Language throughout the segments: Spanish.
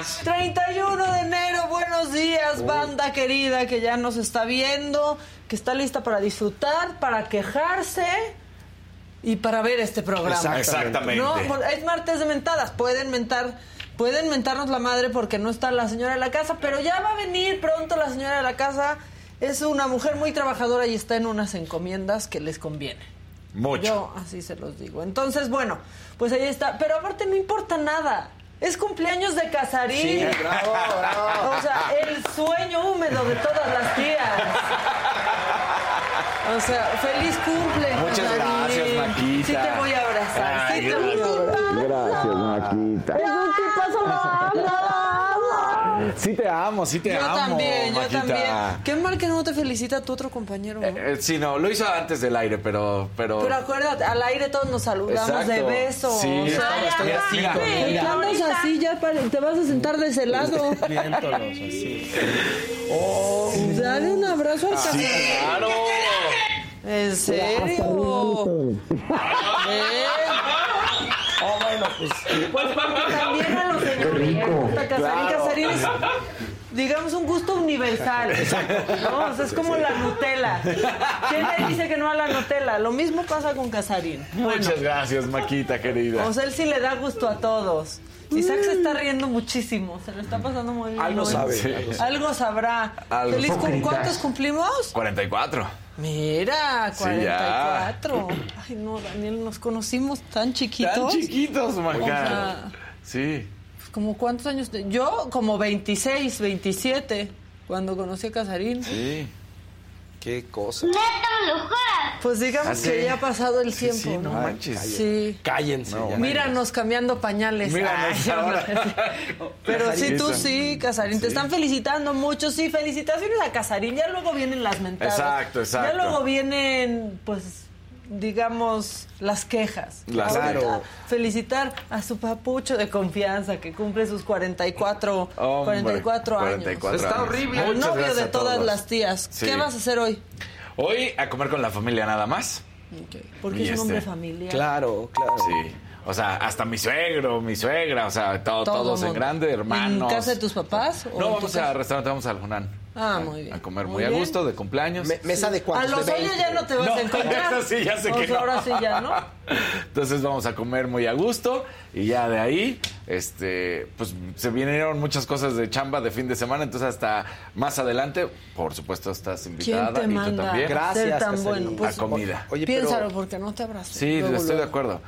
Días. 31 de enero, buenos días, banda querida que ya nos está viendo, que está lista para disfrutar, para quejarse y para ver este programa. Exactamente. No, es martes de mentadas, pueden mentar, pueden mentarnos la madre porque no está la señora de la casa, pero ya va a venir pronto la señora de la casa. Es una mujer muy trabajadora y está en unas encomiendas que les conviene. Mucho. Yo así se los digo. Entonces, bueno, pues ahí está. Pero aparte no importa nada. Es cumpleaños de Casarín. Sí, bravo, bravo. O sea, el sueño húmedo de todas las tías. O sea, feliz cumple. Muchas Casarín. gracias, Maquita. Sí te voy a abrazar. Ay, sí te voy a abrazar. Gracias, Maquita. Es un tipazo, lo amo, lo amo. Sí te amo, sí te Yo amo. también, yo Maquita. también. Qué mal que no te felicita tu otro compañero. ¿no? Eh, sí, no, lo hizo antes del aire, pero... Pero, Pero acuérdate, al aire todos nos saludamos Exacto. de besos. Sí, O sea, estoy así, andas así, ya te vas a sentar de ese lado. Viéndolos así. Dale un abrazo al Sí, Casarín. claro. ¿En serio? Oh, bueno, pues. Pues porque también a los señores gusta Casarín. Claro. Casarín es, digamos, un gusto universal. ¿no? O sea, es como la Nutella. ¿Quién le dice que no a la Nutella? Lo mismo pasa con Casarín. Muchas gracias, Maquita, querida. O sea, él sí le da gusto a todos. Isaac se está riendo muchísimo, se lo está pasando muy bien. Algo sabe. Sí. algo sabrá. Algo. Feliz. ¿Cuántos cumplimos? 44. Mira, Sí, ya. 44. Ay, no, Daniel, nos conocimos tan chiquitos. Tan chiquitos, Maca. O sea- Sí. ¿Como cuántos años? Yo, como 26, 27, cuando conocí a Casarín. Sí. Qué cosa. Pues digamos que ya ha pasado el Sí, tiempo, sí, ¿no? no manches. Sí. Cállense. No. Míranos cambiando pañales. Míranos Ay, ahora. Pero sí, tú Casarín. sí, Casarín. Te están felicitando mucho. Sí, felicitaciones a Casarín. Ya luego vienen las mentadas. Exacto, exacto. Ya luego vienen, pues, digamos, las quejas. Las Claro. Felicitar a su papucho de confianza que cumple sus 44, Hombre, 44 años. 44 Está años. horrible. El novio de todas las tías. Sí. ¿Qué vas a hacer hoy? Hoy a comer con la familia nada más. Porque Y es un hombre este, familiar. Claro, claro. Sí. O sea, hasta mi suegro, mi suegra, o sea, todo- Todo todos en grande, hermanos. ¿En casa de tus papás? No, vamos al restaurante, vamos al Junán. Ah, A- muy bien. A comer Muy muy, a bien. gusto, de cumpleaños. Me- mesa de A cuántos los años 20. ya no te vas No, a encontrar. eso sí, ya sé O que sea, no. Ahora sí ya, ¿no? Entonces vamos a comer muy a gusto y ya de ahí, este, pues se vinieron muchas cosas de chamba de fin de semana, entonces hasta más adelante, por supuesto, estás invitada ¿Quién te y tú también. Gracias, ser tan bueno? Pues, A comida. Oye, pero- Piénsalo porque no te abrazo. Sí, Luego, estoy de acuerdo.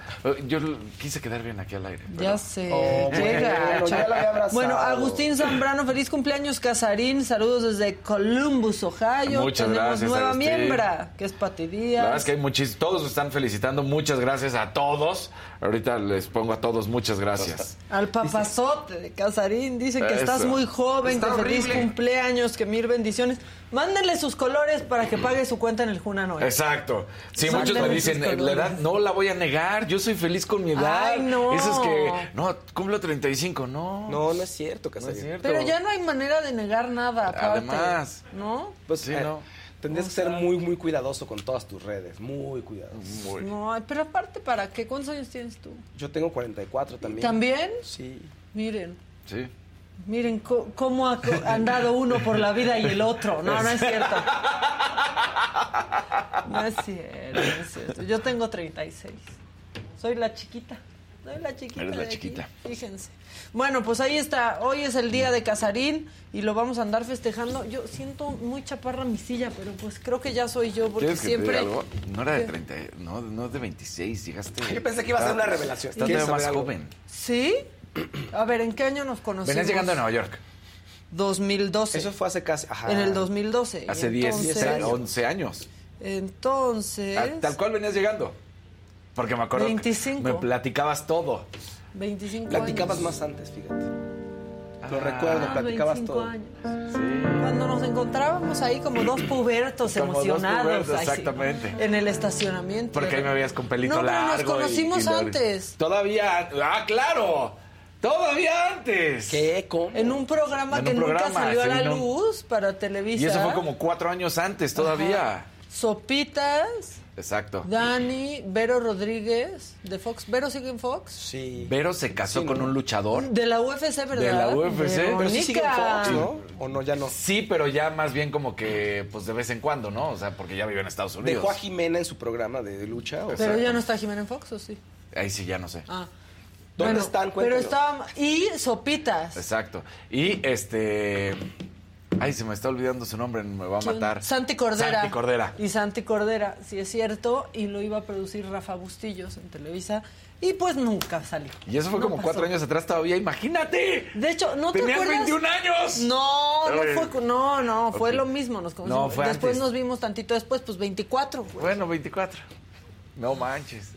Yo quise quedar bien aquí al aire. pero- Ya sé. Oh, bueno, ya abrazado. Bueno, Agustín Zambrano, feliz cumpleaños, Casarín. Saludos desde Columbus, Ohio. Muchas Tenemos gracias, nueva Agustín. miembra, que es Pati Díaz. La verdad es que hay muchísimos, todos están felicitando, muchas gracias a todos. Ahorita les pongo a todos muchas gracias. Al papazote de Casarín, dice que Eso. estás muy joven, Está que feliz horrible. cumpleaños, que mil bendiciones. Mándenle sus colores para que pague su cuenta en el Juna Noel. Exacto. Sí, muchos me dicen, Sus "Eh, la edad no la voy a negar, yo soy feliz con mi edad. Ay, no. Eso es que, no, cumplo 35, no. No, no es cierto, no es Casarín. cierto. Pero ya no hay manera de negar nada, aparte. Además. ¿No? Pues Sí, eh, no. Tendrías que ser muy, muy cuidadoso con todas tus redes. Muy cuidadoso. Muy- No, pero aparte, ¿para qué? ¿Cuántos años tienes tú? Yo tengo 44 también. ¿También? Sí. Miren, Sí. miren cómo ha andado uno por la vida y el otro. No, no es cierto. No es cierto, no es cierto. Yo tengo 36. Soy la chiquita. Soy la chiquita. Eres la de aquí, chiquita. Fíjense. Bueno, pues ahí está. Hoy es el día de Casarín y lo vamos a andar festejando. Yo siento muy chaparra mi silla, pero pues creo que ya soy yo porque ¿Quieres que te siempre. algo? No era de ¿Qué? 30, no, no de 26, llegaste. Yo pensé que iba a ser una revelación. Estás ¿Quieres todavía más algo? joven. ¿Sí? A ver, ¿en qué año nos conocimos? Venías llegando a Nueva York 2012. Eso fue hace casi. Ajá. En el 2012. hace Y 10, entonces- 11 años. Entonces. Ah, Tal cual venías llegando. Porque me acuerdo. que 25. Me platicabas todo. 25 Platicabas años. más antes, fíjate. Lo Ah, recuerdo, platicabas 25 todo. años. Sí. Cuando nos encontrábamos ahí como dos pubertos Como dos emocionados. pubertos, sí, exactamente. en el estacionamiento. Porque ahí me veías con pelito no, pero largo. nos conocimos y lo- antes. Todavía. ¡Ah, claro! Todavía antes. ¿Qué? ¿Cómo? En un programa En que un nunca salió a la luz para Televisa. Y eso fue como cuatro años antes todavía. Sopitas, Exacto. Dani, Vero Rodríguez, de Fox. ¿Vero sigue en Fox? Sí. Vero se casó Sí, con ¿no? un luchador. De la UFC, ¿verdad? De la UFC. Pero sí sigue en. Fox, ¿no? ¿O no? Ya no. Sí, pero ya más bien como que, pues de vez en cuando, ¿no? O sea, porque ya vive en Estados Unidos. ¿Dejó a Jimena en su programa de lucha? o Pero sea, ya no está Jimena en Fox, ¿o sí? Ahí sí, ya no sé. Ah. ¿Dónde Bueno, están? Pero Cuéntanos. estaba... Y Sopitas. Exacto. Y este. Ay, se me está olvidando su nombre, me va a matar. Santi Cordera. Santi Cordera. Y Santi Cordera, sí es cierto, y lo iba a producir Rafa Bustillos en Televisa, y pues nunca salió. Y eso fue No como pasó. cuatro años atrás todavía, imagínate. De hecho, ¿no te Tenías acuerdas? 21 años. No, no fue, no, no, fue lo mismo, nos conocimos. No, fue después antes. nos vimos tantito después, pues 24, güey. Bueno, 24. No manches.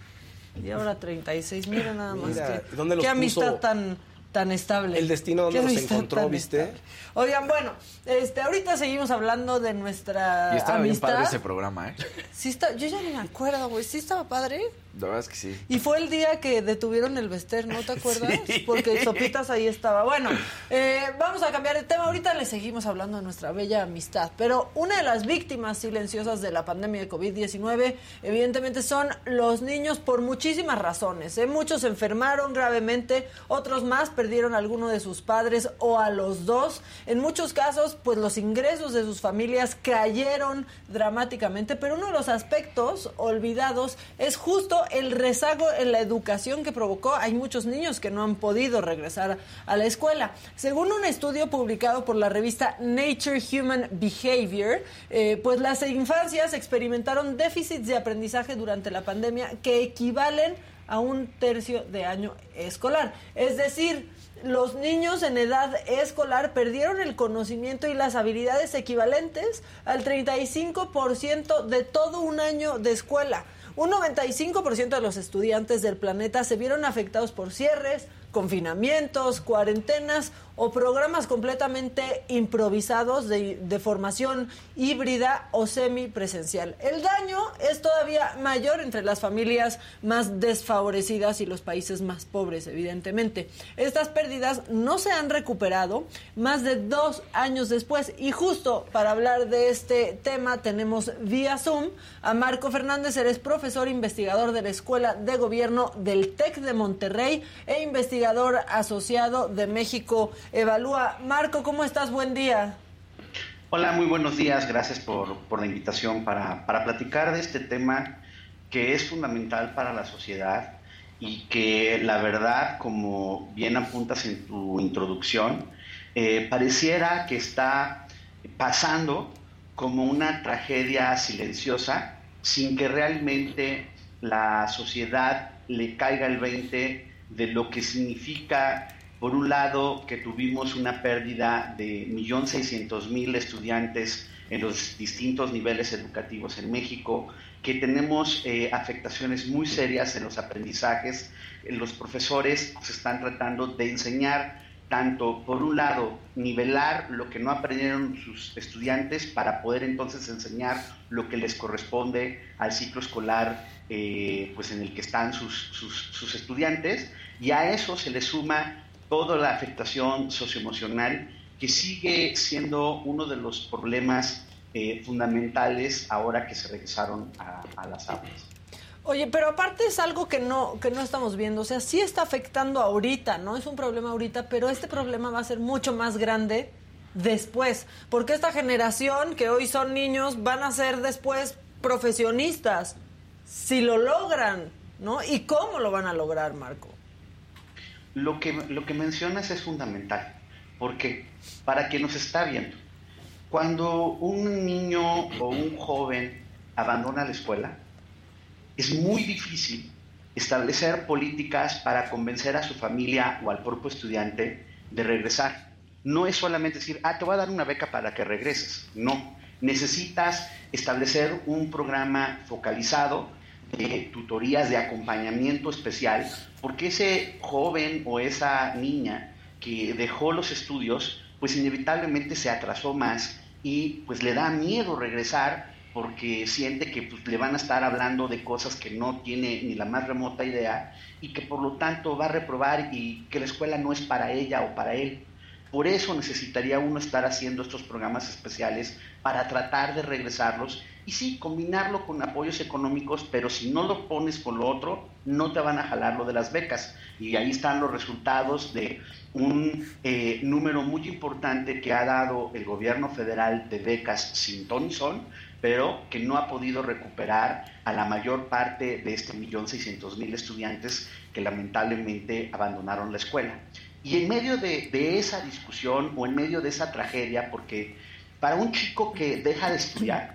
Y ahora 36, mira nada más Mira, que ¿dónde los qué amistad tan tan estable. El destino los amistad encontró, ¿viste? estable. Oigan, bueno, este ahorita seguimos hablando de nuestra Y estaba bien padre ese programa, ¿eh? Sí está, yo ya ni me acuerdo, güey, sí estaba padre. La verdad es que sí. Y fue el día que detuvieron el Vester, ¿no te acuerdas? Sí. Porque Sopitas ahí estaba. Bueno, eh, vamos a cambiar de tema. Ahorita le seguimos hablando de nuestra bella amistad. Pero una de las víctimas silenciosas de la pandemia de COVID-19, evidentemente, son los niños por muchísimas razones. ¿eh? Muchos se enfermaron gravemente, otros más perdieron a alguno de sus padres o a los dos. En muchos casos, pues los ingresos de sus familias cayeron dramáticamente. Pero uno de los aspectos olvidados es justo el rezago en la educación que provocó. Hay muchos niños que no han podido regresar a la escuela. Según un estudio publicado por la revista Nature Human Behavior, eh, pues las infancias experimentaron déficits de aprendizaje durante la pandemia que equivalen a un tercio de año escolar. Es decir, los niños en edad escolar perdieron el conocimiento y las habilidades equivalentes al 35% de todo un año de escuela. Un 95% de los estudiantes del planeta se vieron afectados por cierres, confinamientos, cuarentenas o programas completamente improvisados de, formación híbrida o semipresencial. El daño es todavía mayor entre las familias más desfavorecidas y los países más pobres, evidentemente. Estas pérdidas no se han recuperado más de dos años después y justo para hablar de este tema tenemos vía Zoom a Marco Fernández, eres profesor investigador de la Escuela de Gobierno del TEC de Monterrey e investigador asociado de México Evalúa. Marco, ¿cómo estás? Buen día. Hola, muy buenos días. Gracias por, la invitación para, para platicar de este tema que es fundamental para la sociedad y que la verdad, como bien apuntas en tu introducción, eh, pareciera que está pasando como una tragedia silenciosa sin que realmente la sociedad le caiga el 20 de lo que significa por un lado, que tuvimos una pérdida de 1.600.000 estudiantes en los distintos niveles educativos en México, que tenemos eh, afectaciones muy serias en los aprendizajes. Los profesores se están tratando de enseñar tanto, por un lado, nivelar lo que no aprendieron sus estudiantes para poder entonces enseñar lo que les corresponde al ciclo escolar eh, pues en el que están sus, sus, estudiantes, y a eso se le suma toda la afectación socioemocional que sigue siendo uno de los problemas eh, fundamentales ahora que se regresaron a, a las aulas. Oye, pero aparte es algo que no, que no estamos viendo. O sea, sí está afectando ahorita, ¿no? Es un problema ahorita, pero este problema va a ser mucho más grande después. Porque esta generación, que hoy son niños, van a ser después profesionistas. Si lo logran, ¿no? ¿Y cómo lo van a lograr, Marco? Lo que, lo que mencionas es fundamental. Porque, para quien nos está viendo, cuando un niño o un joven abandona la escuela, es muy difícil establecer políticas para convencer a su familia o al propio estudiante de regresar. No es solamente decir, ah, te voy a dar una beca para que regreses. No, necesitas establecer un programa focalizado de tutorías de acompañamiento especial, porque ese joven o esa niña que dejó los estudios, pues inevitablemente se atrasó más y pues le da miedo regresar porque siente que pues, le van a estar hablando de cosas que no tiene ni la más remota idea y que por lo tanto va a reprobar y que la escuela no es para ella o para él. Por eso necesitaría uno estar haciendo estos programas especiales para tratar de regresarlos y sí, combinarlo con apoyos económicos, pero si no lo pones con lo otro, no te van a jalar lo de las becas. Y ahí están los resultados de un eh, número muy importante que ha dado el gobierno federal de becas sin ton pero que no ha podido recuperar a la mayor parte de este millón seiscientos mil estudiantes que lamentablemente abandonaron la escuela. Y en medio de, esa discusión o en medio de esa tragedia, porque para un chico que deja de estudiar,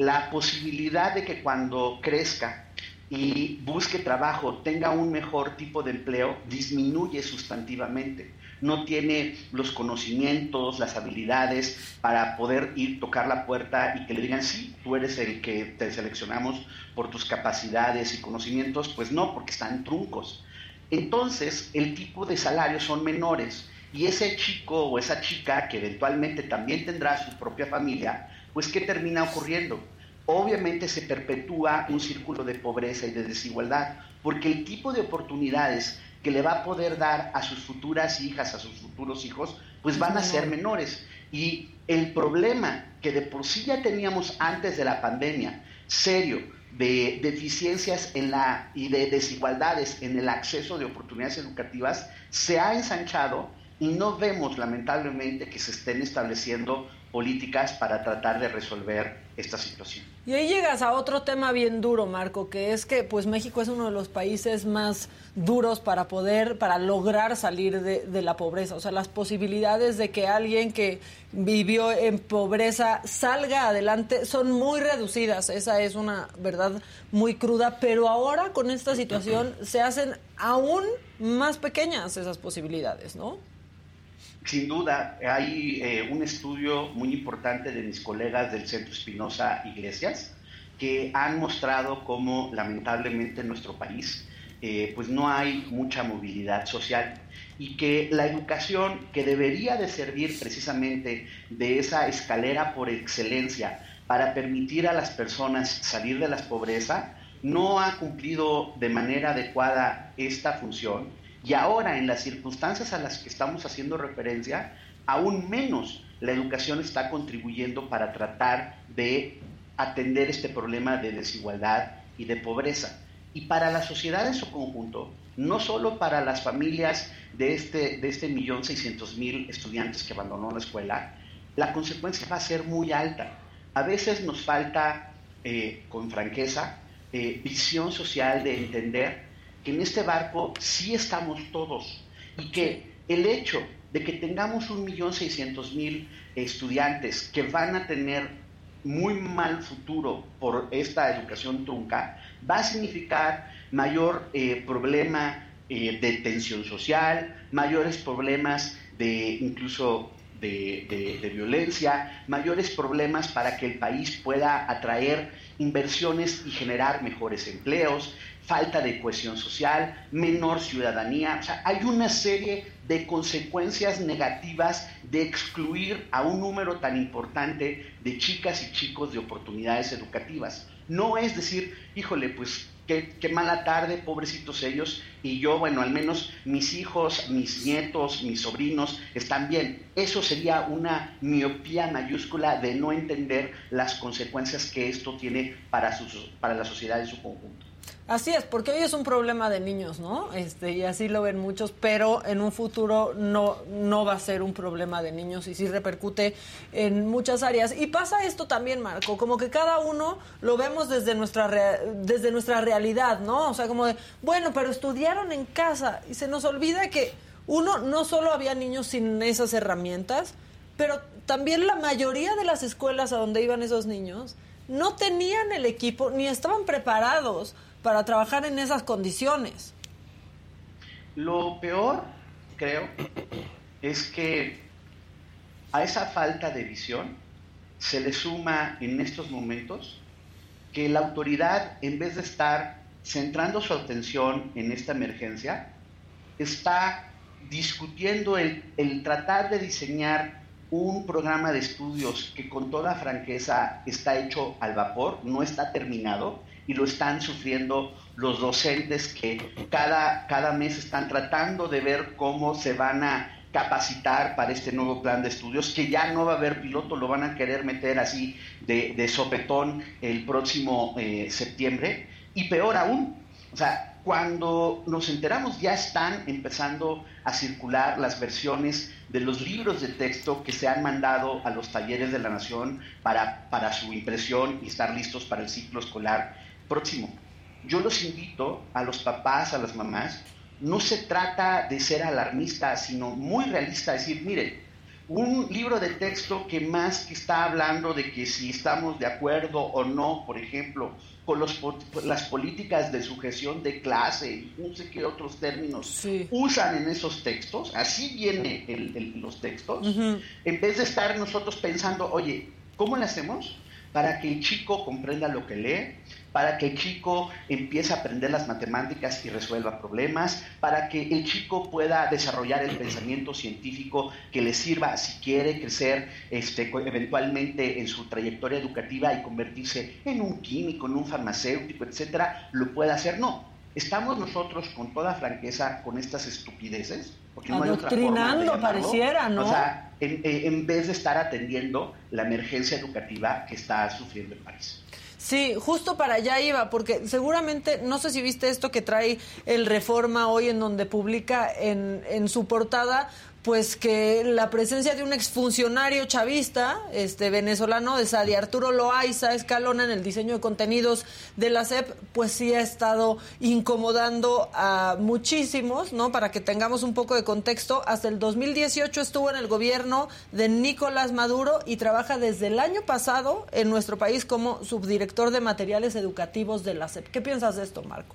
la posibilidad de que cuando crezca y busque trabajo tenga un mejor tipo de empleo disminuye sustantivamente no tiene los conocimientos, las habilidades para poder ir, tocar la puerta y que le digan, sí, tú eres el que te seleccionamos por tus capacidades y conocimientos, pues no, porque están truncos. Entonces, el tipo de salarios son menores y ese chico o esa chica que eventualmente también tendrá su propia familia, pues ¿qué termina ocurriendo? Obviamente se perpetúa un círculo de pobreza y de desigualdad, porque el tipo de oportunidades que le va a poder dar a sus futuras hijas, a sus futuros hijos, pues van a ser menores. Y el problema que de por sí ya teníamos antes de la pandemia, serio, de deficiencias en la, y de desigualdades en el acceso de oportunidades educativas, se ha ensanchado y no vemos lamentablemente que se estén estableciendo políticas para tratar de resolver esta situación. Y ahí llegas a otro tema bien duro, Marco, que es que pues México es uno de los países más duros para poder, para lograr salir de, de, la pobreza. O sea, las posibilidades de que alguien que vivió en pobreza salga adelante son muy reducidas. Esa es una verdad muy cruda. Pero ahora con esta situación se hacen aún más pequeñas esas posibilidades, ¿no? Sin duda, hay eh, un estudio muy importante de mis colegas del Centro Espinosa Iglesias que han mostrado cómo lamentablemente en nuestro país eh, pues no hay mucha movilidad social y que la educación que debería de servir precisamente de esa escalera por excelencia para permitir a las personas salir de la pobreza no ha cumplido de manera adecuada esta función y ahora, en las circunstancias a las que estamos haciendo referencia, aún menos la educación está contribuyendo para tratar de atender este problema de desigualdad y de pobreza. Y para la sociedad en su conjunto, no solo para las familias de este, de este millón seiscientos mil estudiantes que abandonó la escuela, la consecuencia va a ser muy alta. A veces nos falta, eh, con franqueza, eh, visión social de entender que en este barco sí estamos todos y que el hecho de que tengamos un millón seiscientos mil estudiantes que van a tener muy mal futuro por esta educación trunca, va a significar mayor eh, problema eh, de tensión social, mayores problemas de incluso de, de, violencia, mayores problemas para que el país pueda atraer inversiones y generar mejores empleos, falta de cohesión social, menor ciudadanía. O sea, hay una serie de consecuencias negativas de excluir a un número tan importante de chicas y chicos de oportunidades educativas. No es decir, híjole, pues qué, mala tarde, pobrecitos ellos, y yo, bueno, al menos mis hijos, mis nietos, mis sobrinos están bien. Eso sería una miopía mayúscula de no entender las consecuencias que esto tiene para, para la sociedad en su conjunto. Así es, porque hoy es un problema de niños, ¿no? Este, y así lo ven muchos, pero en un futuro no, no va a ser un problema de niños y sí repercute en muchas áreas. Y pasa esto también, Marco, como que cada uno lo vemos desde nuestra, desde nuestra realidad, ¿no? O sea, como de, bueno, pero estudiaron en casa y se nos olvida que uno, no solo había niños sin esas herramientas, pero también la mayoría de las escuelas a donde iban esos niños no tenían el equipo ni estaban preparados para trabajar en esas condiciones. Lo peor, creo, es que a esa falta de visión se le suma en estos momentos que la autoridad, en vez de estar centrando su atención en esta emergencia, está discutiendo el, el, tratar de diseñar un programa de estudios que con toda franqueza está hecho al vapor, no está terminado, y lo están sufriendo los docentes que cada, cada mes están tratando de ver cómo se van a capacitar para este nuevo plan de estudios, que ya no va a haber piloto, lo van a querer meter así de, sopetón el próximo eh, septiembre. Y peor aún, o sea, cuando nos enteramos ya están empezando a circular las versiones de los libros de texto que se han mandado a los talleres de la nación para, para su impresión y estar listos para el ciclo escolar próximo. Yo los invito a los papás, a las mamás, no se trata de ser alarmista, sino muy realista, decir, miren, un libro de texto que más que está hablando de que si estamos de acuerdo o no, por ejemplo, con los, las políticas de sujeción de clase, no sé qué otros términos usan en esos textos, así vienen los textos, en vez de estar nosotros pensando, oye, ¿cómo lo hacemos? Para que el chico comprenda lo que lee, para que el chico empiece a aprender las matemáticas y resuelva problemas, para que el chico pueda desarrollar el pensamiento científico que le sirva si quiere crecer este, eventualmente en su trayectoria educativa y convertirse en un químico, en un farmacéutico, etcétera, lo pueda hacer. No, estamos nosotros con toda franqueza con estas estupideces. Porque no hay otra forma pareciera, ¿no? O sea, en, en vez de estar atendiendo la emergencia educativa que está sufriendo el país. Sí, justo para allá iba, porque seguramente, no sé si viste esto que trae el Reforma hoy en donde publica en, en su portada pues que la presencia de un exfuncionario chavista, este venezolano, de Sadi Arturo Loaiza Escalona en el diseño de contenidos de la SEP, pues sí ha estado incomodando a muchísimos, ¿no? Para que tengamos un poco de contexto, hasta el 2018 estuvo en el gobierno de Nicolás Maduro y trabaja desde el año pasado en nuestro país como subdirector de materiales educativos de la SEP. ¿Qué piensas de esto, Marco?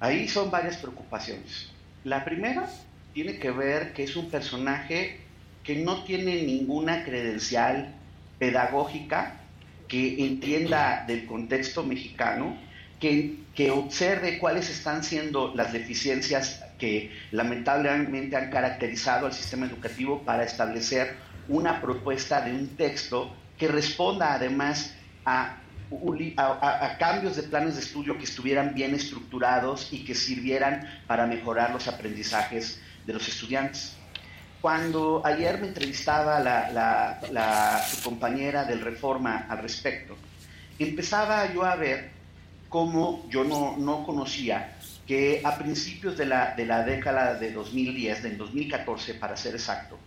Ahí son varias preocupaciones. La primera tiene que ver que es un personaje que no tiene ninguna credencial pedagógica que entienda del contexto mexicano, que, que observe cuáles están siendo las deficiencias que lamentablemente han caracterizado al sistema educativo para establecer una propuesta de un texto que responda además a a, cambios de planes de estudio que estuvieran bien estructurados y que sirvieran para mejorar los aprendizajes de los estudiantes. Cuando ayer me entrevistaba la, su compañera del Reforma al respecto, empezaba yo a ver cómo yo no, no conocía que a principios de la, de la década de 2010, del 2014 para ser exacto,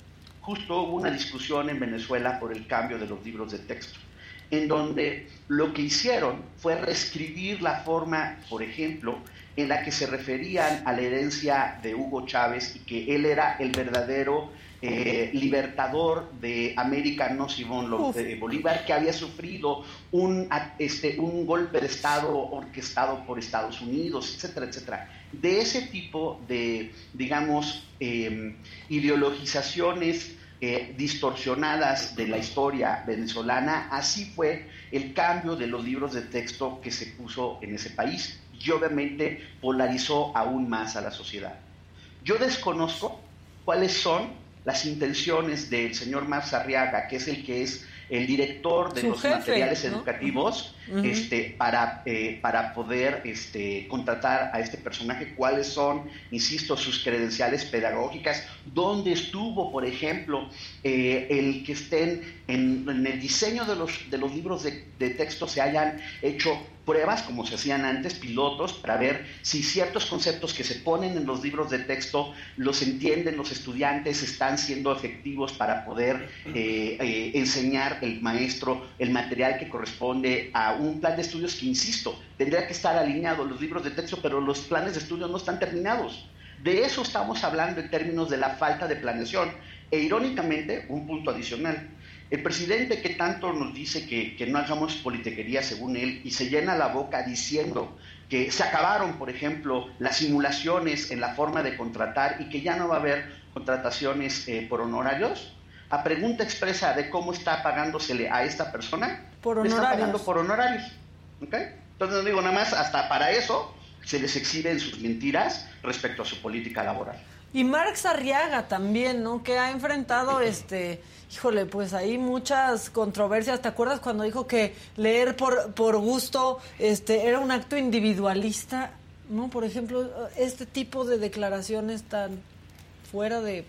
justo hubo una discusión en Venezuela por el cambio de los libros de texto, en donde lo que hicieron fue reescribir la forma, por ejemplo, en la que se referían a la herencia de Hugo Chávez y que él era el verdadero eh, libertador de América, no Simón de Bolívar, que había sufrido un, este, un golpe de Estado orquestado por Estados Unidos, etcétera, etcétera. De ese tipo de, digamos, em, ideologizaciones eh, distorsionadas de la historia venezolana, así fue el cambio de los libros de texto que se puso en ese país y obviamente polarizó aún más a la sociedad. Yo desconozco cuáles son las intenciones del señor Marzarriaga, que es el que es el director de los materiales educativos este, para, eh, para poder este, contratar a este personaje, cuáles son, insisto, sus credenciales pedagógicas, dónde estuvo, por ejemplo, eh, el que estén en, el diseño de los, de los libros de, de texto se hayan hecho pruebas, como se hacían antes, pilotos, para ver si ciertos conceptos que se ponen en los libros de texto los entienden los estudiantes, están siendo efectivos para poder eh, enseñar el maestro el material que corresponde a un plan de estudios que, insisto, tendría que estar alineado los libros de texto, pero los planes de estudio no están terminados. De eso estamos hablando en términos de la falta de planeación. E irónicamente, un punto adicional, el presidente que tanto nos dice que, no hagamos politiquería según él y se llena la boca diciendo que se acabaron, por ejemplo, las simulaciones en la forma de contratar y que ya no va a haber contrataciones eh, por honorarios, a pregunta expresa de cómo está pagándosele a esta persona, por le está pagando por honorarios. Entonces, no digo nada más, hasta para eso se les exhiben sus mentiras respecto a su política laboral. Y Marx Arriaga también, ¿no? Que ha enfrentado este híjole, pues hay muchas controversias. ¿Te acuerdas cuando dijo que leer por, por gusto este, era un acto individualista? ¿No? Por ejemplo, este tipo de declaraciones tan fuera de...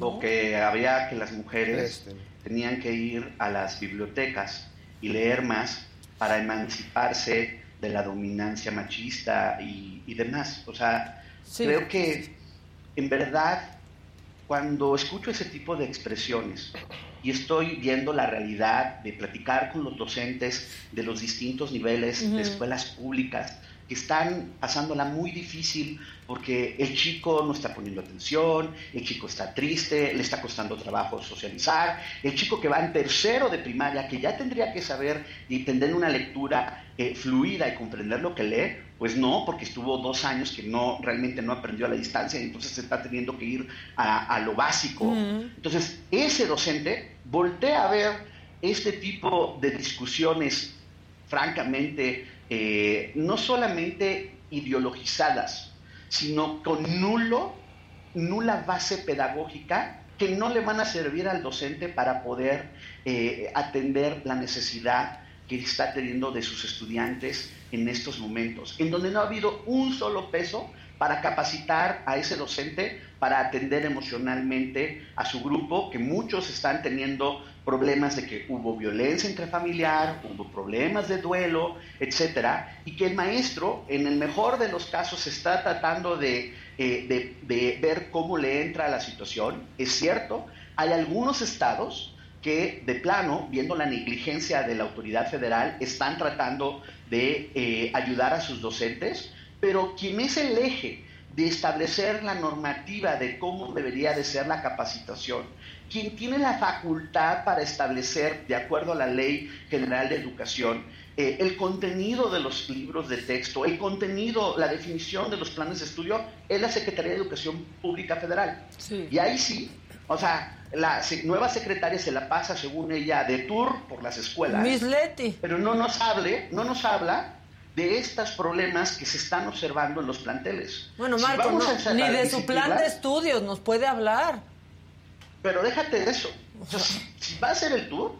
O que había que las mujeres este. tenían que ir a las bibliotecas y leer más para emanciparse de la dominancia machista y, demás. O sea, creo que en verdad cuando escucho ese tipo de expresiones y estoy viendo la realidad de platicar con los docentes de los distintos niveles de escuelas públicas que están pasándola muy difícil porque el chico no está poniendo atención, el chico está triste, le está costando trabajo socializar, el chico que va en tercero de primaria, que ya tendría que saber y tener una lectura eh, fluida y comprender lo que lee, pues no, porque estuvo dos años que no realmente no aprendió a la distancia y entonces se está teniendo que ir a, lo básico. Entonces, ese docente voltea a ver este tipo de discusiones, francamente, eh, no solamente ideologizadas, sino con nulo, nula base pedagógica que no le van a servir al docente para poder eh, atender la necesidad que está teniendo de sus estudiantes en estos momentos, en donde no ha habido un solo peso para capacitar a ese docente para atender emocionalmente a su grupo, que muchos están teniendo problemas de que hubo violencia intrafamiliar, hubo problemas de duelo, etcétera, y que el maestro, en el mejor de los casos, está tratando de, eh, de ver cómo le entra a la situación. Es cierto, hay algunos estados que de plano, viendo la negligencia de la autoridad federal, están tratando de eh, ayudar a sus docentes, pero quien es el eje de establecer la normativa de cómo debería de ser la capacitación, quien tiene la facultad para establecer, de acuerdo a la Ley General de Educación, eh, el contenido de los libros de texto, el contenido, la definición de los planes de estudio, es la Secretaría de Educación Pública Federal. Y ahí sí, o sea, la nueva secretaria se la pasa, según ella, de tour por las escuelas. Miss Leti. Pero no nos hable, no nos habla de estos problemas que se están observando en los planteles. Bueno, Marco, ni de su plan de estudios nos puede hablar. Pero déjate de eso. si va a hacer el tour,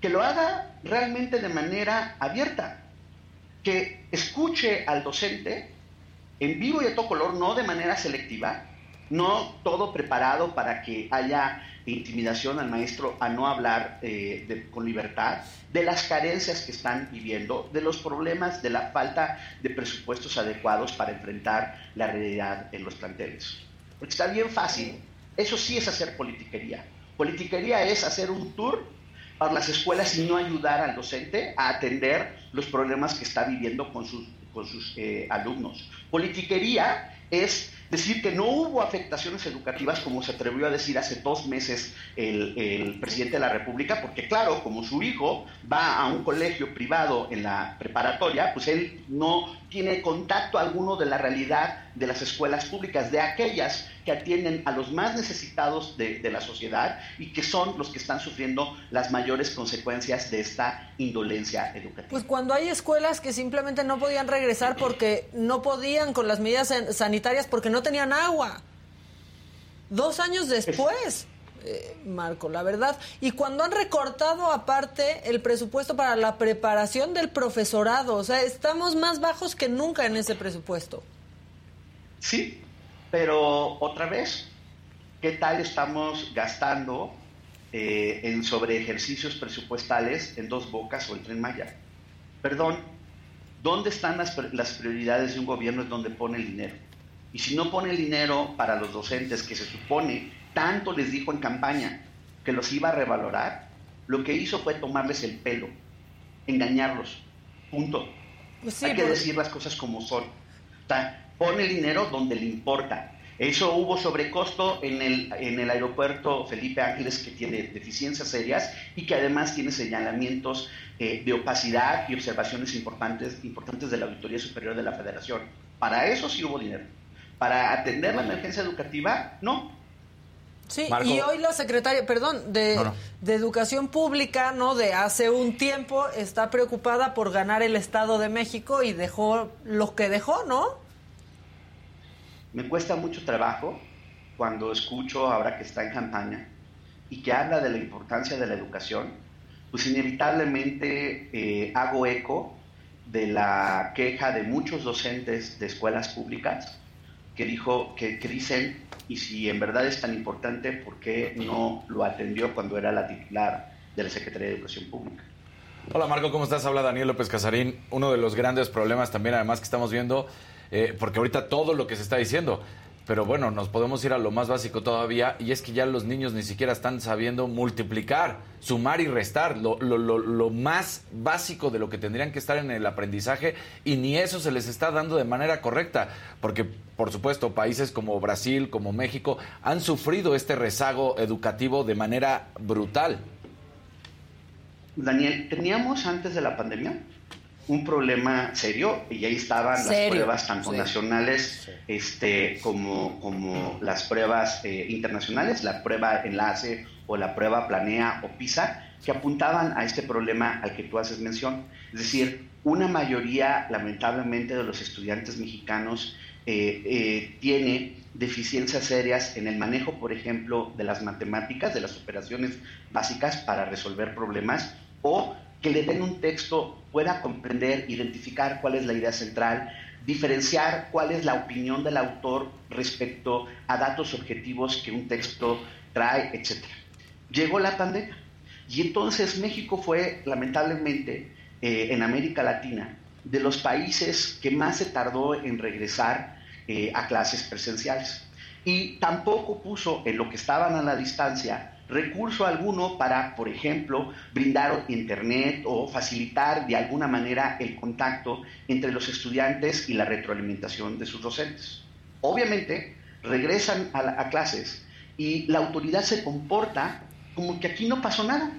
que lo haga realmente de manera abierta. Que escuche al docente en vivo y a todo color, no de manera selectiva, no todo preparado para que haya intimidación al maestro a no hablar eh, con libertad, de las carencias que están viviendo, de los problemas de la falta de presupuestos adecuados para enfrentar la realidad en los planteles. Porque está bien fácil, eso sí es hacer politiquería. Politiquería es hacer un tour para las escuelas y no ayudar al docente a atender los problemas que está viviendo con sus, con sus eh, alumnos. Politiquería es decir que no hubo afectaciones educativas como se atrevió a decir hace dos meses el, presidente de la República, porque claro, como su hijo va a un colegio privado en la preparatoria, pues él no tiene contacto alguno de la realidad de las escuelas públicas, de aquellas que atienden a los más necesitados de, de, la sociedad y que son los que están sufriendo las mayores consecuencias de esta indolencia educativa. Pues cuando hay escuelas que simplemente no podían regresar porque no podían con las medidas sanitarias porque no tenían agua. Dos años después. Eh, Marco, la verdad. Y cuando han recortado aparte el presupuesto para la preparación del profesorado, o sea, estamos más bajos que nunca en ese presupuesto. Sí, pero otra vez, ¿qué tal estamos gastando eh, en sobre ejercicios presupuestales en dos bocas o en tren Maya? Perdón, ¿dónde están las, las prioridades de un gobierno en donde pone el dinero? Y si no pone el dinero para los docentes que se supone tanto les dijo en campaña que los iba a revalorar, lo que hizo fue tomarles el pelo, engañarlos. Punto. Pues Hay que decir las cosas como son. Pone el dinero donde le importa. Eso hubo sobrecosto en el, en el aeropuerto Felipe Ángeles, que tiene deficiencias serias y que además tiene señalamientos eh, de opacidad y observaciones importantes, importantes de la Auditoría Superior de la Federación. Para eso sí hubo dinero. Para atender la emergencia educativa, no. Sí, y hoy la secretaria, perdón, de, de, Educación Pública, ¿no? De hace un tiempo, está preocupada por ganar el Estado de México y dejó lo que dejó, ¿no? Me cuesta mucho trabajo cuando escucho ahora que está en campaña y que habla de la importancia de la educación, pues inevitablemente eh, hago eco de la queja de muchos docentes de escuelas públicas que, dijo, que, que dicen y si en verdad es tan importante, ¿por qué no lo atendió cuando era la titular de la Secretaría de Educación Pública? Hola Marco, ¿cómo estás? Habla Daniel López Casarín. Uno de los grandes problemas también, además, que estamos viendo, eh, porque ahorita todo lo que se está diciendo, pero bueno, nos podemos ir a lo más básico todavía, y es que ya los niños ni siquiera están sabiendo multiplicar, sumar y restar, lo, más básico de lo que tendrían que estar en el aprendizaje, y ni eso se les está dando de manera correcta, porque por supuesto países como Brasil, como México, han sufrido este rezago educativo de manera brutal. Daniel, teníamos antes de la pandemia un problema serio y ahí estaban las pruebas tanto nacionales este, como, como las pruebas eh, internacionales, la prueba enlace o la prueba planea o PISA, que apuntaban a este problema al que tú haces mención. Es decir, una mayoría, lamentablemente, de los estudiantes mexicanos eh, eh, tiene deficiencias serias en el manejo, por ejemplo, de las matemáticas, de las operaciones básicas para resolver problemas o que le den un texto pueda comprender, identificar cuál es la idea central, diferenciar cuál es la opinión del autor respecto a datos objetivos que un texto trae, etc. Llegó la pandemia y entonces México fue, lamentablemente, eh, en América Latina, de los países que más se tardó en regresar eh, a clases presenciales. Y tampoco puso en lo que estaban a la distancia recurso alguno para, por ejemplo, brindar internet o facilitar de alguna manera el contacto entre los estudiantes y la retroalimentación de sus docentes. Obviamente, regresan a, clases y la autoridad se comporta como que aquí no pasó nada.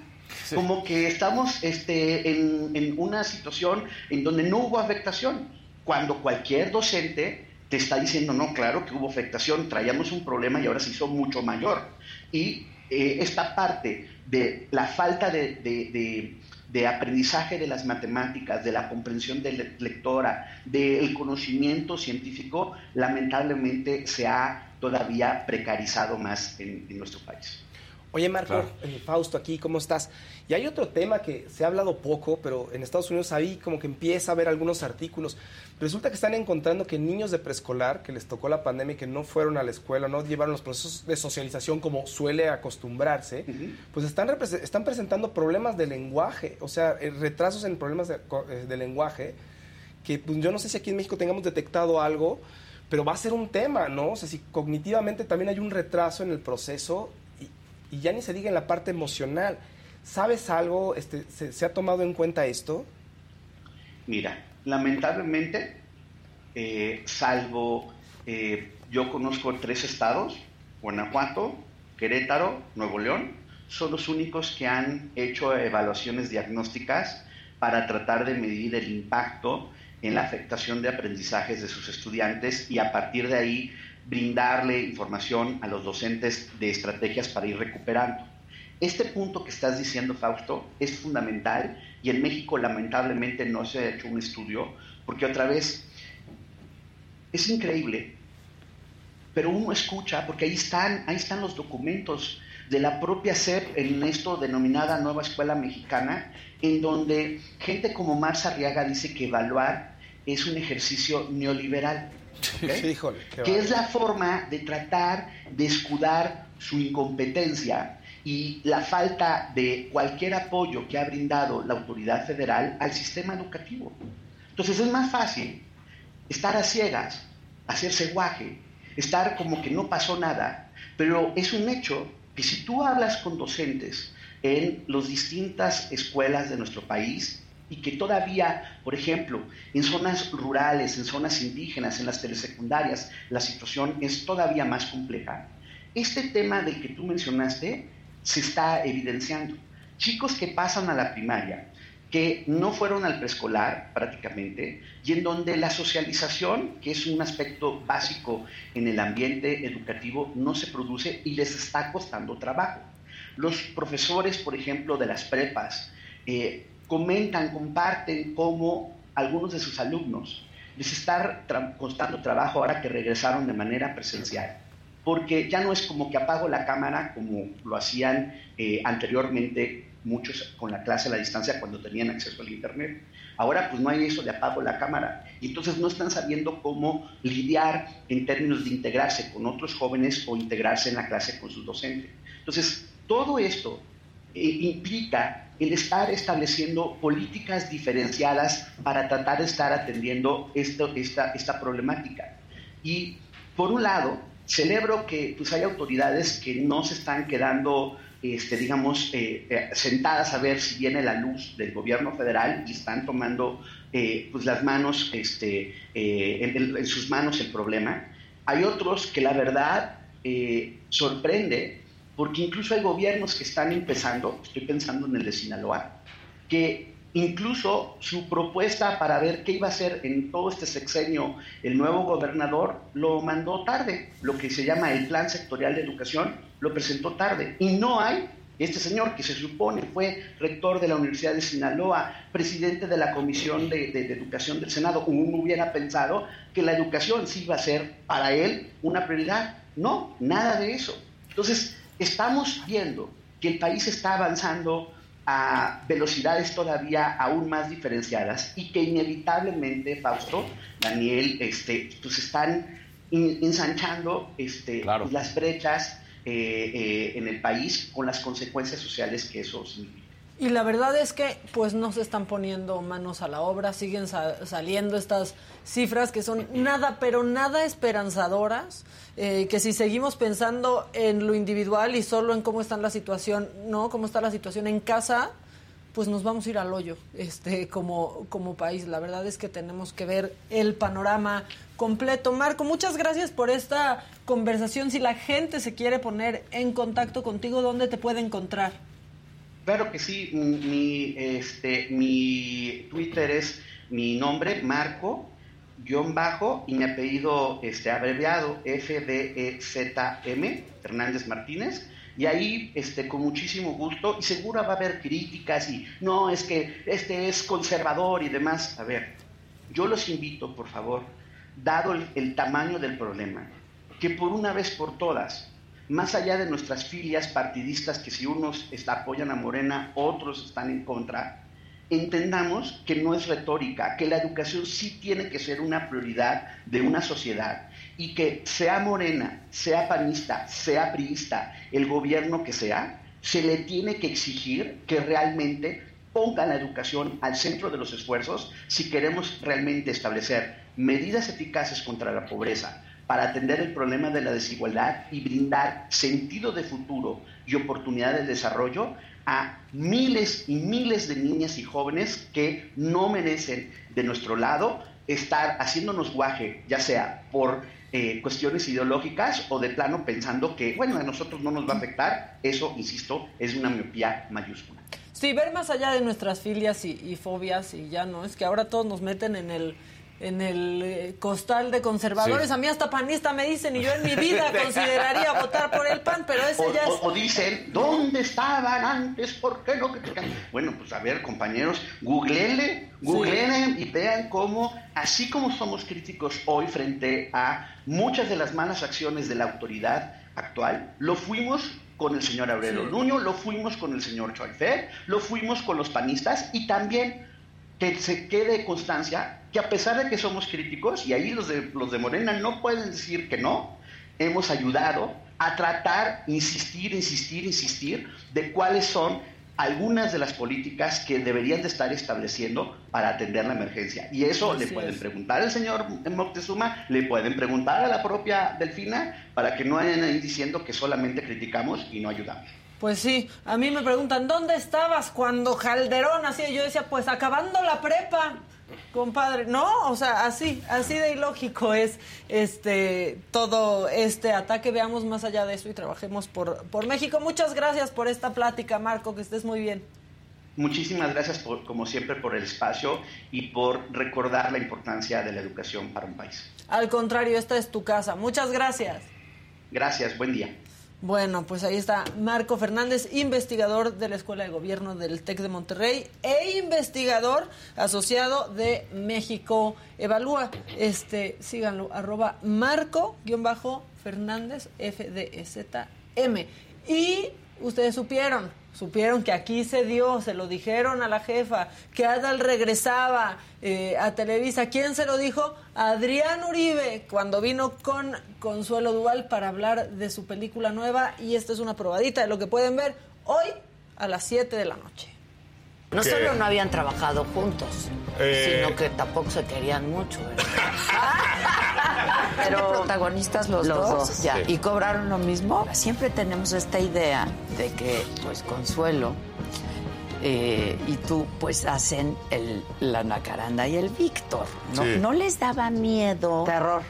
Como que estamos este, en, en una situación en donde no hubo afectación, cuando cualquier docente te está diciendo, no, claro que hubo afectación, traíamos un problema y ahora se hizo mucho mayor. Y eh, esta parte de la falta de, aprendizaje de las matemáticas, de la comprensión de lectora, del conocimiento científico, lamentablemente se ha todavía precarizado más en nuestro país. Oye, Marco, eh, Fausto, aquí, ¿cómo estás? Y hay otro tema que se ha hablado poco, pero en Estados Unidos ahí como que empieza a haber algunos artículos. Resulta que están encontrando que niños de preescolar que les tocó la pandemia y que no fueron a la escuela, no llevaron los procesos de socialización como suele acostumbrarse, pues están, están presentando problemas de lenguaje, o sea, eh, retrasos en problemas de, eh, de lenguaje, que pues, yo no sé si aquí en México tengamos detectado algo, pero va a ser un tema, ¿no? O sea, si cognitivamente también hay un retraso en el proceso y ya ni se diga en la parte emocional. ¿Sabes algo? Este, se, ha tomado en cuenta esto? Mira, lamentablemente, eh, salvo eh, yo conozco tres estados, Guanajuato, Querétaro, Nuevo León, son los únicos que han hecho evaluaciones diagnósticas para tratar de medir el impacto en la afectación de aprendizajes de sus estudiantes y a partir de ahí brindarle información a los docentes de estrategias para ir recuperando. Este punto que estás diciendo, Fausto, es fundamental y en México lamentablemente no se ha hecho un estudio porque otra vez es increíble, pero uno escucha porque ahí están, ahí están los documentos de la propia SEP en esto denominada Nueva Escuela Mexicana, en donde gente como Marza Arriaga dice que evaluar es un ejercicio neoliberal. Que es la forma de tratar de escudar su incompetencia y la falta de cualquier apoyo que ha brindado la autoridad federal al sistema educativo. Entonces es más fácil estar a ciegas, hacerse guaje, estar como que no pasó nada, pero es un hecho que si tú hablas con docentes en las distintas escuelas de nuestro país y que todavía, por ejemplo, en zonas rurales, en zonas indígenas, en las telesecundarias, la situación es todavía más compleja, este tema del que tú mencionaste se está evidenciando. Chicos que pasan a la primaria, que no fueron al preescolar prácticamente, y en donde la socialización, que es un aspecto básico en el ambiente educativo, no se produce y les está costando trabajo. Los profesores, por ejemplo, de las prepas, eh, comentan, comparten cómo algunos de sus alumnos les está costando trabajo ahora que regresaron de manera presencial porque ya no es como que apago la cámara como lo hacían eh, anteriormente muchos con la clase a la distancia cuando tenían acceso al Internet. Ahora pues no hay eso de apago la cámara. Y entonces no están sabiendo cómo lidiar en términos de integrarse con otros jóvenes o integrarse en la clase con sus docentes. Entonces, todo esto eh, implica el estar estableciendo políticas diferenciadas para tratar de estar atendiendo esta, esta problemática. Y por un lado, celebro que pues, hay autoridades que no se están quedando este, digamos, eh, eh, sentadas a ver si viene la luz del gobierno federal y están tomando eh, pues las manos, este, en, sus manos el problema. Hay otros que la verdad sorprende, porque incluso hay gobiernos que están empezando, estoy pensando en el de Sinaloa, que incluso su propuesta para ver qué iba a hacer en todo este sexenio el nuevo gobernador lo mandó tarde, lo que se llama el Plan Sectorial de Educación lo presentó tarde. Y no hay este señor que se supone fue rector de la Universidad de Sinaloa, presidente de la Comisión de, Educación del Senado, uno hubiera pensado que la educación sí iba a ser para él una prioridad. No, nada de eso. Entonces, estamos viendo que el país está avanzando a velocidades todavía aún más diferenciadas y que inevitablemente, Fausto, Daniel, este, pues están ensanchando este, las brechas eh, eh, en el país con las consecuencias sociales que eso significa. Y la verdad es que pues no se están poniendo manos a la obra, siguen saliendo estas cifras que son nada, pero nada esperanzadoras, eh, que si seguimos pensando en lo individual y solo en cómo está la situación, ¿no? Cómo está la situación en casa, pues nos vamos a ir al hoyo este, como, como país. La verdad es que tenemos que ver el panorama completo. Marco, muchas gracias por esta conversación. Si la gente se quiere poner en contacto contigo, ¿dónde te puede encontrar? Claro que sí, mi, este, mi Twitter es mi nombre, Marco, guion bajo, y mi apellido este, abreviado, F-D-E-Z-M, Hernández Martínez. Y ahí, este, con muchísimo gusto, y seguro va a haber críticas y no, es que este es conservador y demás. A ver, yo los invito, por favor, dado el, tamaño del problema, que por una vez por todas, más allá de nuestras filias partidistas, que si unos apoyan a Morena, otros están en contra, entendamos que no es retórica, que la educación sí tiene que ser una prioridad de una sociedad y que sea morena, sea panista, sea priista, el gobierno que sea, se le tiene que exigir que realmente ponga la educación al centro de los esfuerzos si queremos realmente establecer medidas eficaces contra la pobreza para atender el problema de la desigualdad y brindar sentido de futuro y oportunidad de desarrollo a miles y miles de niñas y jóvenes que no merecen de nuestro lado estar haciéndonos guaje, ya sea por eh, cuestiones ideológicas o de plano pensando que, bueno, a nosotros no nos va a afectar, eso, insisto, es una miopía mayúscula. Sí, ver más allá de nuestras filias y fobias y ya no, es que ahora todos nos meten en el en el eh, costal de conservadores. Sí. A mí hasta panista me dicen y yo en mi vida consideraría votar por el PAN, pero ese O, ya es... o- o dicen, ¿dónde estaban antes? ¿Por qué no critican? Bueno, pues a ver, compañeros, googleenle, googleen y vean cómo, así como somos críticos hoy frente a muchas de las malas acciones de la autoridad actual, lo fuimos con el señor Aurelio Nuño, lo fuimos con el señor Choifer, lo fuimos con los panistas y también que se quede constancia que a pesar de que somos críticos, y ahí los de, los de Morena no pueden decir que no, hemos ayudado a tratar, insistir, insistir, insistir, de cuáles son algunas de las políticas que deberían de estar estableciendo para atender la emergencia. Y eso Así le pueden es. preguntar al señor Moctezuma, le pueden preguntar a la propia Delfina, para que no vayan ahí diciendo que solamente criticamos y no ayudamos. Pues sí, a mí me preguntan, ¿dónde estabas cuando Calderón hacía? Yo decía, pues acabando la prepa, compadre. No, o sea, así, así de ilógico es este todo este ataque. Veamos más allá de eso y trabajemos por, por México. Muchas gracias por esta plática, Marco, que estés muy bien. Muchísimas gracias, por, como siempre, por el espacio y por recordar la importancia de la educación para un país. Al contrario, esta es tu casa. Muchas gracias. Gracias, buen día. Bueno, pues ahí está Marco Fernández, investigador de la Escuela de Gobierno del TEC de Monterrey e investigador asociado de México Evalúa. Este, síganlo, arroba Marco-Fernández, FDEZM. Y ustedes supieron, supieron que aquí se dio, se lo dijeron a la jefa, que Adal regresaba eh, a Televisa. ¿Quién se lo dijo? Adrián Uribe, cuando vino con Consuelo Duval para hablar de su película nueva. Y esta es una probadita de lo que pueden ver hoy a las 7 de la noche. No solo no habían trabajado juntos, Eh. sino que tampoco se querían mucho. Pero protagonistas los, Los dos, dos. ya. Sí. ¿Y cobraron lo mismo? Siempre tenemos esta idea de que, pues, Consuelo eh, y tú, pues, hacen el, la Nacaranda y el Víctor. ¿no? Sí. ¿No les daba miedo Terror.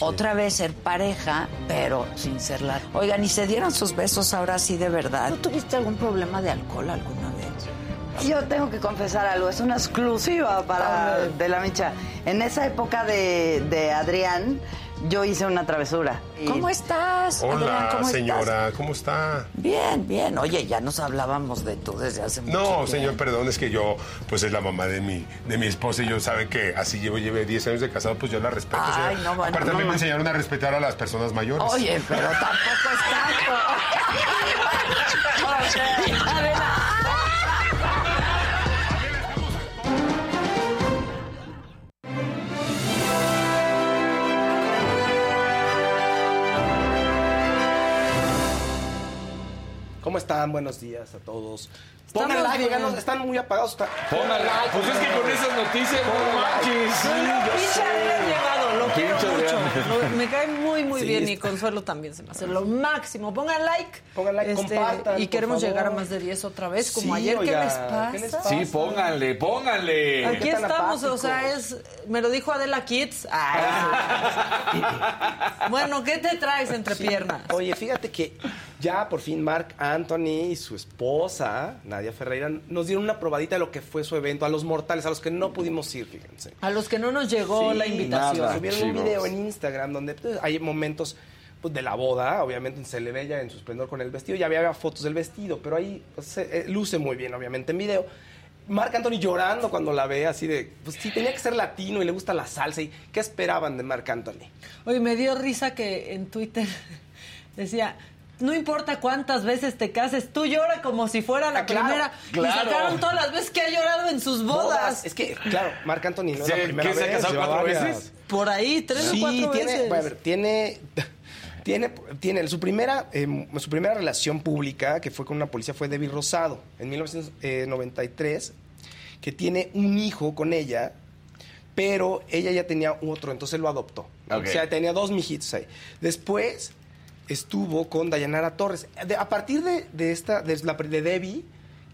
otra vez ser pareja, pero sin ser la... Oigan, ¿y se dieron sus besos ahora sí de verdad? ¿No tuviste algún problema de alcohol alguna vez? Yo tengo que confesar algo, es una exclusiva para de la micha. En esa época de, de Adrián, yo hice una travesura. Y- ¿Cómo estás? Adrián? Hola, señora, ¿cómo está? Bien, bien. Oye, ya nos hablábamos de tú desde hace mucho tiempo. No, señor, perdón, es que yo, pues es la mamá de mi, de mi esposa y yo sabe que así llevo, lleve 10 años de casado, pues yo la respeto. Ay, señora. no, bueno, Aparte, no, a mí no. me enseñaron a respetar a las personas mayores. Oye, pero tampoco es tanto. ¿Cómo están? Buenos días a todos. Pongan like, oigan, están muy apagados. Está- Póngale. Pues es que con esas noticias, no manches. Sí, yo sé. Lo quiero mucho. Lo- me cae muy, muy Sí, bien y Consuelo también se me hace lo máximo. Pongan like. Este, Pongan like, compartan, Y queremos favor. llegar a más de 10 otra vez, como Sí, ayer. ¿Qué oiga, les pasa? ¿qué les pasa? Sí, pónganle, pónganle. Aquí ¿Qué tan estamos, o sea, es. Me lo dijo Adela Kids. Ay, bueno, ¿qué te traes entre piernas? Oye, fíjate que ya por fin Mark Anthony y su esposa, Nadia Ferreira, nos dieron una probadita de lo que fue su evento a los mortales, a los que no pudimos ir, fíjense. A los que no nos llegó Sí, la invitación. nada. Subieron un video en Instagram donde pues, hay momentos pues, de la boda, obviamente se le ve ya en su esplendor con el vestido, ya había fotos del vestido, pero ahí pues, se- eh, luce muy bien, obviamente, en video. Marc Anthony llorando cuando la ve, así de, pues sí, tenía que ser latino y le gusta la salsa. ¿Y qué esperaban de Marc Anthony? Oye, me dio risa que en Twitter decía, no importa cuántas veces te cases, tú llora como si fuera la Ah, claro, primera. claro. Y sacaron todas las veces que ha llorado en sus bodas. Es que, claro, Marc Anthony no es la primera ¿qué, se ha vez. casado cuatro varias. veces? Por ahí, tres sí, o cuatro tiene, veces. a ver, tiene, tiene, tiene su primera, eh, su primera relación pública que fue con una policía fue Debbie Rosado en 1993, que tiene un hijo con ella, pero ella ya tenía otro, entonces lo adoptó. O sea, tenía dos mijitos ahí. Después estuvo con Dayanara Torres. De- a partir de, de esta, de, la, de Debbie,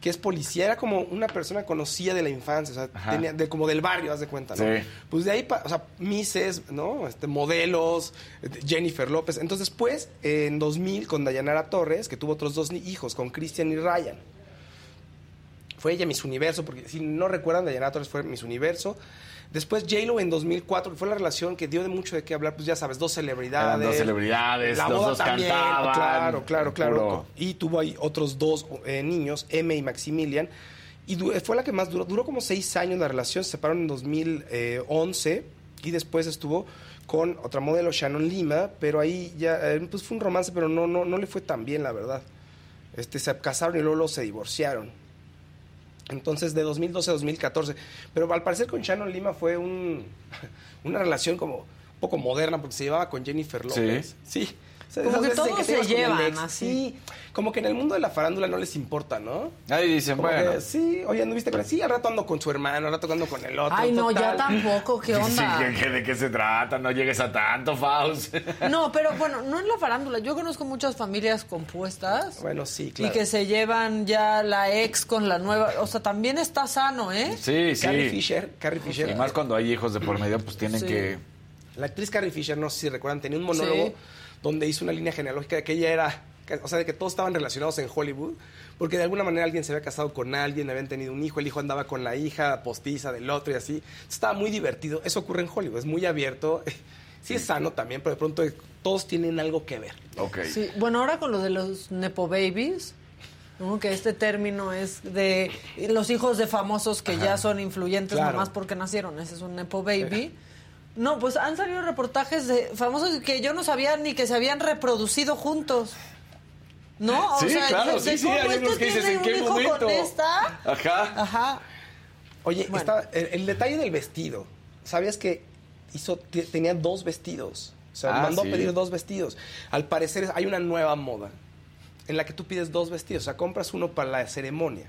que es policía, era como una persona conocida de la infancia, o sea, tenía- de, como del barrio, haz de cuenta, ¿no? Sí. Pues de ahí, pa- o sea, Mises, ¿no? Este, modelos, eh, Jennifer López. Entonces, después, en 2000, con Dayanara Torres, que tuvo otros dos hijos, con Christian y Ryan. Fue ella Miss Universo, porque si no recuerdan, Dayanara Torres fue Miss Universo. Después J-Lo en 2004, que fue la relación que dio de mucho de qué hablar, pues ya sabes, dos celebridades. Eran dos celebridades, La los boda dos también, cantaban. Claro, claro, claro. Puro- Y tuvo ahí otros dos eh, niños, M y Maximilian. Y fue la que más duró. Duró como seis años la relación, se separaron en 2011 y después estuvo con otra modelo, Shannon Lima, pero ahí ya, eh, pues fue un romance, pero no, no, no le fue tan bien, la verdad. Este, se casaron y luego, luego se divorciaron. Entonces, de 2012 a 2014. Pero al parecer con Shannon Lima fue un, una relación como un poco moderna, porque se llevaba con Jennifer López. Sí. Sea, Como que todos se llevan, ex. así. Sí, como que en el mundo de la farándula no les importa, ¿no? Ahí dicen, Como bueno. que, sí, oye, ¿no viste con él? Sí, al rato ando con su hermano, al rato ando con el otro. Ay, no, ya tampoco, ¿qué Sí, onda? ¿qué- qué- ¿de qué se trata? No llegues a tanto, Faust. No, pero bueno, no en la farándula. Yo conozco muchas familias compuestas. Bueno, sí, claro. Y que se llevan ya la ex con la nueva. O sea, también está sano, ¿eh? Sí, sí. Carrie Fisher, Carrie Fisher. Y más cuando hay hijos de por medio, pues tienen Sí. que... La actriz Carrie Fisher, no sé si recuerdan, tenía un monólogo Sí. Donde hizo una línea genealógica de que ella era, o sea, de que todos estaban relacionados en Hollywood, porque de alguna manera alguien se había casado con alguien, habían tenido un hijo, el hijo andaba con la hija postiza del otro y así. Estaba muy divertido. Eso ocurre en Hollywood, es muy abierto. Sí es sano también, pero de pronto todos tienen algo que ver. Ok. Sí, bueno, ahora con lo de los Nepo Babies, ¿no? que este término es de los hijos de famosos que ya son influyentes Claro. nomás porque nacieron, ese es un Nepo Baby. No, pues han salido reportajes de famosos que yo no sabía ni que se habían reproducido juntos. ¿No? O Sí, sea, claro, sí, sí, cómo hay unos que dices, tiene ¿en qué un hijo momento? con esta. Ajá. Ajá. Oye, Bueno. estaba- el, el detalle del vestido. ¿Sabías que hizo, te- tenía dos vestidos? O sea, Ah, mandó sí. a pedir dos vestidos. Al parecer hay una nueva moda en la que tú pides dos vestidos. O sea, compras uno para la ceremonia.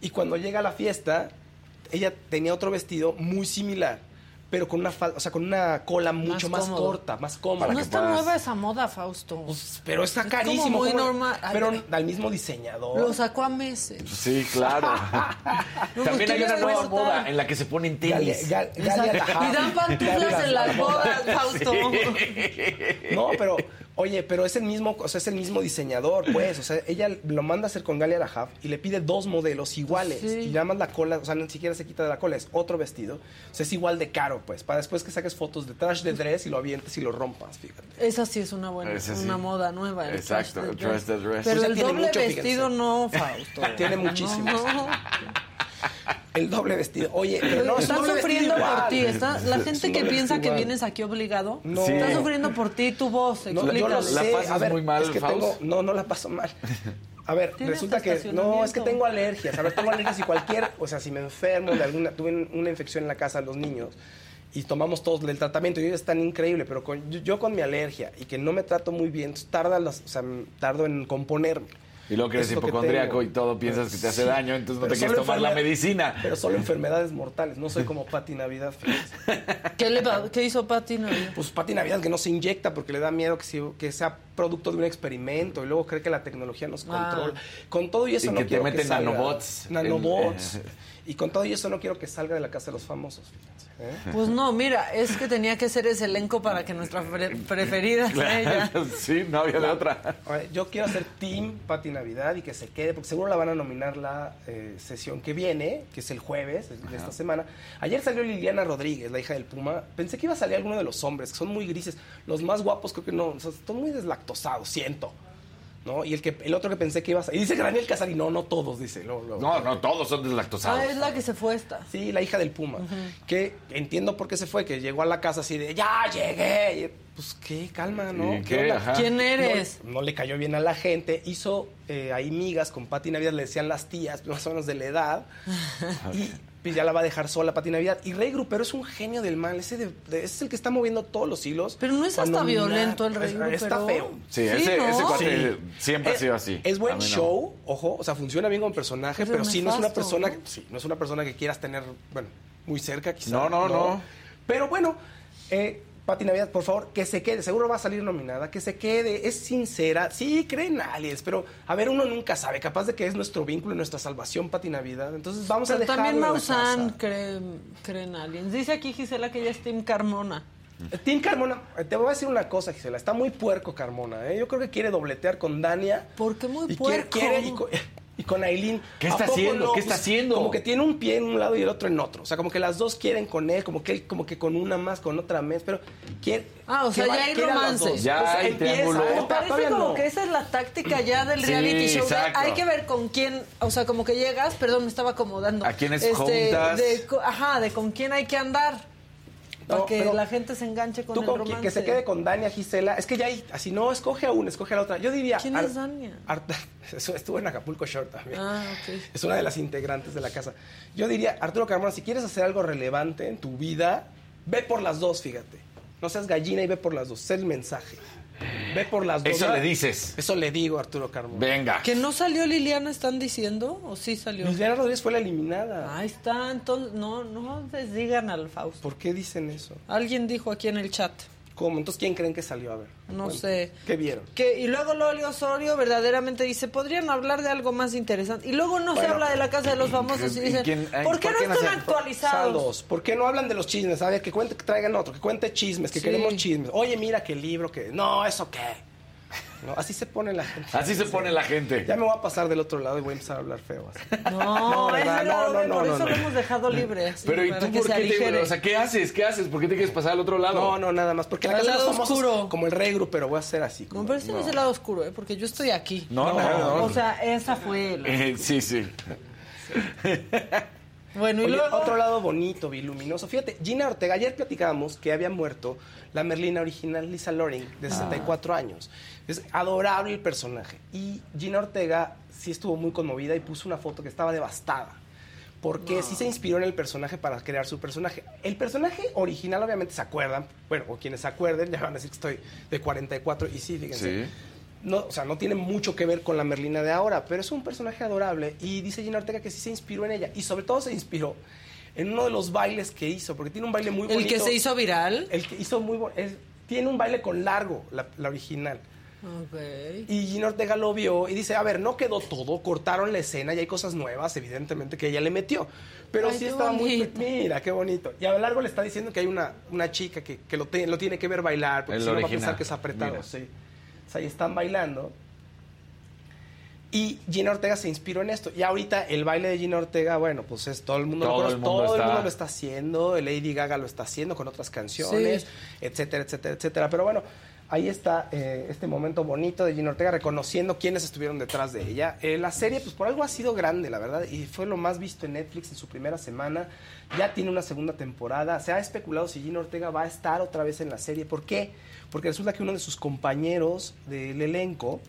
Y cuando llega a la fiesta, ella tenía otro vestido muy similar, pero con una, fal- o sea, con una cola mucho más, corta, más cómoda. no está puedas- nueva esa moda, Fausto. Pues, pero está Es como carísimo. muy normal. Ay, Pero ay. al mismo diseñador. Lo sacó a meses. Sí, claro. No, También pues, hay ¿qué una nueva moda en la que se ponen tenis. Gal-. Y dan pantuflas en las bodas, Fausto. No, pero, oye, pero es el mismo, o sea, es el mismo diseñador, pues. O sea, ella lo manda a hacer con Galia Rahab y le pide dos modelos iguales. Sí. Y nada más la cola, o sea, ni siquiera se quita de la cola, es otro vestido. O sea, es igual de caro, pues. Para después que saques fotos de trash de dress y lo avientes y lo rompas, fíjate. Esa sí es una buena, sí. una moda nueva. el Exacto, trash el the trash the dress. Pero el doble mucho, fíjense. vestido no, Fausto. Tiene muchísimo. No, no. El doble vestido. Oye, pero no, es doble sufriendo vestido por ti. Está, la Es gente que piensa que vienes aquí obligado, No. está sufriendo por ti tu voz. No, yo lo. La pasas a ver, muy mal, es que tengo, no, no la paso mal. A ver, resulta que no, es que tengo alergias. A ver, tengo alergias y cualquier, o sea, si me enfermo de alguna, tuve un- una infección en la casa de los niños y tomamos todos el tratamiento y ellos están increíble, pero con- yo, yo con mi alergia y que no me trato muy bien, tarda las, o sea, tardo en componerme. Y luego que eres que hipocondríaco y todo piensas que te hace Sí, daño, entonces no pero te quieres tomar la medicina. Pero solo enfermedades mortales, no soy como Pati Navidad. ¿Qué, le, va- ¿Qué hizo Pati Navidad? Pues Pati Navidad que no se inyecta porque le da miedo que, si- que sea producto de un experimento y luego cree que la tecnología nos Ah. controla. Con todo y eso Y no que te meten salga- nanobots. Nanobots. Y con todo y eso no quiero que salga de la casa de los famosos, fíjense. ¿eh? Pues no, mira, es que tenía que ser ese elenco para que nuestra pre- preferida sea ella. sí, no había de otra. A ver, Yo quiero hacer Team Pati Navidad y que se quede, porque seguro la van a nominar la eh, sesión que viene, que es el jueves de esta semana. Ayer salió Liliana Rodríguez, la hija del Puma. Pensé que iba a salir alguno de los hombres, que son muy grises. Los más guapos creo que no, o sea, están muy deslactosados, siento. ¿No? Y el, que, el otro que pensé que iba a salir. Y dice que Daniel Casari, no, no todos, dice. luego. No, no, todos son Ah, deslactosados. es la que se fue esta. Sí, la hija del Puma. Que entiendo por qué se fue, que llegó a la casa así de, ya llegué. Y, pues qué, calma, ¿no? ¿Y qué? Ajá. ¿Quién eres? No, no le cayó bien a la gente. Hizo eh, ahí migas con Pati Navidad, le decían las tías, más o menos de la edad. y pues ya la va a dejar sola Pati Navidad. Y Rey Grupero es un genio del mal. Ese, de- de- ese es el que está moviendo todos los hilos. Pero no es para hasta violento el Rey Es- Grupero. Está feo. Sí, ese, ¿no? ese cuate Sí. siempre ha sido así. Es buen no. show, ojo, o sea, funciona bien como personaje, Pero pero, sí no es una persona, ¿no? sí, no es una persona que quieras tener, bueno, muy cerca quizá. No, no, no. Pero bueno, eh, Pati Navidad, por favor, que se quede, seguro va a salir nominada, que se quede, es sincera, sí, cree en aliens, pero a ver, uno nunca sabe, capaz de que es nuestro vínculo, nuestra salvación, Pati Navidad, entonces vamos a dejarlo también Maussan cree, cree en aliens. Dice aquí Gisela que ella es Team Carmona. Eh, Tim Carmona, eh, te voy a decir una cosa, Gisela, está muy puerco Carmona, ¿eh? yo creo que quiere dobletear con Dania. ¿Por qué muy y quiere- puerco? quiere- y, y con Aileen. ¿Qué ¿A está haciendo? ¿Qué está Pues, haciendo? Como que tiene un pie en un lado y el otro en otro. O sea, como que las dos quieren con él, como que él, como que con una más, con otra más, pero quiere. Ah, o sea, ya hay quiere a las romance. dos. Ya Pues hay empieza, triángulo. Me parece como no. que esa es la táctica ya del Sí, reality show. exacto. hay que ver con quién, o sea, como que llegas, perdón, me estaba acomodando. ¿A quiénes juntas? de co- ajá, de con quién hay que andar. Para No, que la gente se enganche con Tú el con romance. que se quede con Dania, Gisela. Es que ya hay, así no, escoge a una, escoge a la otra. Yo diría. ¿Quién es Dania? Estuvo en Acapulco Short también. Ah, ok. Es una de las integrantes de la casa. Yo diría, Arturo Carmona, si quieres hacer algo relevante en tu vida, ve por las dos, fíjate. No seas gallina y ve por las dos. Sé el mensaje. Ve por las dos. Eso le dices. Eso le digo a Arturo Carmona. Venga. ¿Que no salió Liliana, están diciendo? ¿O sí salió? Liliana Rodríguez fue la eliminada. Ahí está, entonces, no, no les digan al Fausto. ¿Por qué dicen eso? Alguien dijo aquí en el chat. ¿Cómo? Entonces, ¿quién creen que salió? A ver. No Bueno, sé. ¿Qué vieron? Que, y luego Loli Osorio verdaderamente dice, podrían hablar de algo más interesante. Y luego no se habla de la casa de los famosos y ¿Y dicen, quién- ¿por qué por no qué no están actualizados? ¿Por qué no hablan de los chismes? A ver, que cuente, que traigan otro, que cuente chismes, que Sí. queremos chismes. Oye, mira qué libro, que. No, ¿eso qué? No, así se pone la gente. Así se pone la gente. Ya me voy a pasar del otro lado y voy a empezar a hablar feo. así. No, ese ¿verdad? lado, No, no, por no, eso no, lo no. hemos dejado libre. así, Pero ¿y tú por qué te, o sea, qué haces? ¿Qué haces? ¿Por qué te quieres pasar al otro lado? No, no, nada más. Porque la lado famosos, oscuro. como el regru, pero voy a hacer así. No, como- pero ese no es el lado oscuro, ¿eh? porque yo estoy aquí. No, no, no. O sea, esa fue la... Eh, sí, sí. Bueno, y Oye, luego... otro lado bonito, y luminoso. Fíjate, Gina Ortega, ayer platicábamos que había muerto la Merlina original Lisa Loring, de 64 años. Es adorable el personaje. Y Gina Ortega sí estuvo muy conmovida y puso una foto que estaba devastada. Porque sí se inspiró en el personaje para crear su personaje. El personaje original, obviamente, se acuerdan. Bueno, o quienes se acuerden, ya van a decir que estoy de 44. Y sí, fíjense. Sí. No, o sea, no tiene mucho que ver con la Merlina de ahora, pero es un personaje adorable y dice Gina Ortega que sí se inspiró en ella y sobre todo se inspiró en uno de los bailes que hizo, porque tiene un baile muy El bonito. que se hizo viral. El que hizo muy es- Tiene un baile con largo, la, la original. Y Gina Ortega lo vio y dice, a ver, no quedó todo, cortaron la escena y hay cosas nuevas, evidentemente, que ella le metió. Pero Ay, sí estaba muy... bonito. Mira, qué bonito. Y a lo largo le está diciendo que hay una, una chica que, que lo, te- lo tiene que ver bailar, porque El si no va a pensar que es apretado. Mira. Sí. O sea, ahí están bailando. Y Gina Ortega se inspiró en esto. Y ahorita el baile de Gina Ortega, bueno, pues es todo el mundo Todo lo conoce, el mundo todo el está- mundo lo está haciendo, Lady Gaga lo está haciendo con otras canciones, Sí. etcétera, etcétera, etcétera. Pero bueno, ahí está eh, este momento bonito de Gina Ortega reconociendo quiénes estuvieron detrás de ella. Eh, la serie, pues por algo ha sido grande, la verdad, y fue lo más visto en Netflix en su primera semana. Ya tiene una segunda temporada. Se ha especulado si Gina Ortega va a estar otra vez en la serie. ¿Por qué? Porque resulta que uno de sus compañeros del elenco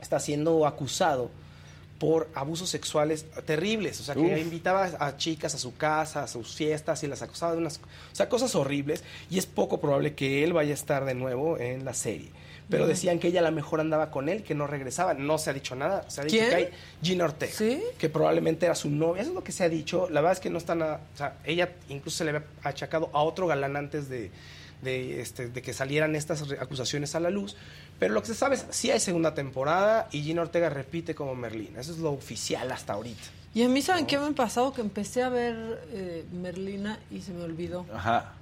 está siendo acusado por abusos sexuales terribles. O sea, que Uf. invitaba a chicas a su casa, a sus fiestas y las acusaba de unas o sea, cosas horribles. Y es poco probable que él vaya a estar de nuevo en la serie. Pero decían que ella a lo mejor andaba con él, que no regresaba. No se ha dicho nada. Se ha dicho ¿Quién? que hay Gina Ortega. ¿Sí? Que probablemente era su novia. Eso es lo que se ha dicho. La verdad es que no está nada. O sea, ella incluso se le había achacado a otro galán antes de, de, este, de que salieran estas acusaciones a la luz. Pero lo que se sabe es sí hay segunda temporada y Gina Ortega repite como Merlina. Eso es lo oficial hasta ahorita. Y a mí, ¿saben qué me ha pasado? Que empecé a ver eh, Merlina y se me olvidó. Ajá.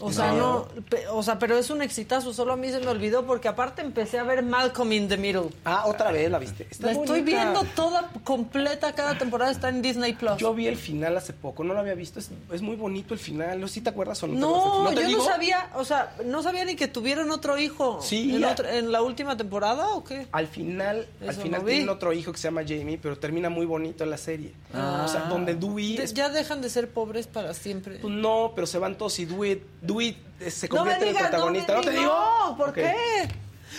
O sea, no, o sea, pero es un exitazo, solo a mí se me olvidó porque aparte empecé a ver Malcolm in the Middle. Ah, otra vez la viste. Está La estoy viendo toda completa, cada temporada está en Disney Plus. Yo vi el final hace poco, no lo había visto. Es, es muy bonito el final. ¿No si te acuerdas o no? no, yo no sabía, o sea, no sabía ni que tuvieron otro hijo. Sí, ¿En, en la última temporada o qué? Al final, al final tienen otro hijo que se llama Jamie, pero termina muy bonito la serie. O sea, donde Dewey De- es- ya dejan de ser pobres para siempre. pues no, pero se van todos y Dewey, Dewey eh, se No convierte en el protagonista. no, ¿No, me te digo? No, ¿por qué?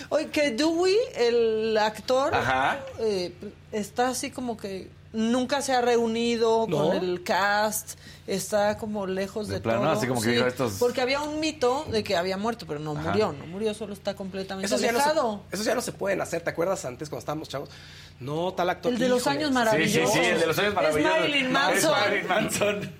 Oye, que Dewey, el actor, Ajá. eh, está así como que nunca se ha reunido ¿No? con el cast, está como lejos de, De plano, todo. así como que dijo, estos- Porque había un mito de que había muerto, pero no Ajá. murió, no murió, solo está completamente ya, no se, esos ya no se pueden hacer. ¿Te acuerdas antes cuando estábamos chavos? No, tal actor. El de los años Sí, sí, maravillosos. sí, el de los años maravillosos. Es Marilyn Manson. Es Marilyn Manson.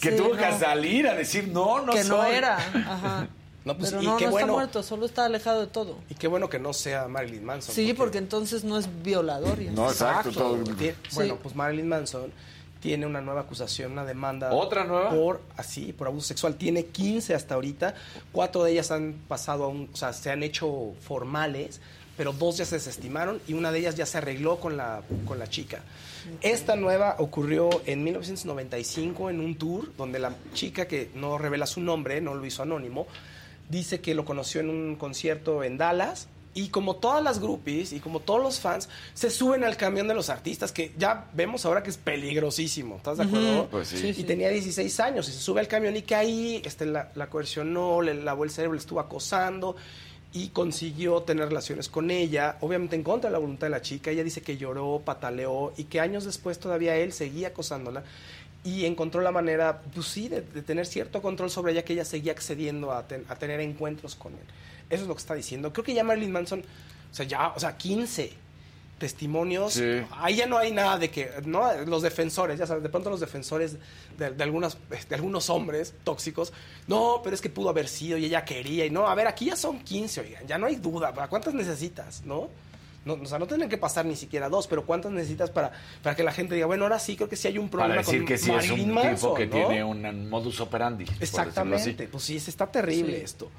que Sí, tuvo que salir a decir, no, no que no soy". era. Ajá. No, pues, Pero y no, qué no bueno, está muerto, solo está alejado de todo. Y qué bueno que no sea Marilyn Manson. Sí, porque entonces no es violador. y No, exacto. todo- Sí. Bueno, pues Marilyn Manson tiene una nueva acusación, una demanda. ¿Otra nueva? Por, así, por abuso sexual. Tiene 15 hasta ahorita. Cuatro de ellas han pasado a un, o sea, se han hecho formales, pero dos ya se desestimaron y una de ellas ya se arregló con la, con la chica. Esta nueva ocurrió en 1995 en un tour donde la chica que no revela su nombre, no lo hizo anónimo, dice que lo conoció en un concierto en Dallas y como todas las groupies y como todos los fans se suben al camión de los artistas que ya vemos ahora que es peligrosísimo, ¿estás de acuerdo? Pues sí. Sí, Y sí. tenía 16 años y se sube al camión y que ahí este, la, la coercionó, le lavó el cerebro, le estuvo acosando y consiguió tener relaciones con ella, obviamente en contra de la voluntad de la chica. Ella dice que lloró, pataleó y que años después todavía él seguía acosándola y encontró la manera, pues sí, de, de tener cierto control sobre ella que ella seguía accediendo a, a tener encuentros con él. Eso es lo que está diciendo. Creo que ya Marilyn Manson, o sea, ya, o sea, 15 testimonios. Sí. Ahí ya no hay nada de que, ¿no? Los defensores, ya sabes, de pronto los defensores de, de algunas, de algunos hombres tóxicos, no, pero es que pudo haber sido y ella quería. Y no, a ver, aquí ya son 15, oigan, ya no hay duda. ¿Para cuántas necesitas, no? No, o sea, no tienen que pasar ni siquiera dos, pero ¿cuántas necesitas para, para que la gente diga, bueno, ahora sí creo que sí hay un problema Para decir con que sí es un Manson, tipo que ¿no? tiene un modus operandi. Exactamente, pues sí, está terrible Sí. esto.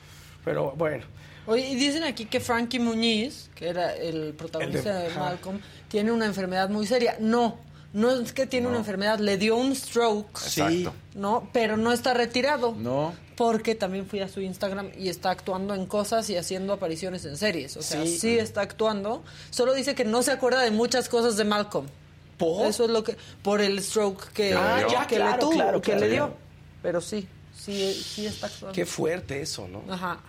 Pero bueno, Oye, y dicen aquí que Frankie Muñiz, que era el protagonista El de-. Malcolm, tiene una enfermedad muy seria. No, no es que tiene una enfermedad, le dio un stroke. Exacto. ¿no? Pero no está retirado. No. Porque también fui a su Instagram y está actuando en cosas y haciendo apariciones en series. O sea, Sí. sí, está actuando. Solo dice que no se acuerda de muchas cosas de Malcolm. ¿Por? Eso es lo que. Por el stroke que, Ah, que le claro, tuvo, claro, que claro. le dio. Pero sí, sí, sí está actuando. Qué fuerte eso, ¿no? Ajá.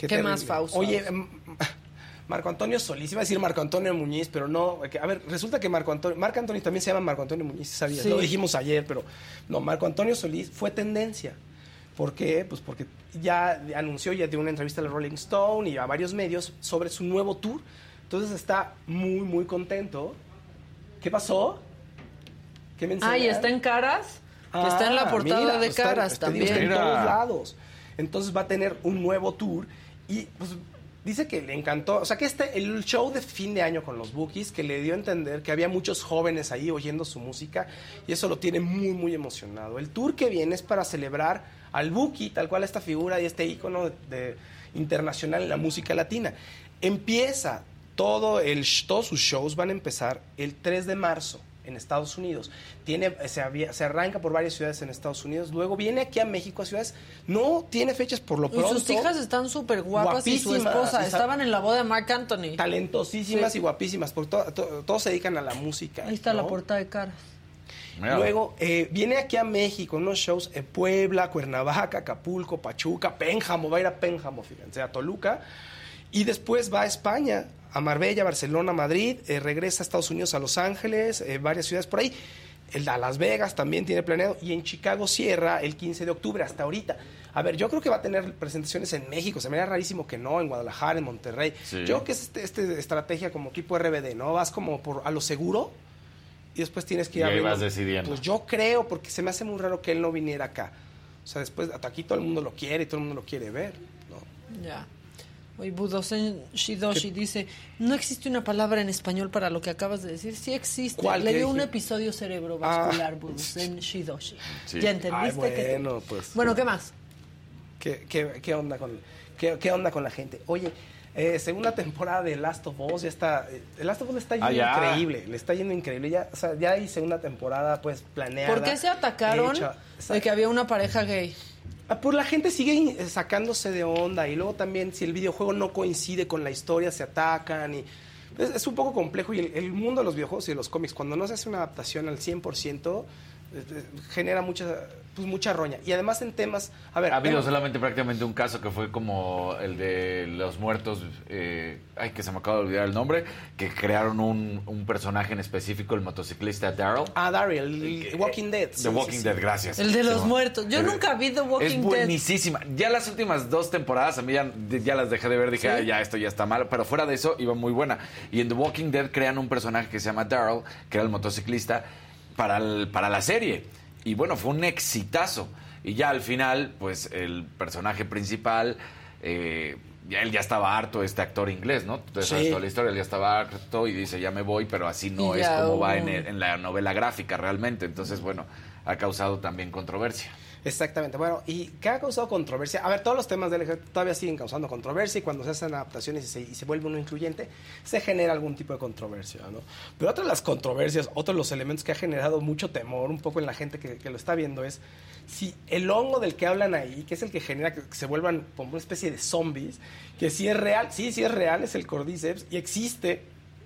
Qué, ¿Qué terrible. más, Fausto? Oye, em, Marco Antonio Solís, iba a decir Marco Antonio Muñiz, pero no. A ver, resulta que Marco Antonio, Marco Antonio también se llama Marco Antonio Muñiz, ¿sabías? Sí. Lo dijimos ayer, pero no, Marco Antonio Solís fue tendencia. ¿Por qué? Pues porque ya anunció, ya dio una entrevista a la Rolling Stone y a varios medios sobre su nuevo tour. Entonces está muy, muy contento. ¿Qué pasó? ¿Qué me Ah, y está en caras. está en la Ah, portada mira, de está- caras está- también. Está en todos lados. Entonces va a tener un nuevo tour y pues dice que le encantó, o sea que este el show de fin de año con los Bookies que le dio a entender que había muchos jóvenes ahí oyendo su música y eso lo tiene muy muy emocionado. El tour que viene es para celebrar al Bookie, tal cual esta figura y este ícono de, internacional en la música latina. Empieza todo el todos sus shows van a empezar el 3 de marzo en Estados Unidos. Tiene, se, había- se arranca por varias ciudades en Estados Unidos, luego viene aquí a México a ciudades, no tiene fechas por lo Y pronto. sus hijas están súper guapas y su esposa. Estaban en la boda de Mark Anthony. talentosísimas Sí. y guapísimas, porque to- to- todos se dedican a la música. Ahí está la portada de caras. Mira. Luego eh, viene aquí a México, unos shows en Puebla, Cuernavaca, Acapulco, Pachuca, Pénjamo, va a ir a Pénjamo, fíjense, a Toluca. Y después va a España, a Marbella, Barcelona, Madrid, eh, regresa a Estados Unidos, a Los Ángeles, eh, varias ciudades por ahí. El, a Las Vegas también tiene planeado. Y en Chicago cierra el 15 de octubre, hasta ahorita. A ver, yo creo que va a tener presentaciones en México. Se me haría rarísimo que no, en Guadalajara, en Monterrey. Sí. Yo creo que es este, este estrategia como tipo RBD, ¿no? Vas como por a lo seguro y después tienes que ir Y ahí vas decidiendo. Pues yo creo, porque se me hace muy raro que él no viniera acá. O sea, después, hasta aquí todo el mundo lo quiere y todo el mundo lo quiere ver, ¿no? Ya. Budosen Shidoshi dice, no existe una palabra en español para lo que acabas de decir. Sí existe. ¿Cuál? Le ¿Qué dio un episodio cerebrovascular, Ah. Budosen Shidoshi. Sí. ¿Ya entendiste? Ay, que bueno, pues. Bueno, ¿qué más? ¿Qué, qué, qué onda, con, qué, qué onda con la gente? Oye, eh, segunda temporada de Last of Us, ya está. eh, El Last of Us le está yendo Ah, ya. increíble, le está yendo increíble. Ya, o sea, ya hay segunda temporada, pues, planeada. ¿Por qué se atacaron hecha. de que había una pareja gay? Ah, Pues la gente sigue in- sacándose de onda y luego también si el videojuego no coincide con la historia se atacan y es, un poco complejo y el, el mundo de los videojuegos y de los cómics cuando no se hace una adaptación al 100% eh, eh, genera mucha pues mucha roña y además en temas a ver Ha habido solamente prácticamente un caso que fue como el de los muertos, eh, ay, que se me acaba de olvidar el nombre, que crearon un, un personaje en específico, el motociclista Daryl. ah Daryl el Walking Dead sí, The Walking sí, sí. Dead, gracias. El de los Sí, muertos. Yo Eh, nunca vi The Walking Es Dead. buenísima. Ya las últimas dos temporadas a mí ya, ya las dejé de ver, dije, ¿Sí? "Ah, ya esto ya está mal, pero fuera de eso iba muy buena. Y en The Walking Dead crean un personaje que se llama Daryl, que era el motociclista, para, el- para la serie. Y bueno, fue un exitazo. Y ya al final, pues el personaje principal, eh, ya él ya estaba harto, este actor inglés, ¿no? Tú sabes Sí. toda la historia, él ya estaba harto y dice, ya me voy, pero así no Y es como va en, el- en la novela gráfica realmente. Entonces, bueno, ha causado también controversia. Exactamente. Bueno, ¿y qué ha causado controversia? A ver, todos los temas del LGBT todavía siguen causando controversia y cuando se hacen adaptaciones y se, y se vuelve uno incluyente, se genera algún tipo de controversia, ¿no? Pero otra de las controversias, otro de los elementos que ha generado mucho temor un poco en la gente que, lo está viendo es si el hongo del que hablan ahí, que es el que genera que, que se vuelvan como una especie de zombies, que sí es real, sí, sí es real, es el cordyceps y existe,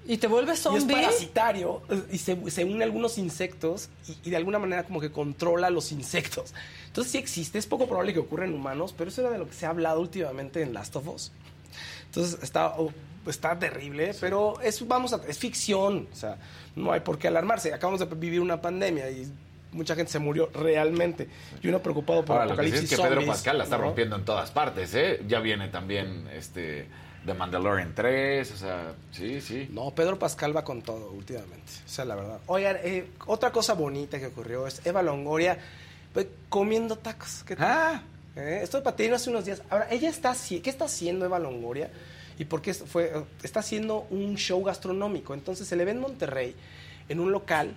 ¿Y te vuelves y es zombie? parasitario y se, se une a algunos insectos y, y de alguna manera como que controla los insectos. Entonces sí existe, es poco probable que ocurra en humanos, pero eso era de lo que se ha hablado últimamente en Last of Us. Entonces está, oh, está terrible, pero es, vamos a, es ficción, o sea, no hay por qué alarmarse. Acabamos de vivir una pandemia y mucha gente se murió realmente. Y uno preocupado por Ahora, lo que sí apocalipsis es que Pedro zombies, Pascal la está ¿no? rompiendo en todas partes, ¿eh? Ya viene también este The Mandalorian 3, o sea, sí, sí. No, Pedro Pascal va con todo últimamente. O sea, la verdad. Oigan, eh, otra cosa bonita que ocurrió es Eva Longoria pues, comiendo tacos. ¿Qué? Ah. Eh, esto de hace unos días. Ahora, ella está ¿qué está haciendo Eva Longoria? Y por qué fue, está haciendo un show gastronómico. Entonces se le ve en Monterrey, en un local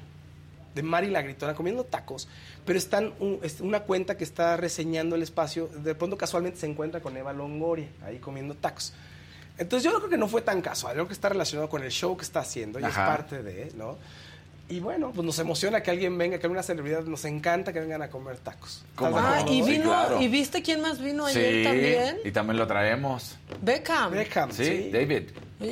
de Mari la Gritona comiendo tacos, pero están un- es una cuenta que está reseñando el espacio, de pronto casualmente se encuentra con Eva Longoria ahí comiendo tacos. Entonces yo creo que no fue tan casual, yo creo que está relacionado con el show que está haciendo y Ajá. es parte de, ¿no? Y bueno, pues nos emociona que alguien venga, que alguna celebridad, nos encanta que vengan a comer tacos. ¿Cómo ¿Estás de Ah, y Sí, vino, claro. ¿y viste quién más vino ayer Sí, también? y también lo traemos. Beckham. Beckham, Sí, sí. David.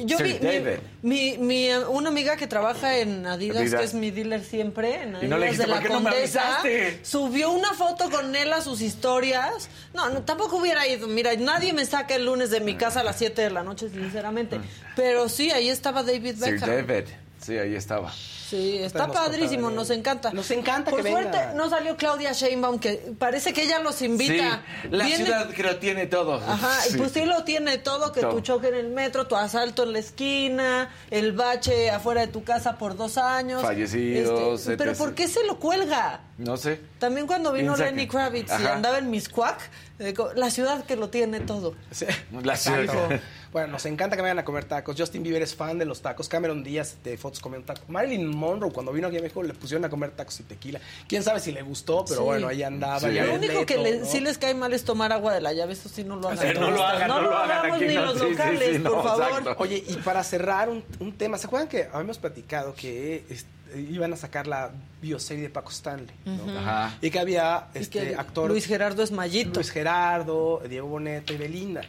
Yo Sir vi David. mi, mi, mi, una amiga que trabaja en Adidas, Adidas. que es mi dealer siempre, en Adidas Y no le dijiste, de la "¿Por qué no me Condesa, avisaste?" subió una foto con él a sus historias. No, no, tampoco hubiera ido. Mira, nadie me saca el lunes de mi casa a las 7 de la noche, sinceramente. Pero sí, ahí estaba David Sir Beckham. David. Sí, ahí estaba. Sí, está nos padrísimo, nos encanta. Nos encanta Por que suerte venga. no salió Claudia Sheinbaum, que parece que ella los invita. Sí, la Viene- ciudad que lo tiene todo. Ajá, y Sí. pues sí lo tiene todo, que Todo. tu choque en el metro, tu asalto en la esquina, el bache afuera de tu casa por dos años. Fallecidos, Este, pero. ¿por qué se lo cuelga? No sé. También cuando vino Piensa Lenny que- Kravitz y andaba en Miscuac, eh, la ciudad que lo tiene todo. Sí. La ciudad. Bueno, nos encanta que vayan a comer tacos. Justin Bieber es fan de los tacos. Cameron Díaz de fotos comiendo tacos. Marilyn Monroe, cuando vino aquí a México, le pusieron a comer tacos y tequila. Quién sabe si le gustó, pero Sí. bueno, ahí andaba. Sí. Lo único Leto, que le- ¿no? sí les cae mal es tomar agua de la llave, eso sí no lo hagan. Sí, no lo hagan, no lo hagan hagamos ni los Sí, sí, locales, por favor. exacto. Oye, y para cerrar un, un tema, ¿se acuerdan que habíamos platicado que este, iban a sacar la bioserie de Paco Stanley? ¿no? Ajá. Y que había Y este que actor Luis Gerardo es Mallito. Luis Gerardo, Diego Boneta y Belinda.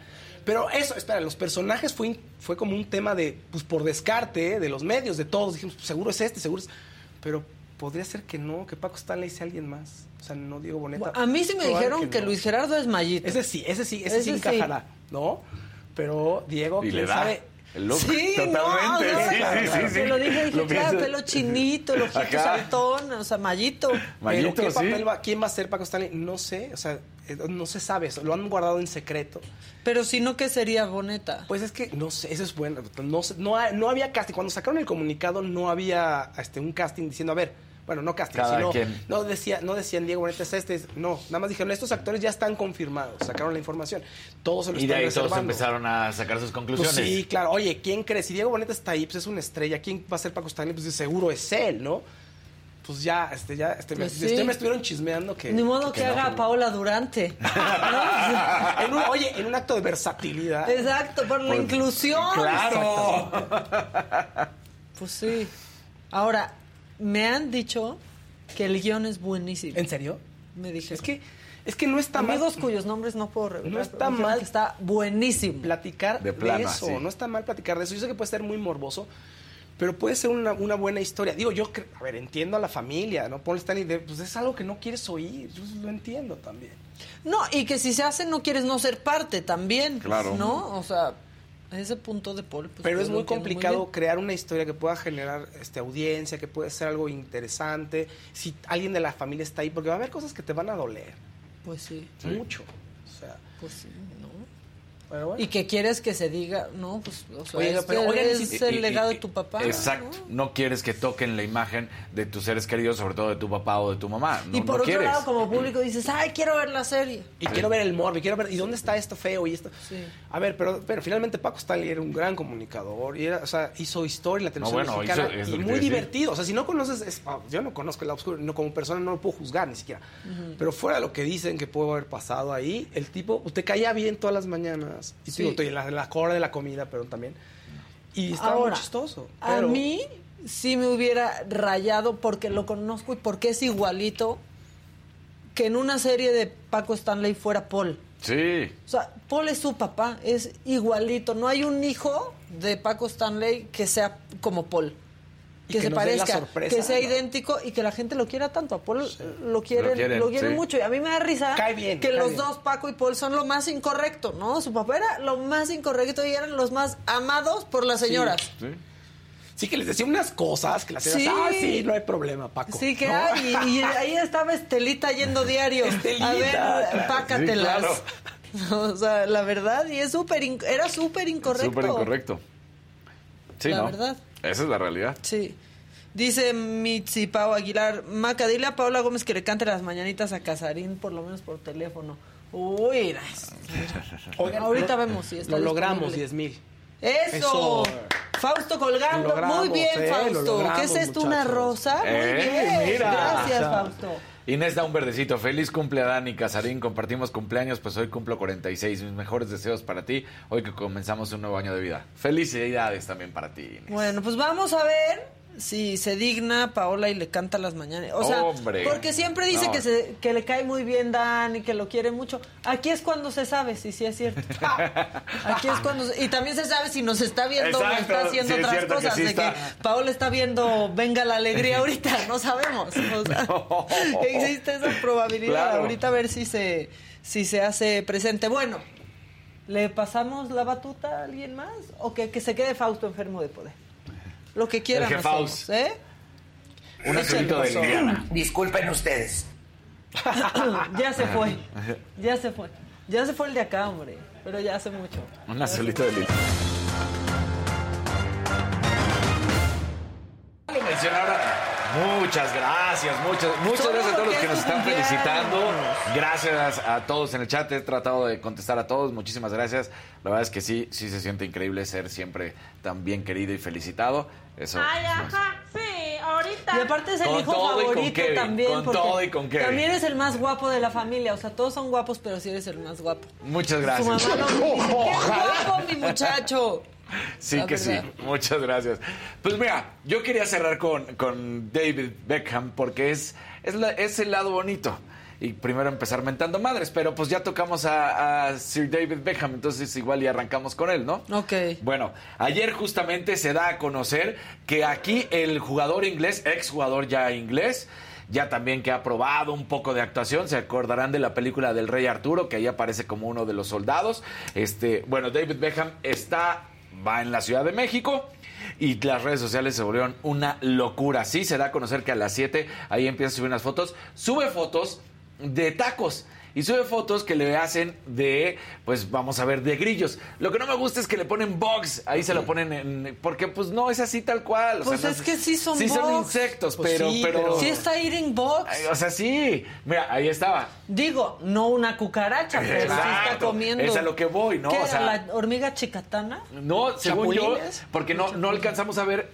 Pero eso, espera, los personajes fue, fue como un tema de, pues por descarte, ¿eh? de los medios, de todos. Dijimos, pues, seguro es este, seguro es. Pero podría ser que no, que Paco Stanley sea alguien más. O sea, no Diego Boneta. A mí sí me dijeron que, no. Luis Gerardo es Mallito. Ese sí, ese sí, ese, sí Ese sí. encajará, ¿no? Pero Diego, quién sabe. El look. Sí, Totalmente. no, no, sí, claro, sí, claro. sí, Te sí. lo dije, dije, Lo claro, pienso. pelo chinito, el ojito Ajá. saltón, o sea, Mallito. Pero ¿qué sí. papel va, ¿quién va a ser Paco Stanley? No sé, o sea, eh, no se sabe, eso, lo han guardado en secreto. Pero si no, ¿qué sería Boneta? Pues es que no sé, eso es bueno. No, sé, no, ha- no había casting. Cuando sacaron el comunicado no había este, un casting diciendo, a ver, bueno, no casting, Cada sino quien. no decía, no decían Diego Boneta es este, es- no, nada más dijeron, estos actores ya están confirmados, sacaron la información. Todos se lo Y de están ahí todos reservando. empezaron a sacar sus Pues conclusiones. sí, claro. Oye, ¿quién cree? Si Diego Boneta está ahí, pues es una estrella. ¿Quién va a ser Paco Stanley? Pues de seguro es él, ¿no? Pues ya, este, ya, este, Pues me, sí. este me estuvieron chismeando que. Ni modo que, haga no. Paola Durante. ¿no? En un- oye, en un acto de versatilidad. Exacto, por la Pues, inclusión. ¡Claro! Pues sí. Ahora, me han dicho que el guion es buenísimo. ¿En serio? Me dije. Es que, es que no está mal. Amigos cuyos nombres no puedo revelar. No está dijeron mal. está buenísimo. platicar De eso. así. No está mal platicar de eso. Yo sé que puede ser muy morboso, pero puede ser una, una buena historia. Digo, yo, a ver, entiendo a la familia, ¿no? Paul Stanley, de- pues es algo que no quieres oír. Yo lo entiendo también. No, y que si se hace no quieres no ser parte también. Claro. ¿No? O sea, ese punto de Paul. pues, Pero es muy complicado crear una historia que pueda generar este, audiencia, que puede ser algo interesante. Si alguien de la familia está ahí, porque va a haber cosas que te van a doler. Pues sí, Mucho. O sea, pues sí. Pero bueno. Y que quieres que se diga, no, pues, o sea, Oiga, es, pero que oigan, es y- el Y- legado y- de tu papá. Exacto. ¿no? No quieres que toquen la imagen de tus seres queridos, sobre todo de tu papá o de tu mamá. No, y por no otro quieres. lado, como público, dices, ay, quiero ver la serie. Y quiero ver el morbo, y quiero ver, ¿y dónde está esto feo y esto? Sí. A ver, pero, pero finalmente Paco Stanley era un gran comunicador, y era, o sea, hizo historia en la televisión bueno, mexicana, hizo- y muy divertido. O sea, si no conoces, es- ah, yo no conozco el obscuro, no como persona no lo puedo juzgar ni siquiera. Pero fuera de lo que dicen que pudo haber pasado ahí, el tipo, usted caía bien todas las mañanas, y Sí. digo, la, la hora de la comida, pero también. Y estaba Ahora, muy chistoso. A mí sí me hubiera rayado porque lo conozco y porque es igualito que en una serie de Paco Stanley fuera Paul. Sí. O sea, Paul es su papá, es igualito. No hay un hijo de Paco Stanley que sea como Paul. Que, que se parezca, sorpresa, que sea ¿no? idéntico y que la gente lo quiera tanto. A Paul lo quieren, Lo lo quieren, sí. mucho. Y a mí me da risa Cae bien, que cae los bien. dos, Paco y Paul, son lo más incorrecto, ¿no? Su papá era lo más incorrecto y eran los más amados por las señoras. Sí. Sí, que les decía unas cosas que las señoras, Sí. ah, sí, no hay problema, Paco. Sí, que ¿No? hay, y, y ahí estaba Estelita yendo diario. Estelita, a ver, claro. pácatelas. Sí, O sea, la verdad, y es súper, era súper incorrecto. Súper incorrecto. Sí, La ¿no? verdad. Esa es la realidad. Sí. Dice Mitzi Pau Aguilar, Maca, dile a Paula Gómez que le cante las mañanitas a Casarín, por lo menos por teléfono. Uy, las- Oigan, ahorita lo- vemos si está Lo logramos, disponible. 10 mil. ¡Eso! Eso. Fausto colgando. Logramos, Muy bien, eh, lo Fausto. logramos, ¿Qué es esto? ¿Una rosa? Muy Eh, bien. mira. Gracias, Fausto. Inés da un verdecito. Feliz cumple a Dani Casarín. Compartimos cumpleaños, pues hoy cumplo 46. Mis mejores deseos para ti, hoy que comenzamos un nuevo año de vida. Felicidades también para ti, Inés. Bueno, pues vamos a ver si se digna Paola y le canta las mañanas. O sea, Hombre. porque siempre dice No. que, se, que le cae muy bien Dan y que lo quiere mucho. Aquí es cuando se sabe si sí es cierto. Aquí es cuando... se- y también se sabe si nos está viendo o está haciendo sí otras que cosas. sí de está. que Paola está viendo Venga la Alegría ahorita. No sabemos. O sea, No. existe esa probabilidad. Claro. Ahorita a ver si se, si se hace presente. Bueno, ¿le pasamos la batuta a alguien más? ¿O que, que se quede Fausto enfermo de poder? Lo que quieran El ¿eh? Un azulito de Liliana. Disculpen ustedes. ya se fue. Ya se fue. Ya se fue el de acá, hombre. Pero ya hace mucho. Un azulito de Liliana. Lo mencionaron. Muchas gracias, muchas, muchas Solo gracias a todos los que es nos están cumpleaños. felicitando. Gracias a todos en el chat. He tratado de contestar a todos. Muchísimas gracias. La verdad es que sí, sí se siente increíble ser siempre tan bien querido y felicitado. Eso. Ay, ajá, sí, ahorita. Y aparte es el Con hijo todo y con favorito Kevin, también. con todo y con Kevin. También eres el más guapo de la familia. O sea, todos son guapos, pero sí eres el más guapo. Muchas gracias. mamá lo dice, ¡Qué guapo, mi muchacho! Sí La que sí, muchas gracias. Pues mira, yo quería cerrar con, con David Beckham porque es, es, la- es el lado bonito. Y primero empezar mentando madres, pero pues ya tocamos a, a Sir David Beckham, entonces igual y arrancamos con él, ¿no? Ok. Bueno, ayer justamente se da a conocer que aquí el jugador inglés, ex jugador ya inglés, ya también que ha probado un poco de actuación, se acordarán de la película del Rey Arturo, que ahí aparece como uno de los soldados. Este, bueno, David Beckham está, va en la Ciudad de México. Y las redes sociales se volvieron una locura. Sí, se da a conocer que a las 7 ahí empieza a subir unas fotos. Sube fotos de tacos. Y sube fotos que le hacen de, pues vamos a ver, de grillos. Lo que no me gusta es que le ponen bugs. Ahí se lo ponen en. Porque pues no es así tal cual. o Pues sea, no es que sí son Sí son insectos, Pues pero, sí, pero. pero- Sí está eating box. Ay, O sea, sí. Mira, ahí estaba. Digo, no una cucaracha, pero sí está comiendo. Es a lo que voy, ¿no? ¿Qué O sea- la hormiga chicatana? No, según yo, porque no, no alcanzamos a ver,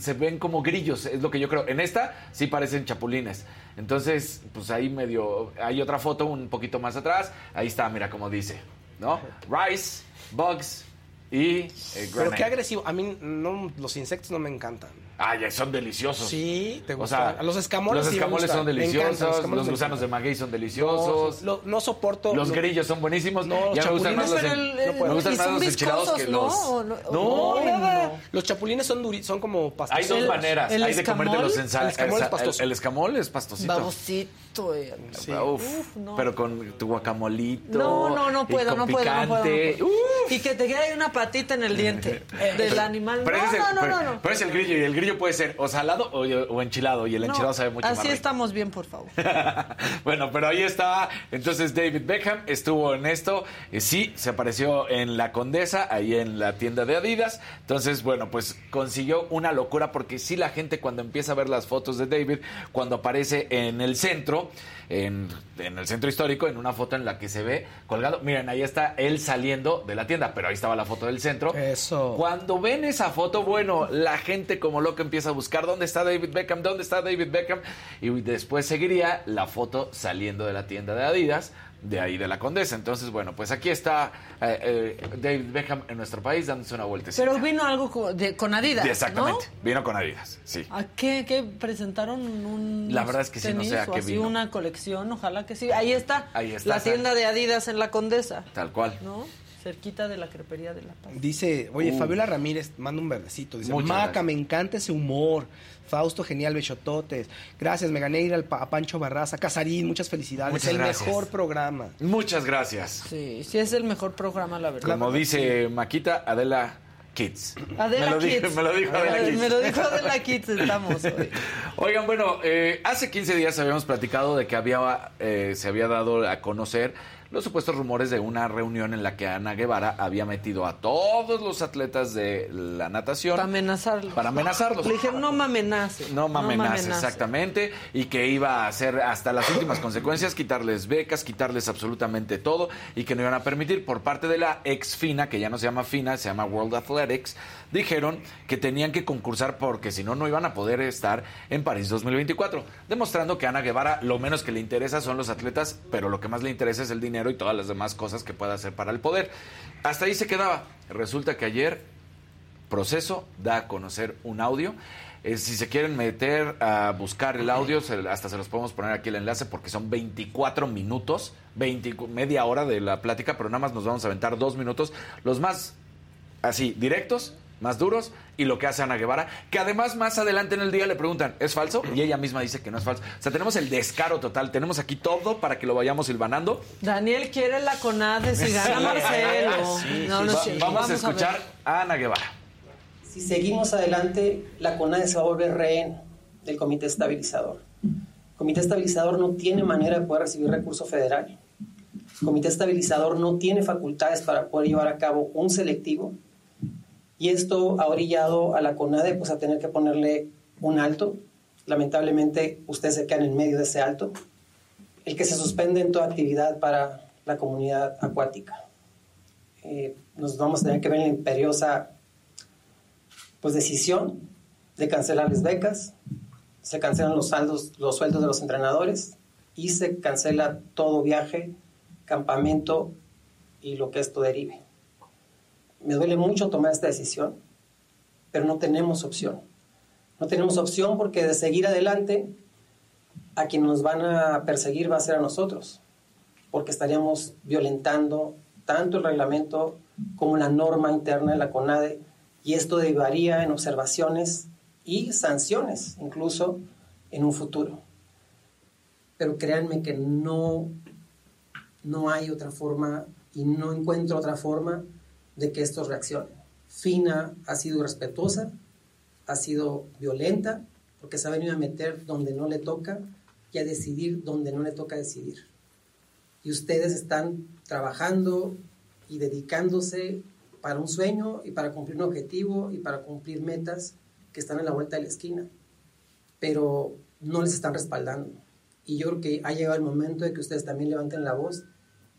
se ven como grillos, es lo que yo creo. En esta sí parecen chapulines. Entonces, pues ahí medio, hay otra foto un poquito más atrás, ahí está, mira cómo dice, ¿no? Rice, bugs y eh, Pero qué agresivo. A mí no, los insectos no me encantan. Ah, ya son deliciosos. Sí, te O gustan. sea, los escamoles Los sí me escamoles gustan. son Me encantan, deliciosos, escamoles los me gusanos de maguey son deliciosos. No, no soporto. Los grillos son buenísimos. No, ya me gustan chapulines, más los, el- el- me gustan más los enchilados que los. ¿no? No, No, nada. Los chapulines son duri, son como Hay pastosos. dos maneras. el Hay de comértelos escamol, en sal. el escamol es pastoso. El, el escamol es pastosito. Babosito. eh. Sí. Uf, Uf, no. Pero con tu guacamolito. No, no, no puedo, no puedo, no puedo. Uf. y que te quede ahí una patita en el diente del animal. No, no, no, no. pero es el grillo y el grillo puede ser o salado o, o enchilado y el No, enchilado sabe mucho más Así estamos bien, por favor. bueno, pero ahí está. Entonces David Beckham estuvo en esto. Eh, sí, se apareció en la Condesa, ahí en la tienda de Adidas. Entonces, bueno, pues consiguió una locura porque sí la gente cuando empieza a ver las fotos de David, cuando aparece en el centro, en, en el centro histórico, en una foto en la que se ve colgado. Miren, ahí está él saliendo de la tienda, pero ahí estaba la foto del centro. Eso. Cuando ven esa foto, bueno, la gente como loca empieza a buscar dónde está David Beckham, dónde está David Beckham. Y después seguiría la foto saliendo de la tienda de Adidas, de ahí de la Condesa. Entonces, bueno, pues aquí está eh, eh, David Beckham en nuestro país dándose una vueltecita. Pero vino algo co- de- con Adidas, Exactamente, ¿no? vino con Adidas, sí. ¿A qué, qué presentaron un La verdad es que sí, no sé a o qué así vino. una colección, ojalá que sí. Ahí está. Ahí está, La está. tienda de Adidas en la Condesa, Tal cual. ¿no? Cerquita de la crepería de La Paz. Dice, oye, Uh. Fabiola Ramírez manda un verdecito. Dice, Maca, gracias. me encanta ese humor. Fausto, genial, bechototes. Gracias, me gané ir al a Pancho Barraza. Casarín, muchas felicidades. Muchas el gracias. mejor programa. Muchas gracias. Sí, sí es el mejor programa, la verdad. Como dice Maquita, Adela Kids. Adela me lo Kids. Dijo, me lo dijo Adela Kids. Me lo dijo Adela Kids, estamos hoy. Oigan, bueno, eh, hace 15 días habíamos platicado de que había, eh, se había dado a conocer los supuestos rumores de una reunión en la que Ana Guevara había metido a todos los atletas de la natación Para amenazarlos. para amenazarlos. Le dije, no me amenace. No me amenace, amenace". exactamente. Y que iba a hacer hasta las últimas consecuencias, quitarles becas, quitarles absolutamente todo. Y que no iban a permitir por parte de la ex FINA, que ya no se llama FINA, se llama World Athletics, dijeron que tenían que concursar porque si no, no iban a poder estar en París 2024. Demostrando que a Ana Guevara lo menos que le interesa son los atletas, pero lo que más le interesa es el dinero y todas las demás cosas que pueda hacer para el poder. Hasta ahí se quedaba. Resulta que ayer proceso da a conocer un audio. Eh, si se quieren meter a buscar el audio, se- hasta se los podemos poner aquí el enlace porque son 24 minutos, 20 media hora de la plática, pero nada más nos vamos a aventar dos minutos, los más así, directos, más duros, y lo que hace Ana Guevara, que además más adelante en el día le preguntan, ¿es falso? Y ella misma dice que no es falso. O sea, tenemos el descaro total, tenemos aquí todo para que lo vayamos silvanando. Daniel quiere la CONADE si gana Sí, Marcelo. sí, No, sí. no Va- sé. vamos, a escuchar a Ana Guevara. Si seguimos adelante, la CONADE se va a volver rehén del Comité Estabilizador. El Comité Estabilizador no tiene manera de poder recibir recurso federal. El Comité Estabilizador no tiene facultades para poder llevar a cabo un selectivo. Y esto ha orillado a la CONADE pues, a tener que ponerle un alto. Lamentablemente, ustedes se quedan en medio de ese alto. El que se suspende en toda actividad para la comunidad acuática. Eh, nos vamos a tener que ver en la imperiosa pues decisión de cancelarles becas, se cancelan los saldos, los sueldos de los entrenadores y se cancela todo viaje, campamento y lo que esto derive. Me duele mucho tomar esta decisión, pero no tenemos opción. No tenemos opción porque de seguir adelante, a quien nos van a perseguir va a ser a nosotros, porque estaríamos violentando tanto el reglamento como la norma interna de la CONADE y esto derivaría en observaciones y sanciones, incluso en un futuro. Pero créanme que no, no hay otra forma y no encuentro otra forma de que esto reaccione. Fina ha sido respetuosa, ha sido violenta, porque se ha venido a meter donde no le toca y a decidir donde no le toca decidir. Y ustedes están trabajando y dedicándose para un sueño y para cumplir un objetivo y para cumplir metas que están en la vuelta de la esquina, pero no les están respaldando. Y yo creo que ha llegado el momento de que ustedes también levanten la voz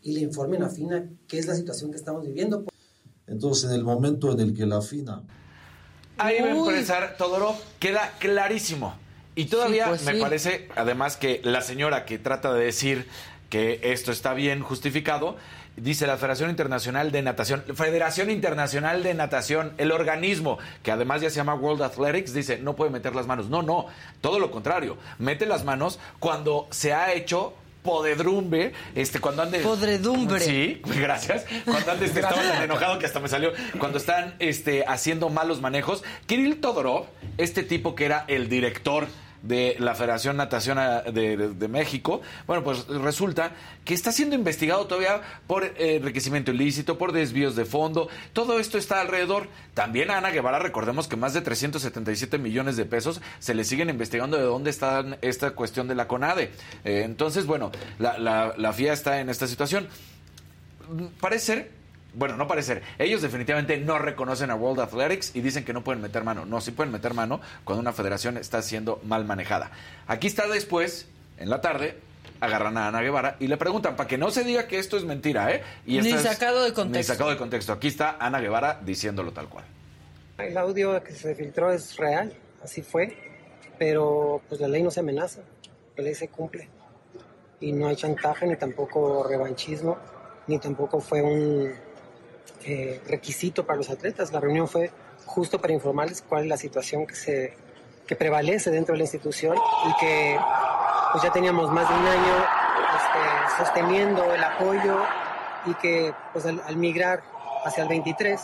y le informen a FINA qué es la situación que estamos viviendo. Entonces, en el momento en el que la FINA Ahí va a empezar Todorov, queda clarísimo. Y todavía Sí, pues me sí. parece, además, que la señora que trata de decir que esto está bien justificado, dice la Federación Internacional de Natación, Federación Internacional de Natación, el organismo que además ya se llama World Athletics, dice, no puede meter las manos. No, no, todo lo contrario, mete las manos cuando se ha hecho podedrumbe, este, cuando ande... Podredumbre. Sí, gracias. Cuando antes estaba tan enojado que hasta me salió. Cuando están este, haciendo malos manejos. Kirill Todorov, este tipo que era el director de la Federación Natación de, de- México, bueno, pues resulta que está siendo investigado todavía por eh, enriquecimiento ilícito, por desvíos de fondo. Todo esto está alrededor. También a Ana Guevara, recordemos que más de 377 millones de pesos se le siguen investigando de dónde está esta cuestión de la CONADE. Eh, entonces, bueno, la, la, la FIA está en esta situación. Parece ser, bueno, no parece ser, ellos definitivamente no reconocen a World Athletics y dicen que no pueden meter mano. No, sí pueden meter mano cuando una federación está siendo mal manejada. Aquí está después, en la tarde, agarran a Ana Guevara y le preguntan, para que no se diga que esto es mentira, ¿eh? Y Ni sacado de Ni contexto. sacado de contexto. Aquí está Ana Guevara diciéndolo tal cual. El audio que se filtró es real, así fue, pero pues la ley no se amenaza, la ley se cumple. Y no hay chantaje, ni tampoco revanchismo, ni tampoco fue un eh, requisito para los atletas. La reunión fue justo para informarles cuál es la situación que, se, que prevalece dentro de la institución y que pues ya teníamos más de un año este, sosteniendo el apoyo y que pues al, al migrar hacia el 23,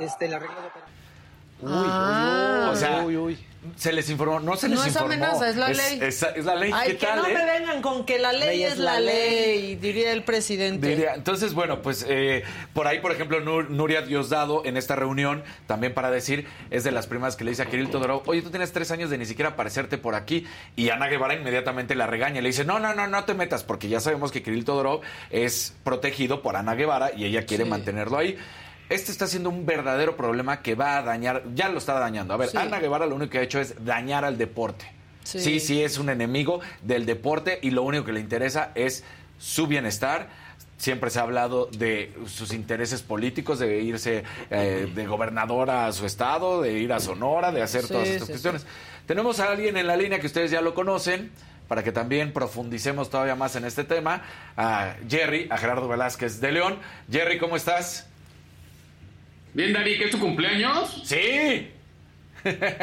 este, las reglas de Uy, Ah. o sea, se les informó, no se les No es informó. amenaza, es la ley. Es, es la ley. Ay, ¿Qué que tal, no eh? me vengan con que la ley, es la ley, diría el presidente. Diría, entonces, bueno, pues eh, por ahí, por ejemplo, Nur- Nuria Diosdado en esta reunión, también para decir, es de las primas que le dice a Kirill Todorov, oye, tú tienes tres años de ni siquiera aparecerte por aquí. Y Ana Guevara inmediatamente la regaña y le dice, no, no, no, no te metas, porque ya sabemos que Kirill Todorov es protegido por Ana Guevara y ella quiere Sí. mantenerlo ahí. Este está siendo un verdadero problema que va a dañar, ya lo está dañando. A ver, Sí. Ana Guevara lo único que ha hecho es dañar al deporte. Sí. sí, sí es un enemigo del deporte y lo único que le interesa es su bienestar. Siempre se ha hablado de sus intereses políticos, de irse eh, de gobernadora a su estado, de ir a Sonora, de hacer Sí, todas estas sí, cuestiones. Tenemos a alguien en la línea que ustedes ya lo conocen, para que también profundicemos todavía más en este tema, a Jerry, a Gerardo Velázquez de León. Jerry, ¿cómo estás? Bien, Dari, ¿qué es tu cumpleaños? Sí.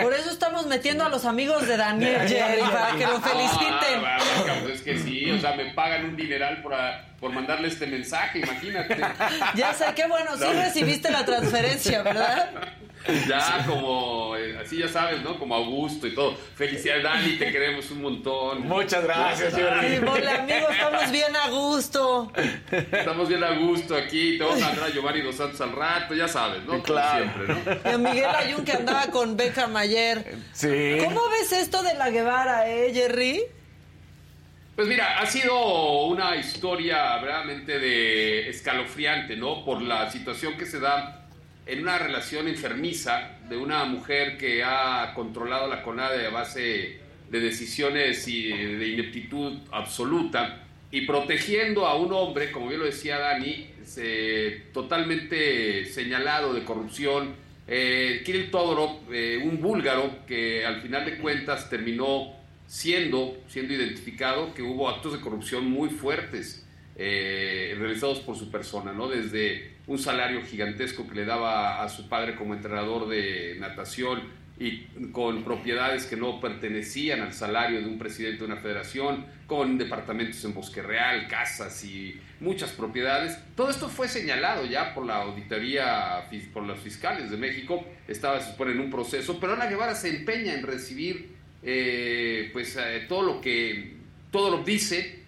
Por eso estamos metiendo a los amigos de Daniel Jerry, para que lo feliciten. Ah, bueno, pues es que sí, o sea, me pagan un dineral por, a- por mandarle este mensaje, imagínate. Ya sé, qué bueno, sí No. recibiste la transferencia, ¿verdad? Ya como, eh, así ya sabes, ¿no? Como Augusto y todo. Felicidades, Dani, te queremos un montón. Muchas gracias, Sí, mole, amigo, estamos bien a gusto. Estamos bien a gusto aquí, te vamos a mandar a Giovanni Dos Santos al rato, ya sabes, ¿no? Como Claro. siempre, ¿no? Y a Miguel Ayun que andaba con Beckham ayer. Sí. ¿Cómo ves esto de la Guevara, eh, Jerry? Pues mira, ha sido una historia verdaderamente de escalofriante, ¿no? Por la situación que se da en una relación enfermiza de una mujer que ha controlado la CONADE a base de decisiones y de ineptitud absoluta y protegiendo a un hombre, como bien lo decía Dani, totalmente señalado de corrupción. Eh, Kirill Todorov, eh, un búlgaro que al final de cuentas terminó siendo, siendo identificado que hubo actos de corrupción muy fuertes eh, realizados por su persona, ¿no? Desde un salario gigantesco que le daba a su padre como entrenador de natación y con propiedades que no pertenecían al salario de un presidente de una federación, con departamentos en Bosque Real, casas y muchas propiedades. Todo esto fue señalado ya por la auditoría, por los fiscales de México, estaba se supone en un proceso, pero Ana Guevara se empeña en recibir eh, pues eh, todo lo que todo lo dice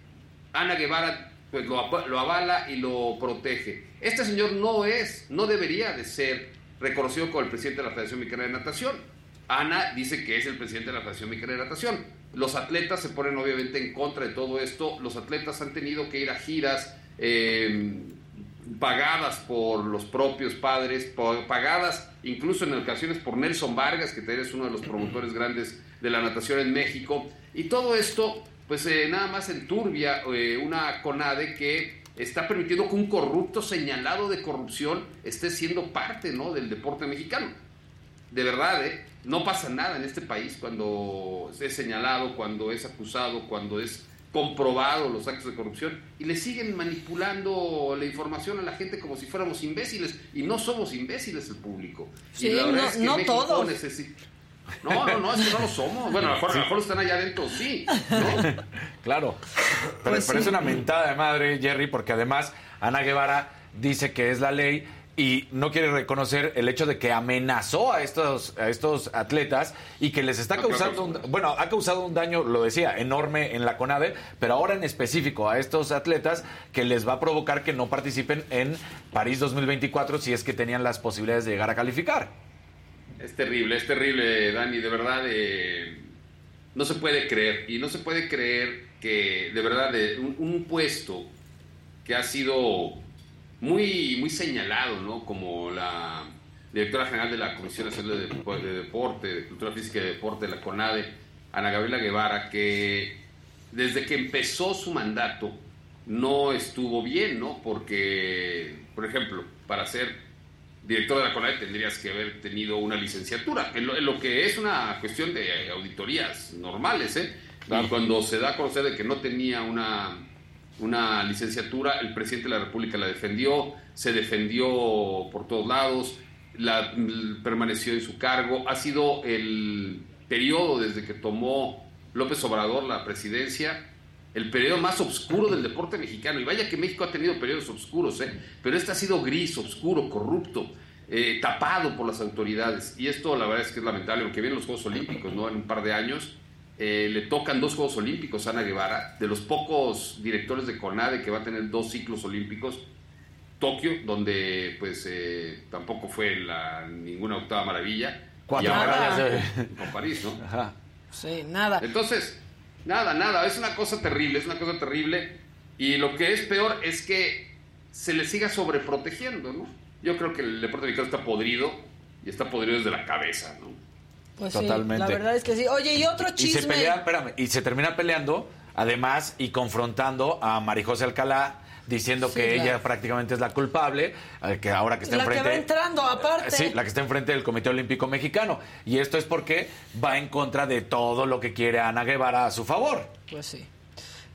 Ana Guevara pues lo, lo avala y lo protege. Este señor no es, no debería de ser reconocido como el presidente de la Federación Mexicana de Natación. Ana dice que es el presidente de la Federación Mexicana de Natación. Los atletas se ponen obviamente en contra de todo esto. Los atletas han tenido que ir a giras eh, pagadas por los propios padres, pagadas incluso en ocasiones por Nelson Vargas, que es uno de los promotores grandes de la natación en México. Y todo esto, pues eh, nada más enturbia eh, una CONADE que está permitiendo que un corrupto señalado de corrupción esté siendo parte ¿no? del deporte mexicano. De verdad, ¿eh? no pasa nada en este país cuando es señalado, cuando es acusado, cuando es comprobado los actos de corrupción y le siguen manipulando la información a la gente como si fuéramos imbéciles y no somos imbéciles el público. Sí, y la verdad no- es que no México todos. No, no, no, es que no lo somos. Bueno, a lo mejor, a lo mejor están allá adentro, sí. ¿no? Claro. Pero, Pues pero sí. es una mentada de madre, Jerry, porque además Ana Guevara dice que es la ley y no quiere reconocer el hecho de que amenazó a estos, a estos atletas y que les está causando, un, bueno, ha causado un daño, lo decía, enorme en la CONADE, pero ahora en específico a estos atletas que les va a provocar que no participen en París 2024 si es que tenían las posibilidades de llegar a calificar. Es terrible, es terrible, Dani, de verdad. eh, no se puede creer, y no se puede creer que de verdad de un, un puesto que ha sido muy, muy señalado, ¿no? Como la directora general de la Comisión Nacional de, Depo- de Deporte, de Cultura Física y de Deporte, la CONADE, Ana Gabriela Guevara, que desde que empezó su mandato no estuvo bien, ¿no? Porque, por ejemplo, para ser director de la CONADE tendrías que haber tenido una licenciatura, en lo, en lo que es una cuestión de auditorías normales, ¿eh? Y cuando se da a conocer de que no tenía una, una licenciatura, el presidente de la República la defendió, se defendió por todos lados, la, l- permaneció en su cargo. Ha sido el periodo desde que tomó López Obrador la presidencia, el periodo más oscuro del deporte mexicano. Y vaya que México ha tenido periodos oscuros, ¿eh? pero este ha sido gris, oscuro, corrupto, eh, tapado por las autoridades. Y esto la verdad es que es lamentable, porque vienen los Juegos Olímpicos ¿no? en un par de años. Eh, le tocan dos Juegos Olímpicos a Ana Guevara, de los pocos directores de CONADE que va a tener dos ciclos olímpicos. Tokio, donde pues eh, tampoco fue la, ninguna octava maravilla. Cuatro y ahora con París, ¿no? Ajá. Sí, nada. Entonces, nada, nada, es una cosa terrible, es una cosa terrible. Y lo que es peor es que se le siga sobreprotegiendo, ¿no? Yo creo que el deporte mexicano está podrido y está podrido desde la cabeza, ¿no? Pues Totalmente. sí, la verdad es que sí. Oye, y otro Y se chisme. pelea, espérame, y se termina peleando, además, y confrontando a Marijose Alcalá, diciendo Sí, que claro. ella prácticamente es la culpable, eh, que ahora que está la que enfrente... va entrando, aparte. Sí, la que está enfrente del Comité Olímpico Mexicano. Y esto es porque va en contra de todo lo que quiere Ana Guevara a su favor. Pues sí.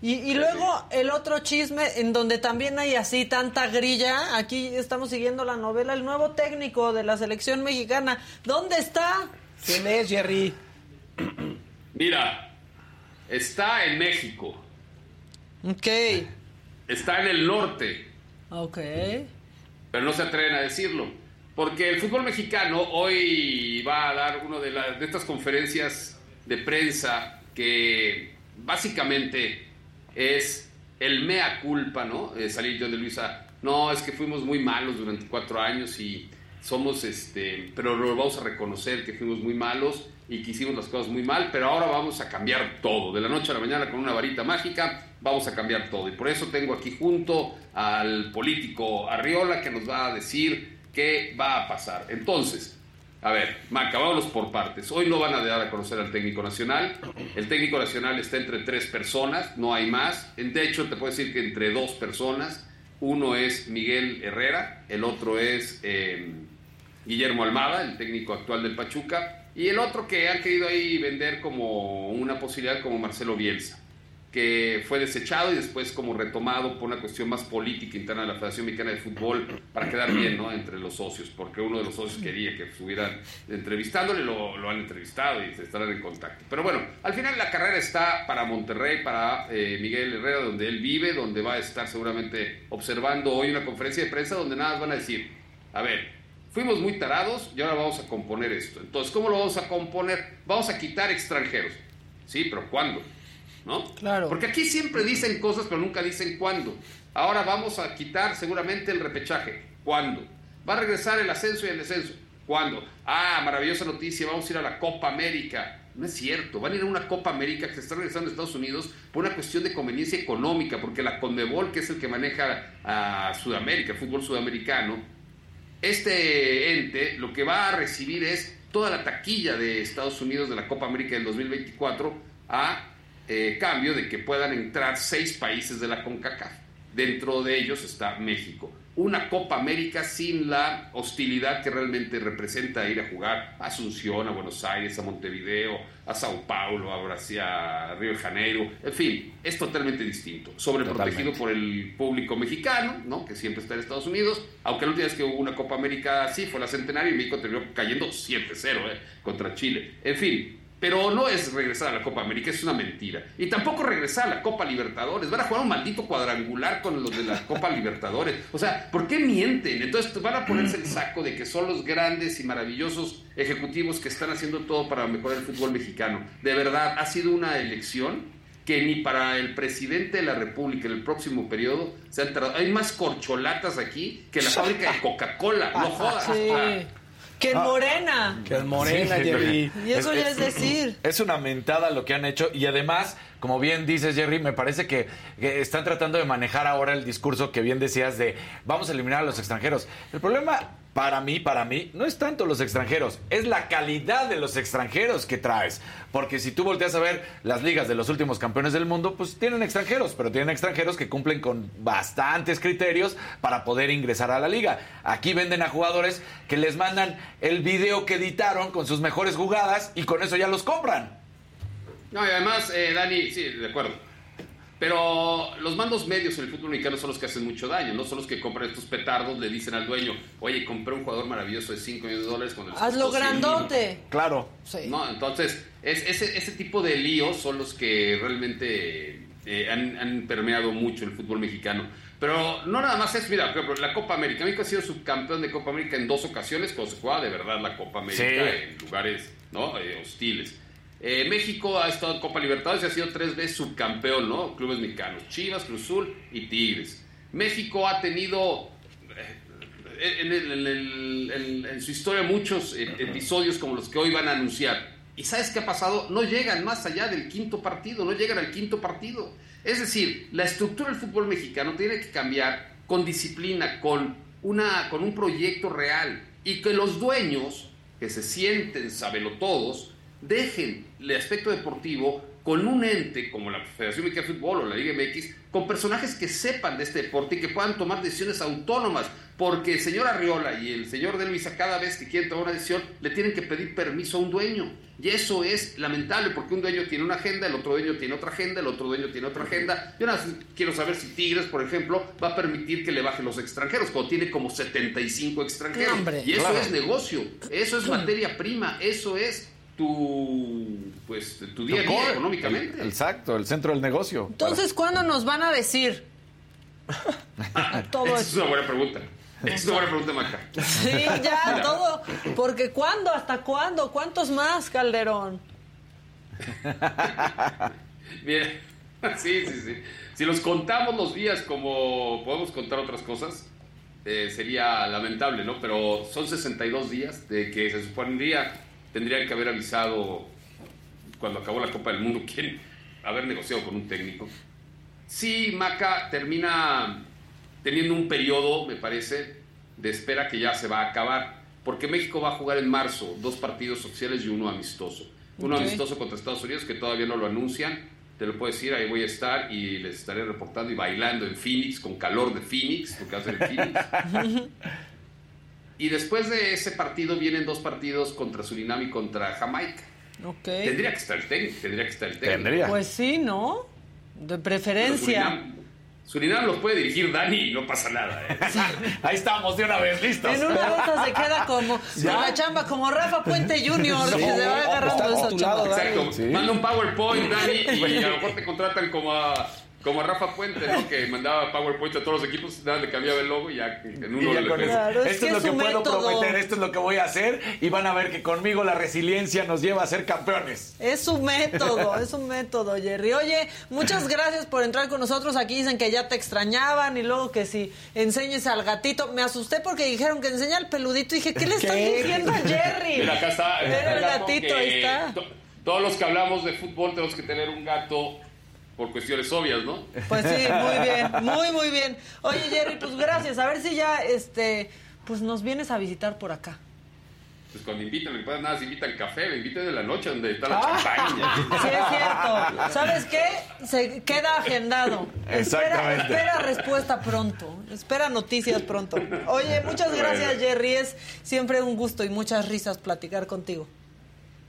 Y, y luego el otro chisme en donde también hay así tanta grilla, aquí estamos siguiendo la novela, el nuevo técnico de la selección mexicana, ¿dónde está? ¿Quién es, Jerry? Mira, está en México, Ok, está en el norte, ok. pero no se atreven a decirlo. Porque el fútbol mexicano hoy va a dar una de, las- de estas conferencias de prensa que básicamente es el mea culpa, ¿no? Eh, salir yo de Luisa, no, es que fuimos muy malos durante cuatro años y somos, este, pero lo vamos a reconocer que fuimos muy malos y que hicimos las cosas muy mal, pero ahora vamos a cambiar todo. De la noche a la mañana con una varita mágica vamos a cambiar todo. Y por eso tengo aquí junto al político Arriola que nos va a decir qué va a pasar. Entonces, a ver, Maca, vámonos por partes. Hoy no van a dar a conocer al técnico nacional. El técnico nacional está entre tres personas, no hay más. De hecho, te puedo decir que entre dos personas. Uno es Miguel Herrera, el otro es eh, Guillermo Almada, el técnico actual del Pachuca, y el otro que han querido ahí vender como una posibilidad como Marcelo Bielsa, que fue desechado y después como retomado por una cuestión más política interna de la Federación Mexicana de Fútbol para quedar bien ¿no? entre los socios, porque uno de los socios quería que estuvieran entrevistándole, lo, han entrevistado y se estarán en contacto. Pero bueno, al final la carrera está para Monterrey, para eh, Miguel Herrera, donde él vive, donde va a estar seguramente observando hoy una conferencia de prensa donde nada van a decir, a ver, fuimos muy tarados y ahora vamos a componer esto. Entonces, ¿cómo lo vamos a componer? Vamos a quitar extranjeros. Sí, pero ¿cuándo? ¿No? Claro. Porque aquí siempre dicen cosas, pero nunca dicen cuándo. Ahora vamos a quitar seguramente el repechaje. ¿Cuándo? Va a regresar el ascenso y el descenso. ¿Cuándo? Ah, maravillosa noticia, vamos a ir a la Copa América. No es cierto, van a ir a una Copa América que se está regresando a Estados Unidos por una cuestión de conveniencia económica, porque la Conmebol, que es el que maneja a Sudamérica, el fútbol sudamericano, este ente lo que va a recibir es toda la taquilla de Estados Unidos de la Copa América del 2024 a eh, cambio de que puedan entrar seis países de la CONCACAF. Dentro de ellos está México. Una Copa América sin la hostilidad que realmente representa ir a jugar a Asunción, a Buenos Aires, a Montevideo, a Sao Paulo, a Brasil, a Río de Janeiro. En fin, es totalmente distinto. Sobreprotegido Totalmente. por el público mexicano, ¿no? que siempre está en Estados Unidos, aunque la última vez que hubo una Copa América así fue la centenario y México terminó cayendo 7-0 ¿eh? contra Chile. En fin, Pero no es regresar a la Copa América, es una mentira. Y tampoco regresar a la Copa Libertadores. Van a jugar un maldito cuadrangular con los de la Copa Libertadores. O sea, ¿por qué mienten? Entonces van a ponerse el saco de que son los grandes y maravillosos ejecutivos que están haciendo todo para mejorar el fútbol mexicano. De verdad, ha sido una elección que ni para el presidente de la República en el próximo periodo se han tardado. Hay más corcholatas aquí que la fábrica de Coca-Cola. No jodas. Sí. Que en Morena. Que es morena, Sí, Jerry. Y eso ya es decir. Es una mentada lo que han hecho y además, como bien dices Jerry, me parece que, que están tratando de manejar ahora el discurso que bien decías de vamos a eliminar a los extranjeros. El problema para mí, para mí, no es tanto los extranjeros, es la calidad de los extranjeros que traes. Porque si tú volteas a ver las ligas de los últimos campeones del mundo, pues tienen extranjeros, pero tienen extranjeros que cumplen con bastantes criterios para poder ingresar a la liga. Aquí venden a jugadores que les mandan el video que editaron con sus mejores jugadas y con eso ya los compran. No, y además, eh, Dani, sí, de acuerdo. Pero los mandos medios en el fútbol mexicano son los que hacen mucho daño, no son los que compran estos petardos, le dicen al dueño, oye, compré un jugador maravilloso de 5 millones de dólares cuando Hazlo costó 100 mil". grandote. Claro. Sí. No, entonces, es, ese, ese tipo de líos son los que realmente eh, han, han permeado mucho el fútbol mexicano. Pero no nada más es, mira, por ejemplo, la Copa América. México ha sido subcampeón de Copa América en dos ocasiones cuando se juega de verdad la Copa América Sí. en lugares ¿no? Eh, hostiles. Eh, México ha estado en Copa Libertadores y ha sido tres veces subcampeón, ¿no? Clubes mexicanos, Chivas, Cruz Azul y Tigres. México ha tenido eh, en, en el- en- en su historia muchos eh, episodios como los que hoy van a anunciar. ¿Y sabes qué ha pasado? No llegan más allá del quinto partido, no llegan al quinto partido. Es decir, la estructura del fútbol mexicano tiene que cambiar con disciplina, con, una, con un proyecto real y que los dueños, que se sienten sabelotodos, dejen el aspecto deportivo con un ente como la Federación Mexicana de Fútbol o la Liga MX, con personajes que sepan de este deporte y que puedan tomar decisiones autónomas, porque el señor Arriola y el señor Delvisa cada vez que quieren tomar una decisión le tienen que pedir permiso a un dueño. Y eso es lamentable porque un dueño tiene una agenda, el otro dueño tiene otra agenda, el otro dueño tiene otra agenda. Yo nada más quiero saber si Tigres, por ejemplo, va a permitir que le bajen los extranjeros, cuando tiene como 75 extranjeros. Hombre. y eso Claro. es negocio, eso es materia prima, eso es tu pues tu día a día económicamente. El- exacto, el centro del negocio. Entonces, ¿cuándo nos van a decir todo Esa es esto? una buena pregunta. Es una buena pregunta, Maca. Sí, ya, todo. Porque ¿cuándo? ¿Hasta cuándo? ¿Cuántos más, Calderón? Mira, sí, sí, sí. Si los contamos los días como podemos contar otras cosas, eh, sería lamentable, ¿no? Pero son 62 días de que se supondría tendrían que haber avisado cuando acabó la Copa del Mundo quién haber negociado con un técnico. Sí, Maca termina teniendo un periodo, me parece, de espera que ya se va a acabar. Porque México va a jugar en marzo dos partidos oficiales y uno amistoso. Uno Ok. amistoso contra Estados Unidos que todavía no lo anuncian. Te lo puedo decir, ahí voy a estar y les estaré reportando y bailando en Phoenix, con calor de Phoenix, porque ser en Phoenix. y después de ese partido vienen dos partidos contra Surinam y contra Jamaica. Ok. Tendría que estar el técnico, tendría que estar el técnico. Tendría. Pues sí, ¿no? De preferencia. Surinam, Surinam los puede dirigir Dani y no pasa nada. ¿eh? Ahí estamos, de una vez, listos. En una de esas se queda como con la chamba, como Rafa Puente Jr., que se va agarrando esa chamba. Exacto. Sí. Manda un PowerPoint, Dani, y a lo mejor te contratan como a, como a Rafa Puente, ¿no? Que mandaba PowerPoint a todos los equipos, nada, le cambiaba el logo y ya en Y uno ya le. Claro, es esto que es lo que su puedo método. prometer, esto es lo que voy a hacer y van a ver que conmigo la resiliencia nos lleva a ser campeones. Es un método, es un método, Jerry. Oye, muchas gracias por entrar con nosotros. Aquí dicen que ya te extrañaban y luego que si enseñes al gatito. Me asusté porque dijeron que enseña al peludito. Dije, ¿qué le están ¿Qué? diciendo a Jerry? Mira, acá está. Era el gatito, ahí está. to- todos los que hablamos de fútbol tenemos que tener un gato por cuestiones obvias, ¿no? Pues sí, muy bien, muy, muy bien. Oye, Jerry, pues gracias. A ver si ya, este, pues nos vienes a visitar por acá. Pues cuando invitan, me pasa nada, se invitan café, me invitan de la noche donde está la Ah. champaña. Sí, es cierto. ¿Sabes qué? Se queda agendado. Espera, Exactamente. espera respuesta pronto. Espera noticias pronto. Oye, muchas gracias, Jerry. Es siempre un gusto y muchas risas platicar contigo.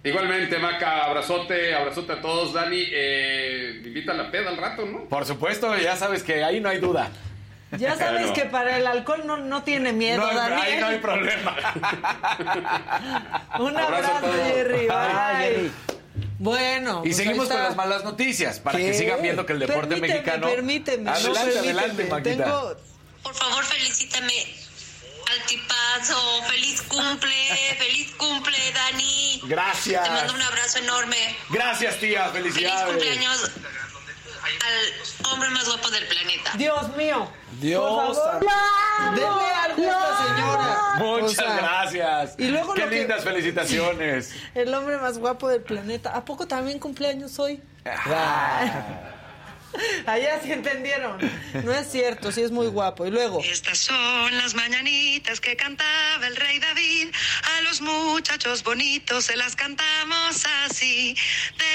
Igualmente, Maca, abrazote, abrazote a todos. Dani, eh, me invitan a la peda al rato, ¿no? Por supuesto, ya sabes que ahí no hay duda. Ya sabes Claro. que para el alcohol no, no tiene miedo, No Daniel. ahí no hay problema. Un Abrazo abrazo. Jerry. Bye. Jerry. Bueno. Y pues seguimos con las malas noticias para ¿Qué? que sigan viendo que el deporte Permíteme, mexicano. Permíteme, no, Adelante, permíteme. adelante, Maquita. Tengo- Por favor, felicítame al tipazo. Feliz cumple, feliz cumple, Dani. Gracias. Te mando un abrazo enorme. Gracias, tía. Feliz Felicidades. cumpleaños al hombre más guapo del planeta. Dios mío. Dios denle algo a esta señora. Muchas O sea, gracias. Y luego Qué que- lindas felicitaciones. El hombre más guapo del planeta. ¿A poco también cumpleaños hoy? Allá sí entendieron. No es cierto, sí es muy guapo. Y luego. Estas son las mañanitas que cantaba el rey David. A los muchachos bonitos se las cantamos así.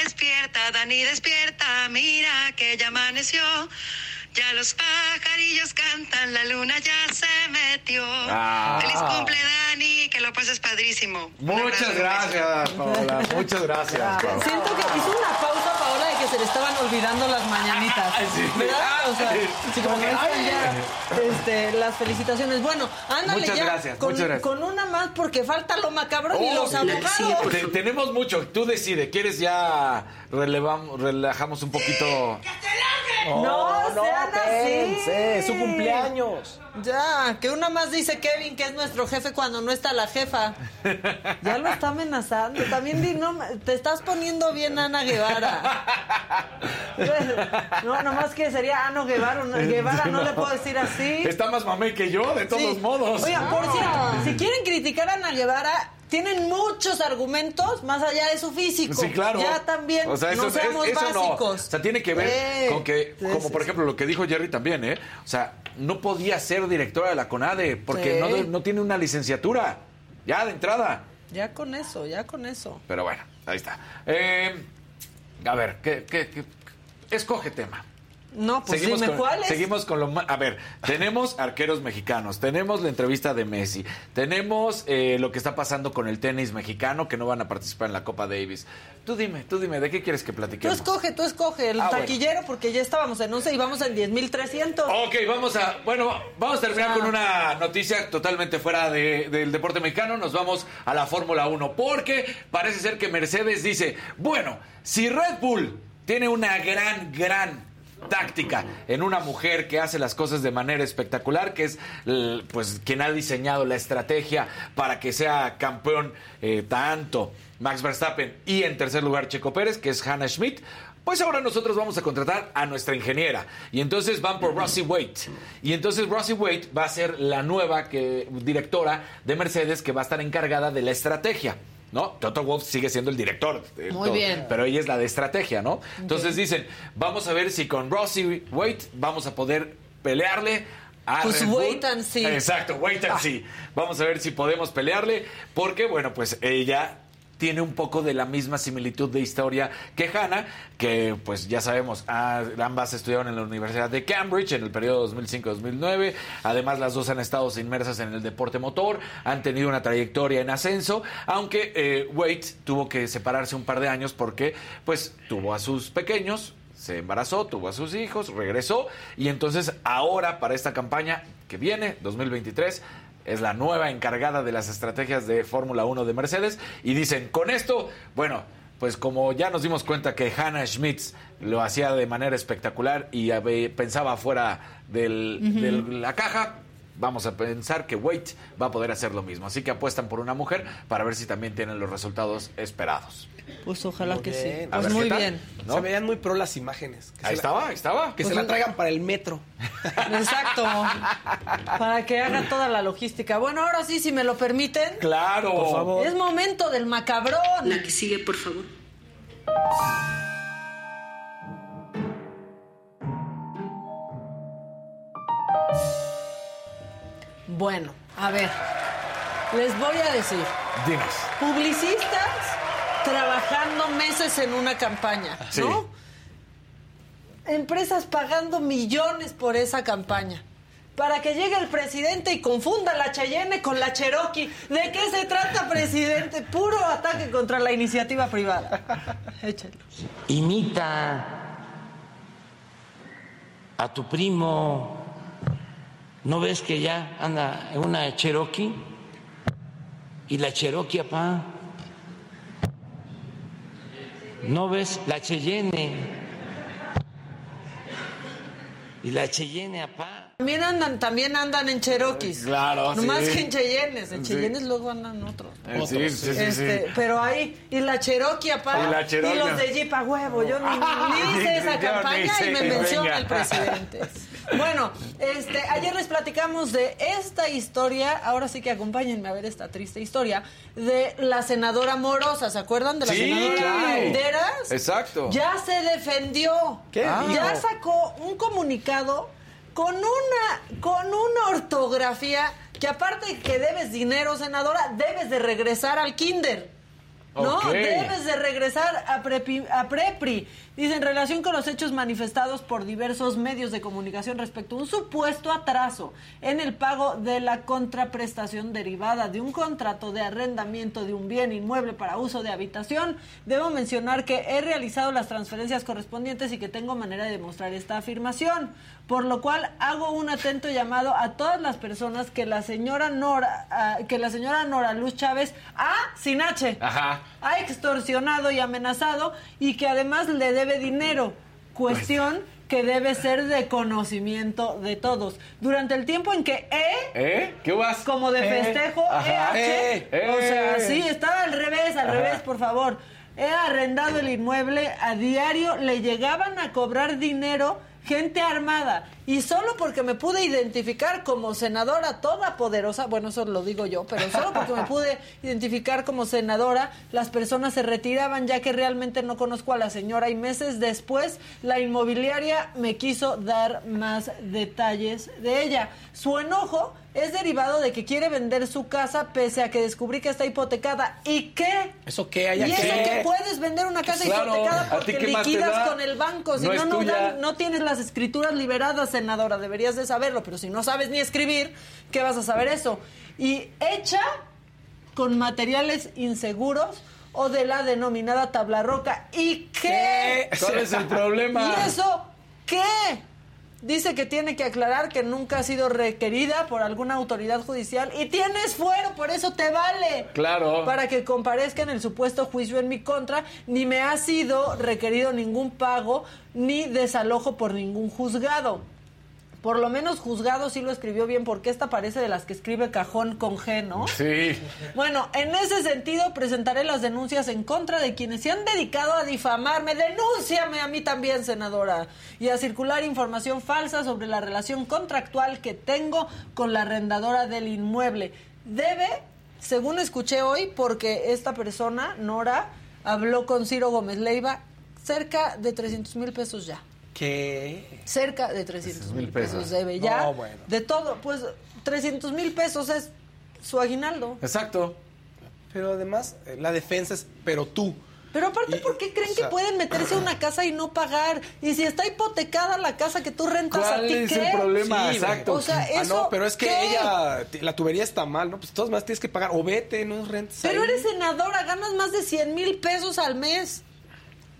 Despierta, Dani, despierta. Mira que ya amaneció. Ya los pajarillos cantan, la luna ya se metió. Ah. Feliz cumple, Dani, que lo pases padrísimo. Muchas gracias, Paola. Muchas gracias, Paola. Siento que hizo una pausa, Paola, de que se le estaban olvidando las mañanitas. Sí. ¿Verdad? O sea, sí, como que ya este, las felicitaciones. Bueno, ándale Muchas ya. gracias, con, muchas gracias. con una más porque falta lo macabrón y Oh, los abogados. te- tenemos mucho. Tú decides. ¿Quieres ya relevamos, relajamos un poquito? No, sean espérense, así. es su cumpleaños. Ya, que una más dice Kevin que es nuestro jefe cuando no está la jefa. Ya lo está amenazando. También di, no, te estás poniendo bien Ana Guevara. No, nomás que sería Ana Guevara. no, Guevara no, le puedo decir así. Está más mamé que yo, de todos Sí. modos. Oigan, por cierto, si quieren criticar a Ana Guevara, tienen muchos argumentos más allá de su físico. Sí, claro. Ya también O sea, eso, no es- seamos no. básicos. O sea, tiene que ver Eh, con que, sí, como sí, por ejemplo lo que dijo Jerry también, ¿eh? O sea, no podía ser directora de la CONADE porque no tiene una licenciatura. Ya de entrada. Ya con eso, ya con eso. Pero bueno, ahí está. Eh, a ver, ¿qué, qué, qué? Escoge tema. No, pues seguimos dime con, cuáles. Seguimos con lo más. A ver, tenemos arqueros mexicanos, tenemos la entrevista de Messi, tenemos eh, lo que está pasando con el tenis mexicano que no van a participar en la Copa Davis. Tú dime, tú dime, ¿de qué quieres que Tú platiquemos? escoge, tú escoge el Ah, bueno. taquillero porque ya estábamos en 11 y vamos en 10.300. Ok, vamos a, bueno, vamos a terminar Ah. con una noticia totalmente fuera de- del deporte mexicano. Nos vamos a la Fórmula 1 porque parece ser que Mercedes dice, bueno, si Red Bull tiene una gran, gran táctica en una mujer que hace las cosas de manera espectacular, que es pues quien ha diseñado la estrategia para que sea campeón eh, tanto Max Verstappen y en tercer lugar Checo Pérez, que es Hannah Schmidt. Pues ahora nosotros vamos a contratar a nuestra ingeniera. Y entonces van por Rosie Waite. Y entonces Rosie Waite va a ser la nueva directora de Mercedes que va a estar encargada de la estrategia. ¿No? Toto Wolff sigue siendo el director. de Muy bien. Pero ella es la de estrategia, ¿no? Entonces dicen, vamos a ver si con Rosie Waite vamos a poder pelearle a Pues wait and see. Exacto, wait and Ah. see. Vamos a ver si podemos pelearle, porque, bueno, pues ella tiene un poco de la misma similitud de historia que Hannah, que pues ya sabemos, ambas estudiaron en la Universidad de Cambridge en el periodo 2005-2009, además las dos han estado inmersas en el deporte motor, han tenido una trayectoria en ascenso, aunque eh, Wade tuvo que separarse un par de años porque pues tuvo a sus pequeños, se embarazó, tuvo a sus hijos, regresó y entonces ahora para esta campaña que viene, 2023, es la nueva encargada de las estrategias de Fórmula 1 de Mercedes y dicen, con esto, bueno, pues como ya nos dimos cuenta que Hannah Schmitz lo hacía de manera espectacular y pensaba fuera del- de la caja, vamos a pensar que Wade va a poder hacer lo mismo. Así que apuestan por una mujer para ver si también tienen los resultados esperados. Pues ojalá Muy que sí. bien. A Pues ver, muy bien. ¿No? Se veían muy pro las imágenes. Que Ahí se la- estaba, ahí estaba. que Pues se la traigan para el metro. Exacto. Para que haga toda la logística. Bueno, ahora sí, si me lo permiten. Claro. Por favor. Es momento del macabrón. La que sigue, por favor. Bueno, a ver. Les voy a decir. Dinos. Publicistas trabajando meses en una campaña, Sí. ¿no? Empresas pagando millones por esa campaña. Para que llegue el presidente y confunda la Cheyenne con la Cherokee. ¿De qué se trata, presidente? Puro ataque contra la iniciativa privada. Échalo. Imita a tu primo. ¿No ves que ya anda en una Cherokee? Y la Cherokee, apá. ¿No ves la Cheyenne? Y la Cheyenne, apá. También andan, también andan en Cherokees. Claro, No más que en Cheyennes. En Sí. Cheyennes luego andan otros. Eh, sí, sí, sí, Este, sí. Pero ahí, y la Cherokee, apá. Y la Cherokee. los de Jeep a huevo. Yo ni, ni hice esa campaña y me menciona el presidente. Bueno, este, ayer les platicamos de esta historia, ahora sí que acompáñenme a ver esta triste historia, de la senadora Morosa, ¿se acuerdan de la Sí, senadora claro. Exacto. Ya se defendió. ¿Qué Ya sacó un comunicado con una, con una ortografía que aparte de que debes dinero, senadora, debes de regresar al kinder. No, debes de regresar a, prepi- a Prepri. Dice, en relación con los hechos manifestados por diversos medios de comunicación respecto a un supuesto atraso en el pago de la contraprestación derivada de un contrato de arrendamiento de un bien inmueble para uso de habitación, debo mencionar que he realizado las transferencias correspondientes y que tengo manera de demostrar esta afirmación, por lo cual hago un atento llamado a todas las personas que la señora Nora, ah, que la señora Nora Luz Chávez, ah, sin H, Ajá. ha extorsionado y amenazado y que además le debe dinero. Cuestión que debe ser de conocimiento de todos. Durante el tiempo en que E, ¿Eh? ¿Qué vas? como de Eh, festejo. EH, Eh, o sea, sí, estaba al revés, al Ajá. revés, por favor. He arrendado el inmueble, a diario le llegaban a cobrar dinero gente armada y solo porque me pude identificar como senadora toda poderosa, bueno, eso lo digo yo, pero solo porque me pude identificar como senadora, las personas se retiraban ya que realmente no conozco a la señora y meses después la inmobiliaria me quiso dar más detalles de ella. Su enojo es derivado de que quiere vender su casa pese a que descubrí que está hipotecada. ¿Y qué? ¿Eso qué? ¿Hay ¿Y eso qué? que puedes vender una casa Claro, hipotecada ¿a ti porque liquidas da? con el banco? Si No no, no, dan- no tienes las escrituras liberadas, senadora. Deberías de saberlo, pero si no sabes ni escribir, ¿qué vas a saber eso? Y hecha con materiales inseguros o de la denominada tabla roca. ¿Y qué? ¿Qué? ¿Cuál es el problema? ¿Y eso qué? Dice que tiene que aclarar que nunca ha sido requerida por alguna autoridad judicial y tienes fuero, por eso te vale. Claro. Para que comparezca en el supuesto juicio en mi contra, ni me ha sido requerido ningún pago ni desalojo por ningún juzgado. Por lo menos juzgado sí lo escribió bien, porque esta parece de las que escribe cajón con G, ¿no? Sí. Bueno, en ese sentido presentaré las denuncias en contra de quienes se han dedicado a difamarme. Denúnciame a mí también, senadora. Y a circular información falsa sobre la relación contractual que tengo con la arrendadora del inmueble. Debe, según escuché hoy, porque esta persona, Nora, habló con Ciro Gómez Leiva, cerca de 300 mil pesos ya. ¿Qué? Cerca de 300 mil pesos. pesos. debe ya. No, bueno. De todo, pues 300 mil pesos es su aguinaldo. Exacto. Pero además, eh, la defensa es, pero tú. Pero aparte, ¿por qué creen o sea- que pueden meterse a una casa y no pagar? Y si está hipotecada la casa que tú rentas a ¿Cuál ti, es ¿qué? el problema? Sí, Exacto. O sea, Ah, eso, no, pero es que ¿qué? ella, la tubería está mal, ¿no? Pues todas maneras tienes que pagar. O vete, no rentes Pero ahí. eres senadora, ganas más de 100 mil pesos al mes.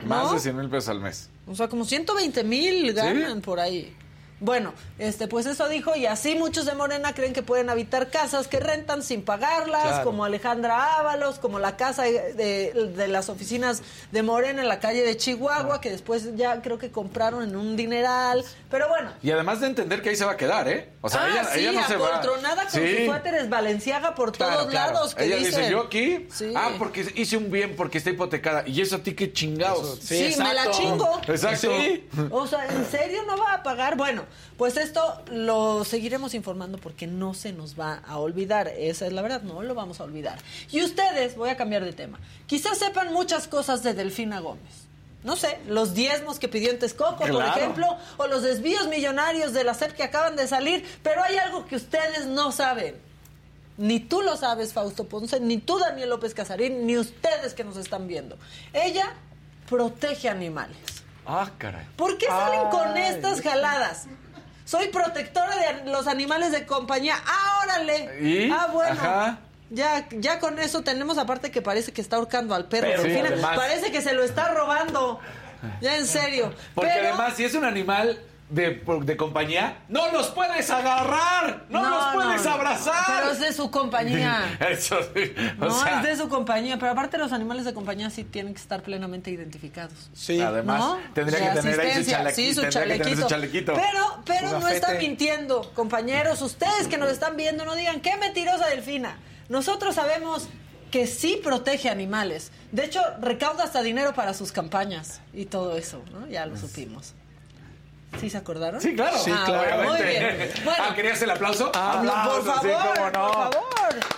Más de 100 mil pesos al mes. O sea, como 120 mil ganan por ahí. Bueno, este, pues eso dijo, y así muchos de Morena creen que pueden habitar casas que rentan sin pagarlas, Claro. como Alejandra Ábalos, como la casa de, de- de las oficinas de Morena en la calle de Chihuahua, que después ya creo que compraron en un dineral. Pero bueno, Y además de entender que ahí se va a quedar, ¿eh? O sea, ah, ella, sí, ella no se va. con Sí. sus Valenciaga por Claro, todos claro. lados. Que Ella dicen. dice, yo aquí, Sí. ah, porque hice un bien, porque está hipotecada. Y eso a ti qué chingados. Sí, me la chingo. Exacto. Sí. O sea, ¿en serio no va a pagar? Bueno, pues esto lo seguiremos informando porque no se nos va a olvidar. Esa es la verdad, no lo vamos a olvidar. Y ustedes, voy a cambiar de tema, quizás sepan muchas cosas de Delfina Gómez. No sé, los diezmos que pidió en Texcoco, por ejemplo, o los desvíos millonarios de la SEP que acaban de salir, pero hay algo que ustedes no saben. Ni tú lo sabes, Fausto Ponce, ni tú, Daniel López Casarín, ni ustedes que nos están viendo. Ella protege animales. Ah, caray. ¿Por qué salen con estas jaladas? Soy protectora de los animales de compañía. ¡Ah, órale! ¿Y? Ah, bueno. Ajá. Ya, ya con eso tenemos aparte que parece que está ahorcando al perro. Pero, sí, parece que se lo está robando. Ya en serio. Porque Pero- además, si es un animal de, de compañía, no los puedes agarrar, no, los puedes no, abrazar. Pero es de su compañía. Eso sí. O No, sea, es de su compañía. Pero aparte los animales de compañía sí tienen que estar plenamente identificados. Sí. Además, ¿No? tendría que tener ahí su. Sí, su tendría que tener su chalequito. Pero, pero no está gafete. mintiendo, compañeros. Ustedes que nos están viendo, no digan, qué mentirosa Delfina. Nosotros sabemos que sí protege animales. De hecho, recauda hasta dinero para sus campañas y todo eso, ¿no? Ya lo supimos. ¿Sí se acordaron? Sí, claro. Sí, Ah, claro. Muy bien. Bueno, Ah, ¿querías el aplauso? Ah, Aplauso, por sí, favor, cómo no. por favor.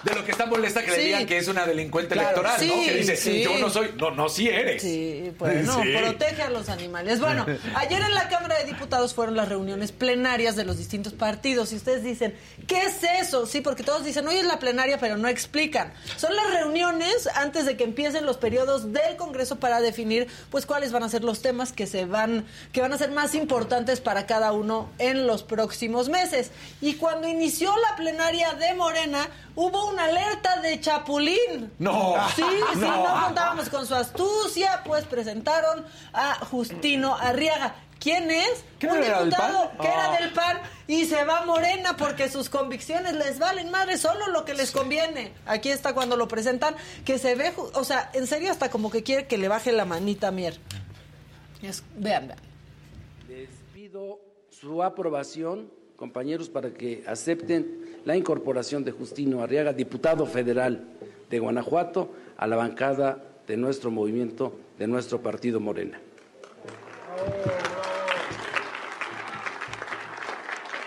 De lo que está molesta que le digan que es una delincuente Claro, electoral, ¿no? Que dice, sí. yo no soy. No, no, sí eres. Sí, pues no, Sí. protege a los animales. Bueno, ayer en la Cámara de Diputados fueron las reuniones plenarias de los distintos partidos y ustedes dicen, ¿qué es eso? Sí, porque todos dicen, hoy es la plenaria, pero no explican. Son las reuniones antes de que empiecen los periodos del Congreso para definir, pues, cuáles van a ser los temas que se van, que van a ser más importantes para cada uno en los próximos meses. Y cuando inició la plenaria de Morena, hubo una alerta de Chapulín. No. Sí, sí, No. no contábamos con su astucia, pues presentaron a Justino Arriaga. ¿Quién es? ¿Que Un era diputado que era Ah. del PAN y se va Morena porque sus convicciones les valen madre, solo lo que les conviene. Aquí está cuando lo presentan, que se ve, o sea, en serio hasta como que quiere que le baje la manita a Mier. Es- vean, vean. Su aprobación, compañeros, para que acepten la incorporación de Justino Arriaga, diputado federal de Guanajuato, a la bancada de nuestro movimiento, de nuestro partido Morena.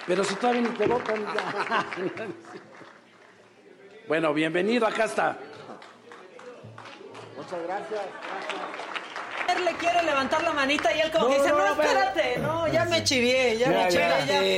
Pero si todavía ni te votan. Bueno, bienvenido, acá está. Muchas gracias. Le quiere levantar la manita y él como que dice, no, no, pero- espérate, no, ya me chivié, ya, Ya, me chivié, ya.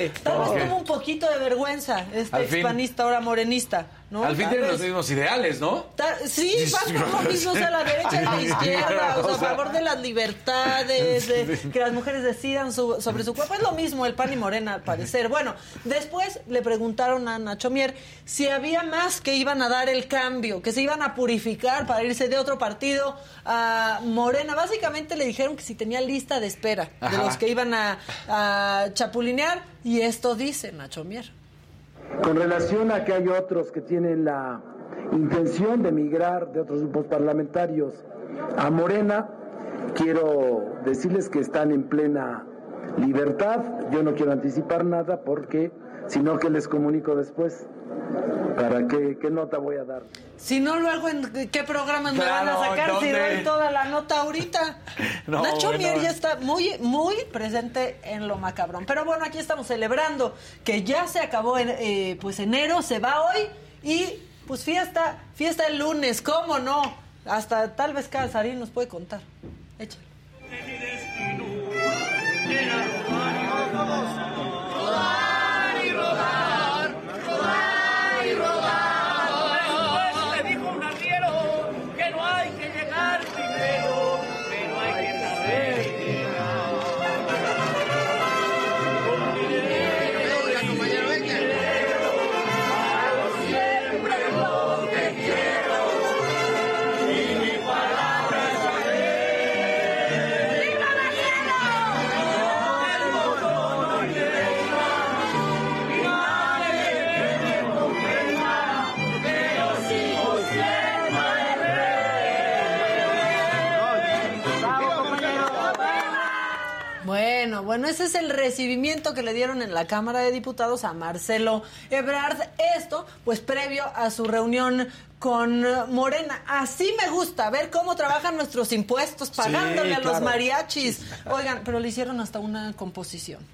ya. Tal vez tuvo un poquito de vergüenza este Al fin. expanista, ahora morenista, ¿no? Al fin tienen los mismos ideales, ¿no? Sí, o sea, la derecha y la izquierda, o sea, a favor de las libertades, de que las mujeres decidan su- sobre su cuerpo. Es lo mismo el PAN y Morena, al parecer. Bueno, después le preguntaron a Nacho Mier si había más que iban a dar el cambio, que se iban a purificar para irse de otro partido a Morena. Básicamente le dijeron que si tenía lista de espera de Ajá. los que iban a, a chapulinear, y esto dice Nacho Mier. Con relación a que hay otros que tienen la intención de migrar de otros grupos parlamentarios a Morena, quiero decirles que están en plena libertad. Yo no quiero anticipar nada porque, sino que les comunico después. ¿Para qué, qué nota voy a dar? Si no, luego en qué programas me van a sacar si doy toda la nota ahorita. No, Nacho bueno. Mier ya está muy, muy presente en lo macabrón. Pero bueno, aquí estamos celebrando que ya se acabó en, eh, pues enero, se va hoy y pues fiesta, fiesta el lunes, ¿cómo no? Hasta tal vez Casarín nos puede contar. Échale. Bueno, ese es el recibimiento que le dieron en la Cámara de Diputados a Marcelo Ebrard. Esto, pues previo a su reunión con Morena. Así me gusta ver cómo trabajan nuestros impuestos, pagándole a los mariachis. Oigan, pero le hicieron hasta una composición.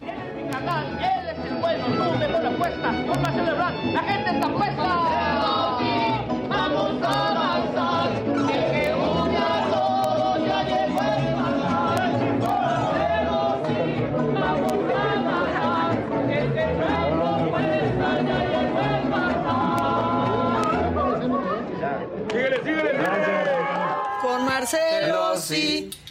mi canal, él es el bueno, tú me lo apuestas, vamos a celebrar, la gente está puesta.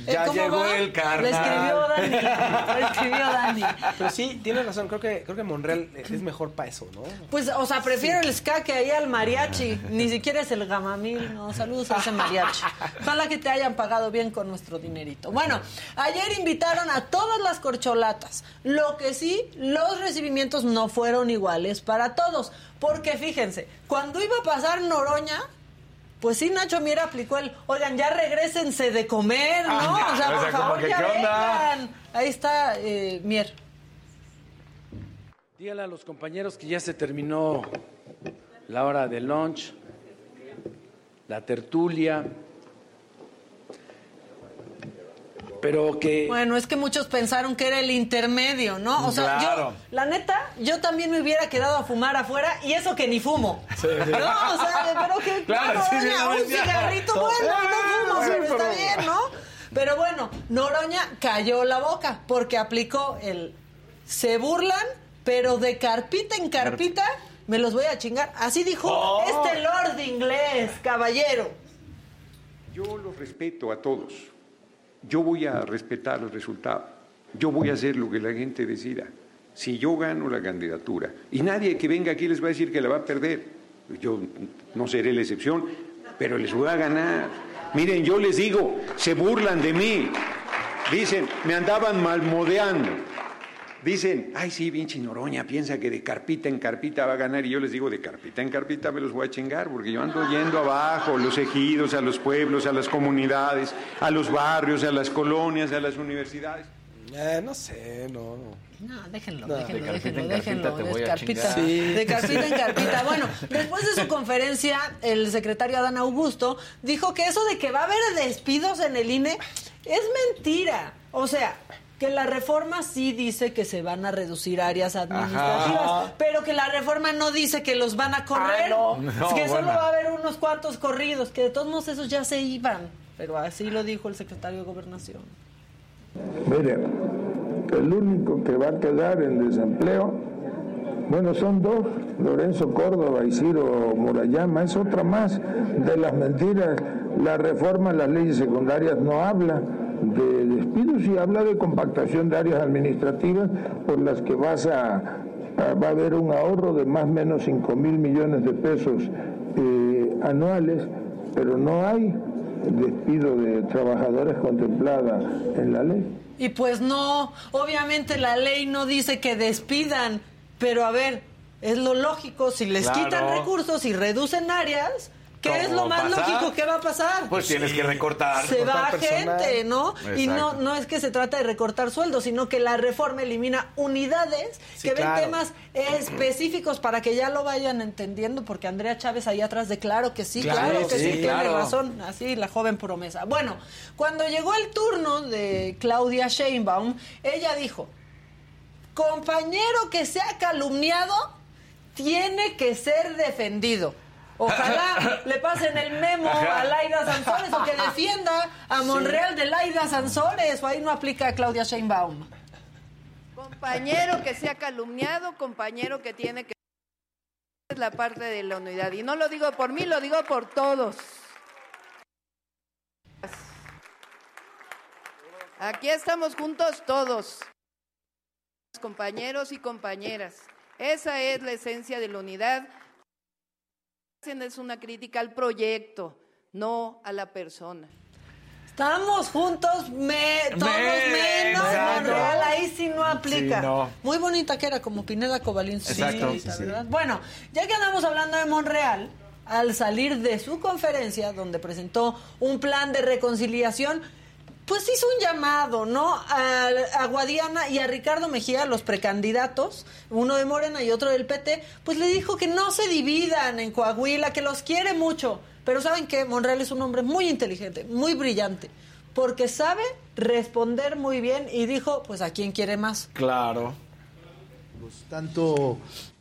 Ya ¿cómo llegó va? el carnal. Le escribió Dani. Le escribió Dani. Pero sí, tienes razón. Creo que, creo que Monreal es mejor para eso, ¿no? Pues, o sea, prefiero el ska que ahí al mariachi. Ni siquiera es el gamamil, no. Saludos a ese mariachi. Ojalá que te hayan pagado bien con nuestro dinerito. Bueno, ayer invitaron a todas las corcholatas. Lo que sí, los recibimientos no fueron iguales para todos. Porque fíjense, cuando iba a pasar Noroña, pues sí, Nacho Miera aplicó el, oigan, ya regresense de comer, ¿no? Ah, o sea, o por sea, como favor, que, ya ¿qué onda? vengan. Ahí está eh, Mier. Dígale a los compañeros que ya se terminó la hora de lunch, la tertulia, pero que... Bueno, es que muchos pensaron que era el intermedio, ¿no? O sea, Claro. yo, la neta, yo también me hubiera quedado a fumar afuera y eso que ni fumo. Sí, sí. No, o sea, pero que, Claro, sí, un cigarrito, bueno, no fumo, Sí, pero está bien, ¿no? Pero bueno, Noroña cayó la boca porque aplicó el se burlan, pero de carpita en carpita me los voy a chingar. Así dijo Oh. este lord inglés, caballero. Yo los respeto a todos. Yo voy a respetar el resultado. Yo voy a hacer lo que la gente decida. Si yo gano la candidatura y nadie que venga aquí les va a decir que la va a perder, yo no seré la excepción, pero les voy a ganar. Miren, yo les digo, se burlan de mí. Dicen, me andaban malmodeando. Dicen, ay sí, pinche Noroña, piensa que de carpita en carpita va a ganar. Y yo les digo, de carpita en carpita me los voy a chingar, porque yo ando yendo abajo, los ejidos, a los pueblos, a las comunidades, a los barrios, a las colonias, a las universidades. Eh, no sé, no. No, déjenlo, No. déjenlo, De carpita déjenlo, en déjenlo, carpita te de voy a carpita, chingar. Sí. de carpita en carpita. Bueno, después de su conferencia, el secretario Adán Augusto dijo que eso de que va a haber despidos en el INE es mentira. O sea, que la reforma sí dice que se van a reducir áreas administrativas, Ajá. pero que la reforma no dice que los van a correr, Ah, no. No, que solo va a haber unos cuantos corridos, que de todos modos esos ya se iban. Pero así lo dijo el secretario de Gobernación. Miren, el único que va a quedar en desempleo, bueno, son dos, Lorenzo Córdoba y Ciro Murayama, es otra más de las mentiras. La reforma en las leyes secundarias no habla de despidos y habla de compactación de áreas administrativas por las que vas a, a- va a haber un ahorro de más o menos 5 mil millones de pesos eh, anuales, pero no hay despido de trabajadores contemplada en la ley. Y pues no, obviamente la ley no dice que despidan, pero a ver, es lo lógico, si les Claro. quitan recursos y reducen áreas, ¿qué ¿Cómo es lo más lógico que va a pasar? Pues tienes que recortar. se va personal. gente, ¿no? Y no, no es que se trata de recortar sueldos, sino que la reforma elimina unidades Sí, que ven temas específicos para que ya lo vayan entendiendo, porque Andrea Chávez ahí atrás de claro que sí, claro, Claro, que sí, sí, tiene razón, así la joven promesa. Bueno, cuando llegó el turno de Claudia Sheinbaum, ella dijo, compañero que sea calumniado tiene que ser defendido. Ojalá le pasen el memo a Laida Sansores o que defienda a Monreal de Laida Sansores, o ahí no aplica a Claudia Sheinbaum. Compañero que sea calumniado, compañero que tiene que es la parte de la unidad. Y no lo digo por mí, lo digo por todos. Aquí estamos juntos todos, compañeros y compañeras. Esa es la esencia de la unidad. Es una crítica al proyecto, no a la persona. Estamos juntos, me, todos Me- menos. Monreal, ahí sí no aplica. Sí, no. Muy bonita que era, como Pineda Cobalín. Sí. ¿verdad? Bueno, ya que andamos hablando de Monreal, al salir de su conferencia, donde presentó un plan de reconciliación, pues hizo un llamado, ¿no? A, a Guadiana y a Ricardo Mejía, los precandidatos, uno de Morena y otro del PT, pues le dijo que no se dividan en Coahuila, que los quiere mucho. Pero ¿saben qué? Monreal es un hombre muy inteligente, muy brillante, porque sabe responder muy bien y dijo, pues a quién quiere más. Claro. Pues, tanto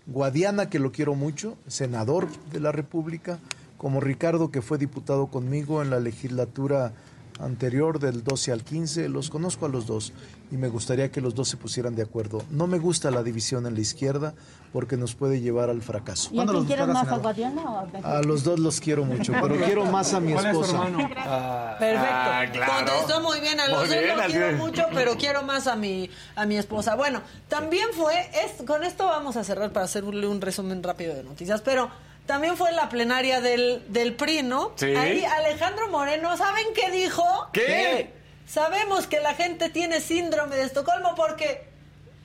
Guadiana, que lo quiero mucho, senador de la República, como Ricardo, que fue diputado conmigo en la legislatura anterior del 12 al 15, los conozco a los dos y me gustaría que los dos se pusieran de acuerdo. No me gusta la división en la izquierda porque nos puede llevar al fracaso. ¿Y a quién quieres más, a Guadiana o a México? A los dos los quiero mucho, pero quiero más a mi ¿Cuál es tu esposa. hermano? Perfecto. Ah, claro. Contestó muy bien a los Muy dos, bien, lo así quiero mucho, pero quiero más a mi, a mi esposa. Bueno, también fue, es, con esto vamos a cerrar para hacerle un resumen rápido de noticias, pero también fue la plenaria del, del PRI, ¿no? Sí. Ahí Alejandro Moreno, ¿saben qué dijo? ¿Qué? Sabemos que la gente tiene síndrome de Estocolmo porque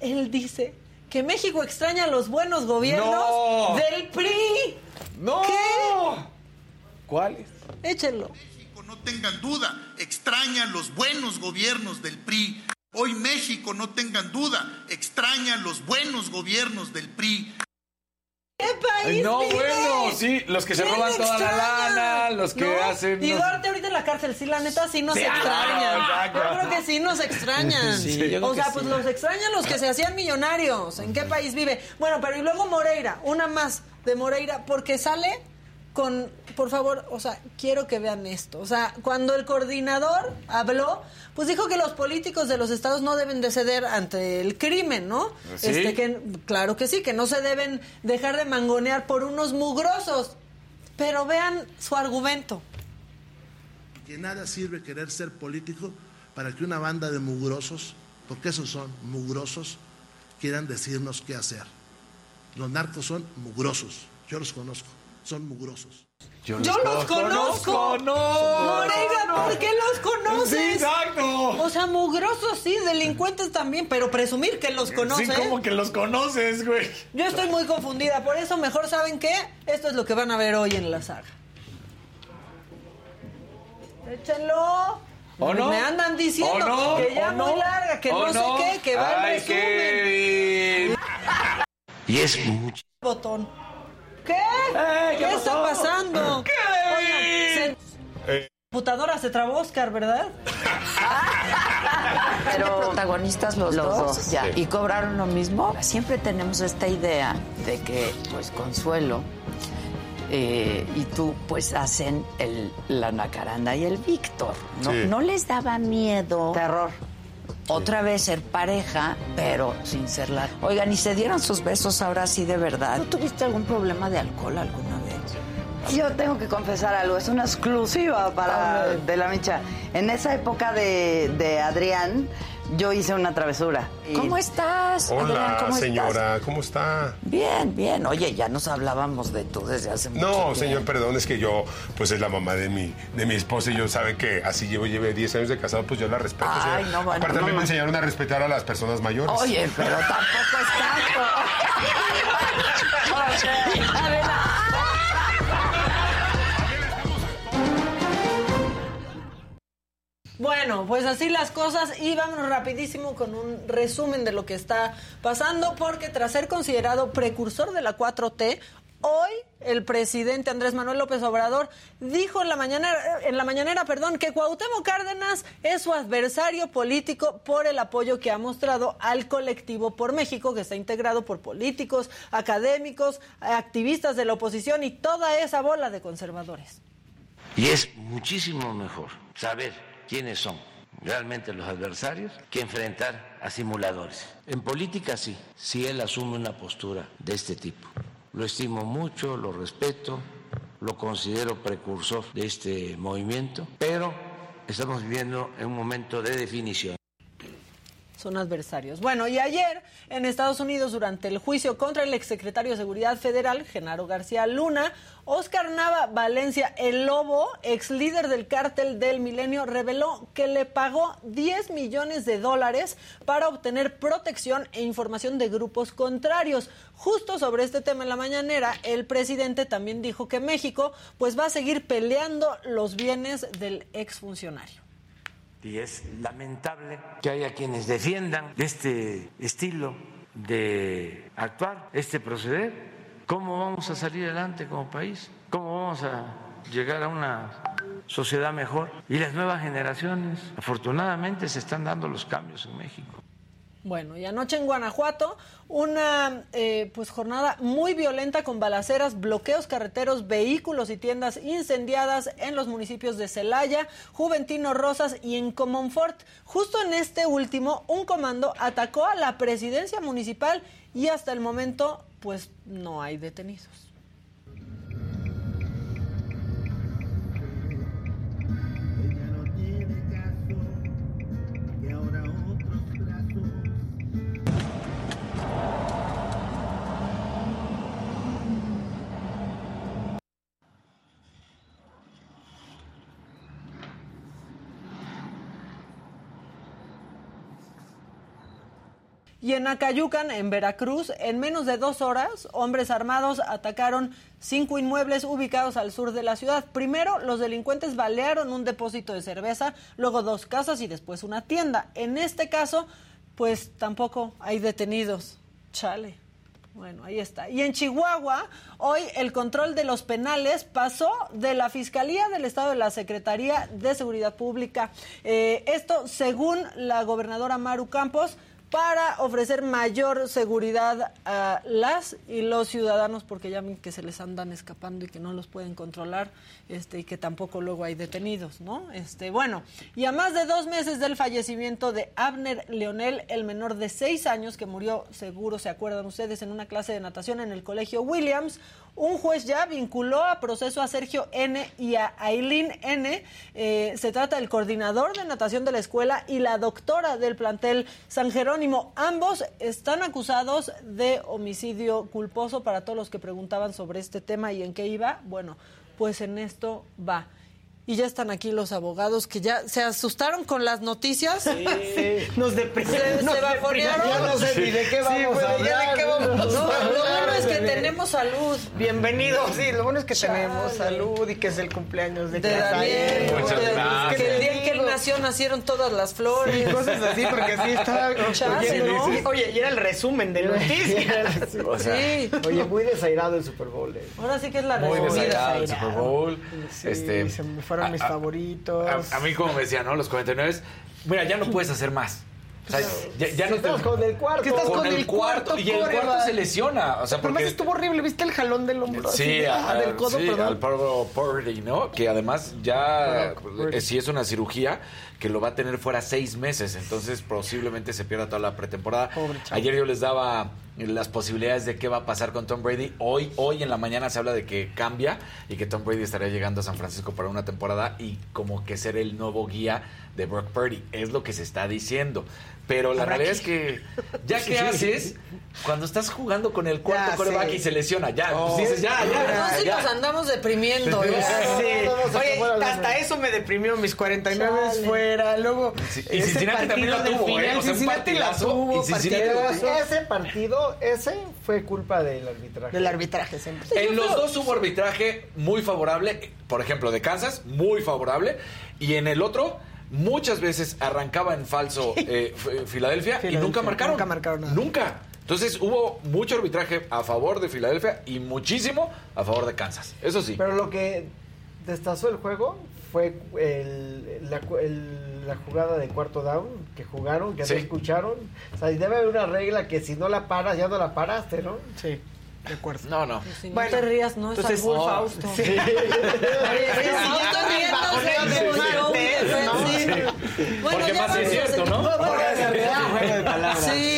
él dice que México extraña los buenos gobiernos No. del PRI. ¡No! ¿Qué? ¿Cuáles? Échenlo. No tengan duda, extrañan los buenos gobiernos del PRI. Hoy México, no tengan duda, extraña los buenos gobiernos del PRI. ¿Qué país no, vive? bueno, sí, los que se ¿Quién roban toda la lana, los que ¿No? hacen... Y no- Duarte ahorita en la cárcel, sí, la neta, sí nos Sí, extrañan. exacto. Yo creo que sí nos extrañan. Sí, yo creo o que sea, sí. pues los extrañan los que se hacían millonarios. ¿En qué país vive? Bueno, pero y luego Moreira, una más de Moreira, porque sale con, por favor, o sea, quiero que vean esto. O sea, cuando el coordinador habló, pues dijo que los políticos de los estados no deben de ceder ante el crimen, ¿no? ¿Sí? Este, que, claro que sí, que no se deben dejar de mangonear por unos mugrosos. Pero vean su argumento. Que nada sirve querer ser político para que una banda de mugrosos, porque esos son mugrosos, quieran decirnos qué hacer. Los narcos son mugrosos, yo los conozco, son mugrosos. Yo los conozco. no. Moreira, ¿por qué los conoces? Sí, exacto. O sea, mugrosos sí, delincuentes también, pero presumir que los conoces. Sí, como que los conoces, güey. Yo estoy muy confundida, por eso mejor saben qué, esto es lo que van a ver hoy en la saga. Échenlo. ¿O no? Me andan diciendo que ya ¿O muy larga, que ¿O no, no? sé qué, que va Ay, el resumen. Kevin. Y es mucho. Botón. ¿Qué? Eh, ¿Qué, ¿qué está pasó? pasando? Oigan, se- Eh, computadora se trabó Oscar, ¿verdad? Pero protagonistas los, Los dos, dos. ya. Sí. y cobraron lo mismo. Siempre tenemos esta idea de que, pues, Consuelo eh, y tú, pues, hacen el, la Nacaranda y el Víctor. ¿no? Sí. ¿No les daba miedo? Terror. Otra vez ser pareja, pero sin serla. Oigan, ¿y se dieron sus besos ahora sí de verdad? ¿Tú tuviste algún problema de alcohol alguna vez? Yo tengo que confesar algo, es una exclusiva para de la micha. En esa época de, de Adrián, yo hice una travesura. Y- ¿Cómo estás? Adrián, Hola, ¿cómo señora, estás? ¿cómo está? Bien, bien. Oye, ya nos hablábamos de tú desde hace mucho tiempo. No, señor, perdón, es que yo, pues es la mamá de mi, de mi esposa y yo sabe que así llevo, lleve 10 años de casado, pues yo la respeto. Ay, no, bueno, Aparte, a mí no me enseñaron a respetar a las personas mayores. Oye, pero tampoco es tanto. A ver, Bueno, pues así las cosas y vámonos rapidísimo con un resumen de lo que está pasando porque tras ser considerado precursor de la 4T, hoy el presidente Andrés Manuel López Obrador dijo en la mañanera, en la mañanera, perdón, que Cuauhtémoc Cárdenas es su adversario político por el apoyo que ha mostrado al colectivo por México, que está integrado por políticos, académicos, activistas de la oposición y toda esa bola de conservadores. Y es muchísimo mejor saber quiénes son realmente los adversarios que enfrentar a simuladores. En política sí, si él asume una postura de este tipo. Lo estimo mucho, lo respeto, lo considero precursor de este movimiento, pero estamos viviendo en un momento de definición. Son adversarios. Bueno, y ayer en Estados Unidos, durante el juicio contra el exsecretario de Seguridad Federal, Genaro García Luna, Oscar Nava Valencia, el lobo, ex líder del cártel del milenio, reveló que le pagó 10 millones de dólares para obtener protección e información de grupos contrarios. Justo sobre este tema en la mañanera, el presidente también dijo que México pues va a seguir peleando los bienes del exfuncionario. Y es lamentable que haya quienes defiendan este estilo de actuar, este proceder. ¿Cómo vamos a salir adelante como país? ¿Cómo vamos a llegar a una sociedad mejor? Y las nuevas generaciones, afortunadamente, se están dando los cambios en México. Bueno, y anoche en Guanajuato, una eh, pues jornada muy violenta con balaceras, bloqueos carreteros, vehículos y tiendas incendiadas en los municipios de Celaya, Juventino Rosas y en Comonfort. Justo en este último, un comando atacó a la presidencia municipal y hasta el momento pues no hay detenidos. Y en Acayucan, en Veracruz, en menos de dos horas, hombres armados atacaron cinco inmuebles ubicados al sur de la ciudad. Primero, los delincuentes balearon un depósito de cerveza, luego dos casas y después una tienda. En este caso, pues tampoco hay detenidos. Chale. Bueno, ahí está. Y en Chihuahua, hoy el control de los penales pasó de la Fiscalía del Estado de la Secretaría de Seguridad Pública. Eh, esto según la gobernadora Maru Campos para ofrecer mayor seguridad a las y los ciudadanos porque ya ven que se les andan escapando y que no los pueden controlar este y que tampoco luego hay detenidos no este bueno y a más de dos meses del fallecimiento de Abner Leonel el menor de seis años que murió seguro se acuerdan ustedes en una clase de natación en el colegio Williams un juez ya vinculó a proceso a Sergio N y a Aileen N. Eh, se trata del coordinador de natación de la escuela y la doctora del plantel San Jerónimo. Ambos están acusados de homicidio culposo para todos los que preguntaban sobre este tema y en qué iba. Bueno, pues en esto va. Y ya están aquí los abogados que ya se asustaron con las noticias. Nos Se, deprimieron. se bajonearon. Ya no sé ni de qué vamos güey, a ya hablar. de qué vamos a No, hablar. Lo bueno es que tenemos salud. Bienvenidos, sí, lo bueno es que Chale. tenemos salud y que es el cumpleaños de, De. Daniel. Muchas que- gracias. Que el día en que él nació nacieron todas las flores. Sí, cosas así, porque así está. Chale, oye, ¿no? oye, y era el resumen de noticias. O sea, Sí. Oye, muy desairado el Super Bowl. eh. Ahora sí que es la muy resumida. desagrado el Super Bowl. Sí, este, se me fueron a- mis a- favoritos. A, a mí, como me decían, ¿no? Los 49, mira, ya no puedes hacer más. O sea, ya, ya no te- Estás con el cuarto. Que estás con, el cuarto. Y el cuarto se lesiona. O sea, Además porque. estuvo horrible, ¿viste el jalón del hombro? Sí, de- a- ah, del codo, sí, perdón. al Pablo Purdy, ¿no? Que además ya Purdy. eh, sí es una cirugía que lo va a tener fuera seis meses, entonces posiblemente se pierda toda la pretemporada. Pobre. Ayer yo les daba las posibilidades de qué va a pasar con Tom Brady. Hoy, hoy en la mañana se habla de que cambia y que Tom Brady estaría llegando a San Francisco para una temporada y como que ser el nuevo guía de Brock Purdy. Es lo que se está diciendo. Pero la realidad que- es que, ¿ya qué Sí. haces cuando estás jugando con el cuarto coreback y se lesiona? Ya, Oh. pues dices, ya, ya. No, nos andamos deprimiendo. Oye, hasta eso me deprimió mis 49 Chale. fuera, luego Sí, y ese Cincinnati también la tuvo, ¿eh? final, O sea, un Cincinnati la tuvo. ese partido, ese fue culpa del arbitraje. Del arbitraje siempre. En los dos hubo arbitraje muy favorable, por ejemplo, de Kansas, muy favorable, y en el otro muchas veces arrancaba en falso eh, Filadelfia y nunca marcaron. nunca marcaron nada. Nunca. Entonces hubo mucho arbitraje a favor de Filadelfia y muchísimo a favor de Kansas. Eso sí. Pero lo que destazó el juego fue el- la, cu- el- la jugada de cuarto down que jugaron, que Sí. no escucharon. O sea, y debe haber una regla que si no la paras, ya no la paraste, ¿no? Sí, de acuerdo. No, no. Si no Bueno, te rías, no es entonces- Oh, Fausto. sí. Oye, Bueno, Porque ya más es vamos a cierto, hacer- ¿no? juego de palabras. Sí,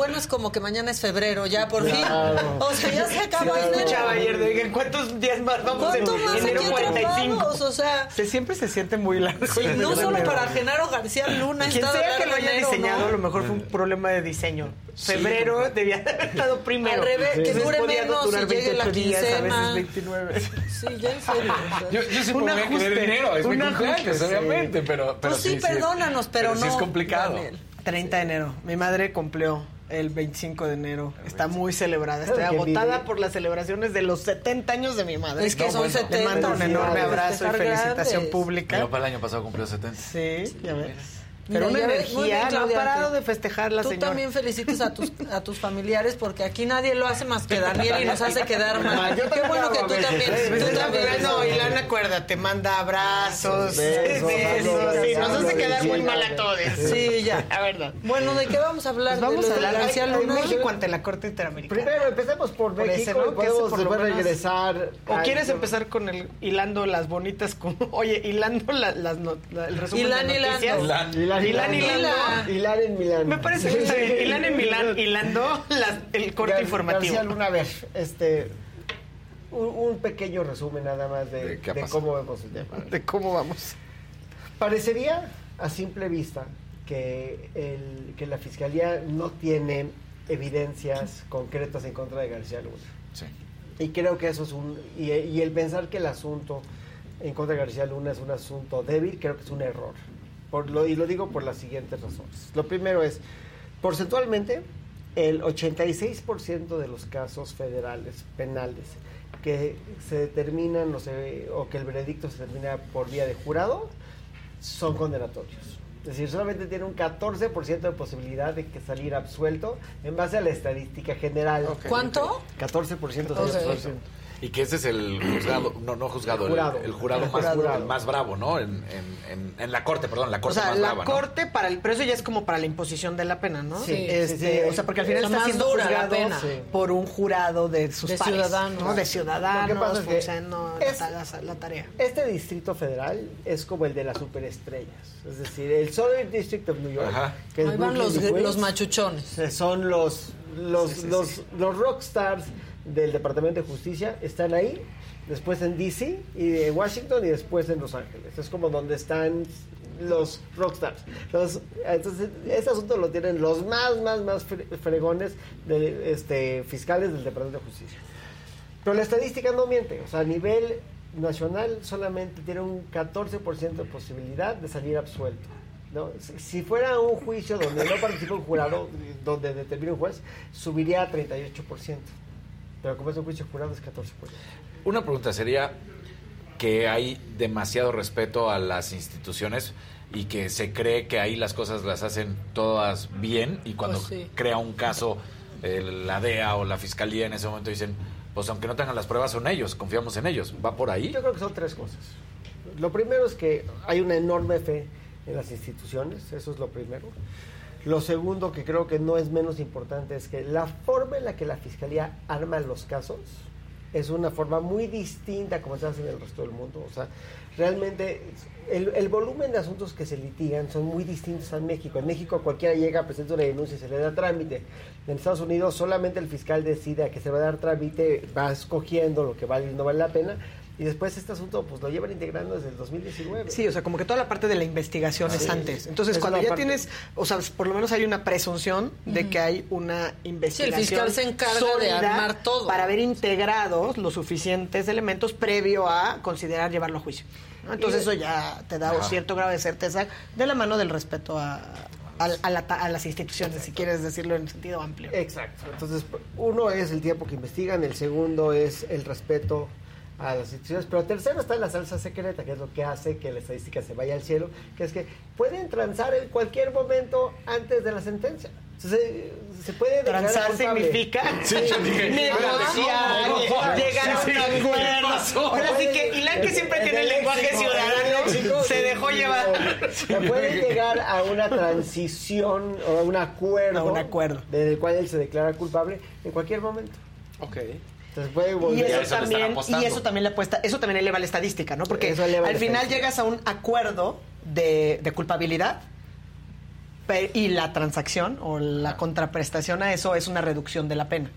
cosas buenas como que mañana es febrero, ya por fin. Claro. O sea, ya se acaba Yo enero. escuchaba ayer, de cuántos días más vamos ¿Cuánto en más enero aquí 45. atrapados? O sea, Se, siempre se siente muy largo. sí, no enero. solo para Genaro García Luna Quien sea que lo haya enero, diseñado, ¿no? a lo mejor fue un problema de diseño. Sí. Febrero debía haber estado primero. Al revés, que dure menos y llegue la 28 días, a veces quincena. 29. Sí, ya en serio. o sea. Yo, yo sí podría querer dinero, es mi un cumpleaños, sí. obviamente, pero, Pues sí, perdónanos, pero sí no, es complicado. Daniel. 30 de enero. Mi madre cumplió el 25 de enero. Está muy celebrada. Estoy agotada por las celebraciones de los 70 años de mi madre. Es que son bueno. 70, Le mando un enorme sí, abrazo y felicitación grandes. Pública. papá el año pasado cumplió 70. Sí, ya ves. Mira, Pero una ya ves, muy bien, energía, no ha parado de festejar la Tú señora. también felicites a tus, a tus familiares porque aquí nadie lo hace más que Daniel y nos hace quedar mal. Yo Qué bueno que tú veces, también. ¿eh? Tú Veces también. No, y la acuérdate, manda abrazos, Besos, besos, besos, sí, nos hace quedar muy mal a todos. Sí, ya. La verdad. Bueno, ¿de qué vamos a hablar? Pues vamos ¿De a de hablar García de Luna? México ante la Corte Interamericana. Primero, empecemos por, Por México ese, ¿no? y podemos por menos- regresar. ¿O quieres empezar con el hilando las bonitas con oye, hilando la- las no- la- el resumen Hilán, de hilando. noticias? Hilán, Hilán, hilando. hilando. Hilán en Milán. Me parece que está bien. En Milán, hilando las- el corte Gar- informativo. García Luna, a ver, este, un, un pequeño resumen nada más de, cómo vemos el tema. De cómo vamos. Parecería a simple vista que, el, que la fiscalía no tiene evidencias concretas en contra de García Luna. Sí. Y creo que eso es un. Y, y el pensar que el asunto en contra de García Luna es un asunto débil, creo que es un error. Por lo, y lo digo por las siguientes razones. Lo primero es, porcentualmente, el 86% de los casos federales penales que se determinan o, se, o que el veredicto se termina por vía de jurado son condenatorios. Es decir, solamente tiene un 14% de posibilidad de que salir absuelto en base a la estadística general. ¿Cuánto? 14%. 14%. 14%. Y que ese es el juzgado, no, no juzgado, El jurado. el jurado, El más, jurado. el más bravo, ¿no? En, en, en, en la corte, perdón, la O corte sea, más la brava, ¿no? corte para el, pero eso ya es como para la imposición de la pena, ¿no? Sí, Este, sí, sí. O sea, porque al final O está siendo juzgado pena. Sí. por un jurado de sus De pares, ciudadanos. ¿no? De ciudadanos, que pasa es que la, la- la tarea. Este distrito federal es como el de las superestrellas. Es decir, el Southern District of New York, Ajá. que es Ahí van los, machuchones. son los los, los, los rockstars del Departamento de Justicia, están ahí, después en DC y en Washington y después en Los Ángeles. Es como donde están los rockstars. Los- entonces, ese asunto lo tienen los más, más, más fre- fregones de, este, fiscales del Departamento de Justicia. Pero la estadística no miente. O sea, a nivel nacional solamente tiene un 14% de posibilidad de salir absuelto. ¿no? Si fuera un juicio donde no participa un jurado, donde determina un juez, subiría a 38%. Pero como es un juicio jurado, es 14%. Una pregunta sería que hay demasiado respeto a las instituciones y que se cree que ahí las cosas las hacen todas bien y cuando Pues sí. crea un caso eh, la DEA o la fiscalía en ese momento dicen, pues aunque no tengan las pruebas son ellos, confiamos en ellos. ¿Va por ahí? Yo creo que son tres cosas. Lo primero es que hay una enorme fe en las instituciones, eso es lo primero. Lo segundo, que creo que no es menos importante, es que la forma en la que la Fiscalía arma los casos es una forma muy distinta como se hace en el resto del mundo. O sea, realmente el, volumen de asuntos que se litigan son muy distintos a México. En México cualquiera llega, presenta una denuncia y se le da trámite. En Estados Unidos solamente el fiscal decide a que se va a dar trámite, va escogiendo lo que vale y no vale la pena. Y después este asunto pues lo llevan integrando desde el 2019. Sí, o sea, como que toda la parte de la investigación es Sí. antes. Entonces, cuando ya parte. tienes, o sea, por lo menos hay una presunción de que hay una investigación. fiscal se encarga de armar todo. Para haber integrados los suficientes elementos previo a considerar llevarlo a juicio. ¿no? Entonces, Y- eso ya te da Ajá. cierto grado de certeza de la mano del respeto a, a- a la- a las instituciones, si quieres decirlo en sentido amplio. Exacto. Entonces, uno es el tiempo que investigan, el segundo es el respeto a las instituciones, pero el tercero está la salsa secreta, que es lo que hace que la estadística se vaya al cielo, que es que pueden transar en cualquier momento antes de la sentencia. Entonces, se puede Transar significa Sí. negociar, llegar a un sí, ¿qué acuerdo. Ahora sí que Ilan, que siempre En tiene el el lenguaje ciudadano, se dejó llevar. Se puede llegar a una transición o a un acuerdo, A un acuerdo. del cual él se declara culpable en cualquier momento. Ok. Entonces puede Y volver. eso, también, y eso también le apuesta, eso también eleva la estadística, ¿no? Porque Eso eleva al final llegas a un acuerdo de, de culpabilidad y la transacción o la contraprestación a eso es una reducción de la pena.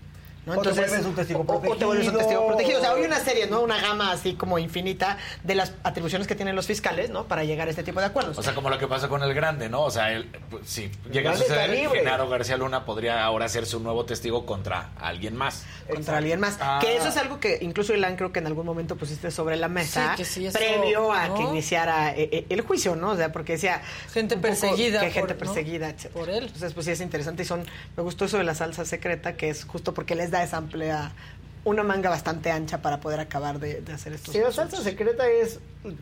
¿No? O te vuelves un testigo o- o te vuelves un testigo protegido. protegido. O sea, hay una serie, ¿no? Una gama así como infinita de las atribuciones que tienen los fiscales, ¿no? Para llegar a este tipo de acuerdos. O sea, como lo que pasa con el grande, ¿no? O sea, él, pues, si llega a suceder. Genaro García Luna podría ahora ser su nuevo testigo contra alguien más. contra alguien más. Ah. Que eso es algo que incluso Ilan creo que en algún momento pusiste sobre la mesa Sí, que sí, eso, previo a ¿no? que iniciara eh, eh, el juicio, ¿no? O sea, porque decía Gente perseguida que por- gente ¿no? perseguida, etc. Por él. Entonces, pues sí es interesante y son me gustó eso de la salsa secreta que es justo porque les da esa amplia una manga bastante ancha para poder acabar de, de hacer estos Si la salsa secreta es,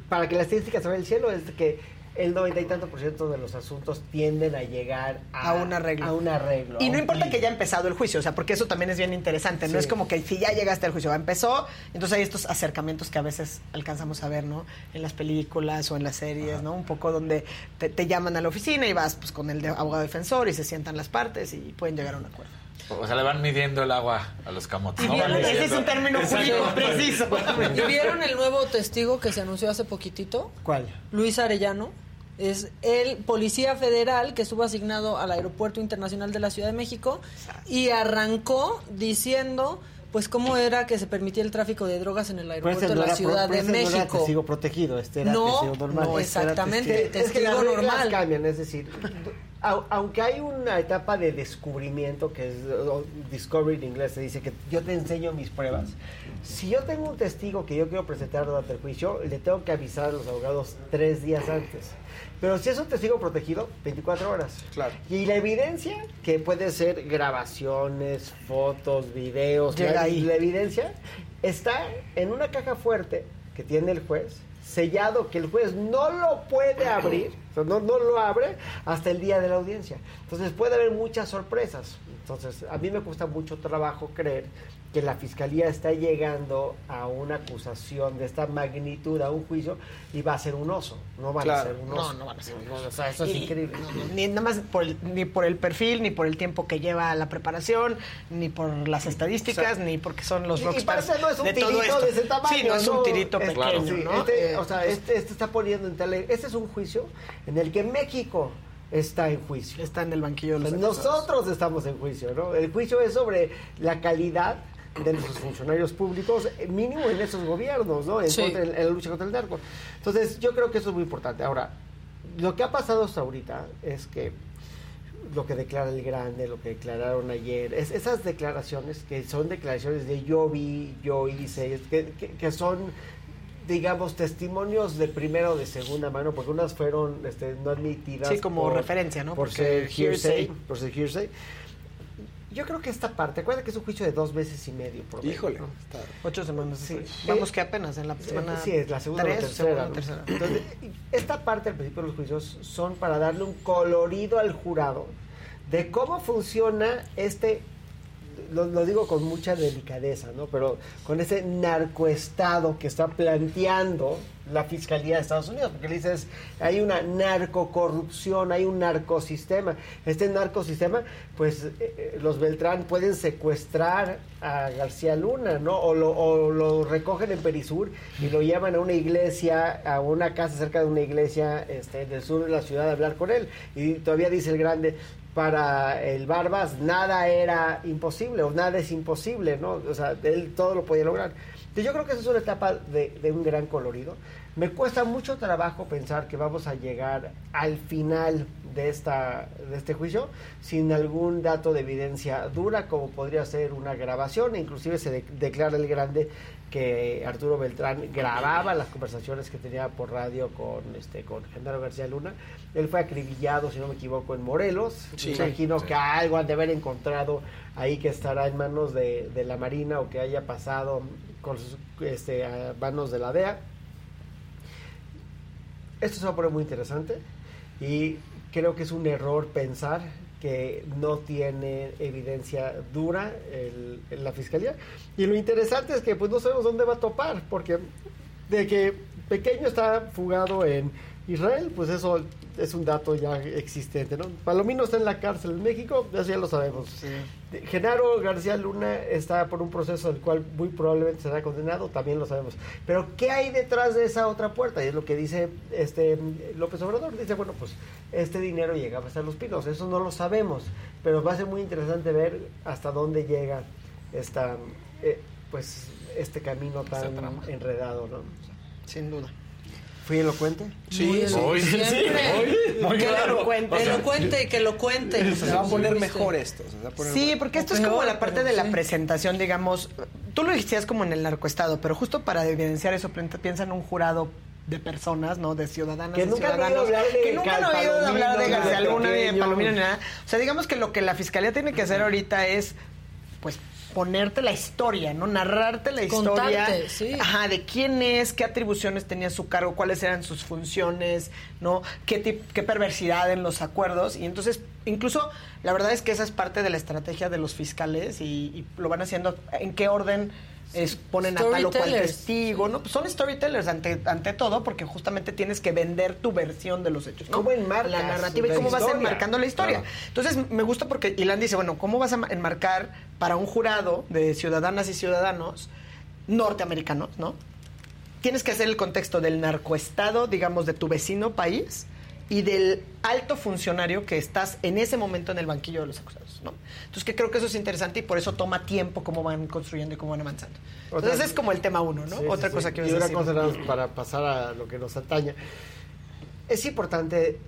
para que la estadística se vaya al cielo, es que el noventa y tanto por ciento de los asuntos tienden a llegar a, A un arreglo. A un arreglo. Y no importa que haya empezado el juicio, o sea, porque eso también es bien interesante. No es como que si ya llegaste al juicio, ya empezó, entonces hay estos acercamientos que a veces alcanzamos a ver, ¿no? En las películas o en las series, ¿no? Un poco donde te, te llaman a la oficina y vas pues con el de- abogado defensor y se sientan las partes y pueden llegar a un acuerdo. O sea, le van midiendo el agua a los camotes. Ese es un término jurídico preciso. ¿Y vieron el nuevo testigo que se anunció hace poquitito? ¿Cuál? Luis Arellano. Es el policía federal que estuvo asignado al Aeropuerto Internacional de la Ciudad de México y arrancó diciendo pues cómo era que se permitía el tráfico de drogas en el aeropuerto de no la Ciudad pro- de ese no era México. testigo protegido, este era No, testigo normal. no, este exactamente, testigo- es que las normal. cambian, es decir, au- aunque hay una etapa de descubrimiento que es discovery en inglés, se dice que yo te enseño mis pruebas. Si yo tengo un testigo que yo quiero presentar durante el juicio, le tengo que avisar a los abogados tres días antes. Pero si es un testigo protegido, 24 horas. Claro. Y la evidencia, que puede ser grabaciones, fotos, videos, Llega ahí. la evidencia está en una caja fuerte que tiene el juez, sellado, que el juez no lo puede abrir, o sea, no, no lo abre hasta el día de la audiencia. Entonces puede haber muchas sorpresas. Entonces, a mí me cuesta mucho trabajo creer que la fiscalía está llegando a una acusación de esta magnitud, a un juicio, y va a ser un oso. No van a Claro. ser un No, oso. no van a ser un No, o sea, eso es Y- increíble. no, no, ni nada más por el, ni por el perfil, ni por el tiempo que lleva la preparación, ni por las estadísticas, ni porque son los Y- y rockstars aparte no es un de tirito de ese tamaño. Sí, no es un tirito pequeño, sí, ¿no? este, Eh, o sea, este, este está poniendo en tele. Este es un juicio en el que México está en juicio. Está en el banquillo de los Nosotros estamos en juicio, ¿no? El juicio es sobre la calidad de nuestros funcionarios públicos, eh, mínimo en esos gobiernos, ¿no? En, Sí. contra- en la lucha contra el narco. Entonces, yo creo que eso es muy importante. Ahora, lo que ha pasado hasta ahorita es que lo que declara el grande, lo que declararon ayer, es, esas declaraciones que son declaraciones de yo vi, yo hice, que, que- que son, digamos, testimonios de primera o de segunda mano, porque unas fueron este, no admitidas. Sí, como referencia, ¿no? Por Porque ser hearsay, hearsay. por ser hearsay. Yo creo que esta parte, acuérdate que es un juicio de dos meses y medio. Por Híjole. Ocho semanas. Sí. Vamos que apenas en la semana. Sí, es la segunda o tercera. segunda, ¿no? tercera. Entonces, esta parte al principio de los juicios son para darle un colorido al jurado de cómo funciona este, lo, lo digo con mucha delicadeza, ¿no? Pero con ese narcoestado que está planteando la Fiscalía de Estados Unidos, porque le dices, hay una narcocorrupción, hay un narcosistema. Este narcosistema, pues eh, eh, los Beltrán pueden secuestrar a García Luna, ¿no? O lo, o lo recogen en Perisur y lo llevan a una iglesia, a una casa cerca de una iglesia este, del sur de la ciudad a hablar con él. Y todavía dice el grande, para el Barbas nada era imposible o nada es imposible, ¿no? O sea, él todo lo podía lograr. Yo creo que esa es una etapa de, de un gran colorido. Me cuesta mucho trabajo pensar que vamos a llegar al final de, esta, de este juicio sin algún dato de evidencia dura, como podría ser una grabación. Inclusive se de- declara el grande que Arturo Beltrán grababa las conversaciones que tenía por radio con este con Genaro García Luna. Él fue acribillado, si no me equivoco, en Morelos. Sí. me imagino Sí. que algo han de haber encontrado ahí que estará en manos de, de la Marina o que haya pasado con sus este, a manos de la DEA. Esto se va a poner muy interesante y creo que es un error pensar que no tiene evidencia dura el- la fiscalía. Y lo interesante es que pues no sabemos dónde va a topar, porque de que pequeño está fugado en Israel, pues eso es un dato ya existente, ¿no? Palomino está en la cárcel en México, eso ya lo sabemos. Genaro García Luna está por un proceso del cual muy probablemente será condenado, también lo sabemos. Pero ¿qué hay detrás de esa otra puerta? Y es lo que dice este López Obrador. Dice, bueno, pues este dinero llegaba hasta los pinos, eso no lo sabemos, pero va a ser muy interesante ver hasta dónde llega esta, eh, pues, este camino tan enredado, ¿no? Sin duda. ¿Fui elocuente? Muy elocuente. Siempre. Muy Que claro. lo cuente. O sea, Que lo cuente, que lo cuente. Se va a poner mejor esto. se va a poner Sí, porque esto es como la parte de la presentación, digamos. Tú lo decías como en el narcoestado, pero justo para evidenciar eso, pi- piensa en un jurado de personas, ¿no? De ciudadanas, Que de nunca han oído ciudadanos, hablar de que nunca han oído hablar de García Luna, ni de. Palomino, ni nada. O sea, digamos que lo que la fiscalía tiene que hacer ahorita es, pues, ponerte la historia, ¿no? Narrarte la historia. Contarte, sí. Ajá, de quién es, qué atribuciones tenía su cargo, cuáles eran sus funciones, ¿no? Qué, qué perversidad en los acuerdos. Y entonces, incluso, la verdad es que esa es parte de la estrategia de los fiscales y, y lo van haciendo en qué orden es, ponen a tal o cual testigo, ¿no? Pues son storytellers ante, ante todo, porque justamente tienes que vender tu versión de los hechos. ¿no? ¿Cómo enmarcas La narrativa y cómo vas enmarcando la historia. Claro. Entonces, me gusta porque Ilan dice, bueno, ¿cómo vas a ma- enmarcar para un jurado de ciudadanas y ciudadanos norteamericanos, ¿no? Tienes que hacer el contexto del narcoestado, digamos, de tu vecino país y del alto funcionario que estás en ese momento en el banquillo de los acusados, ¿no? Entonces, que creo que eso es interesante y por eso toma tiempo cómo van construyendo y cómo van avanzando. Entonces, Otra- ese es como el tema uno, ¿no? Sí, Otra sí, cosa sí. que Y una decir. cosa para pasar a lo que nos ataña. Es importante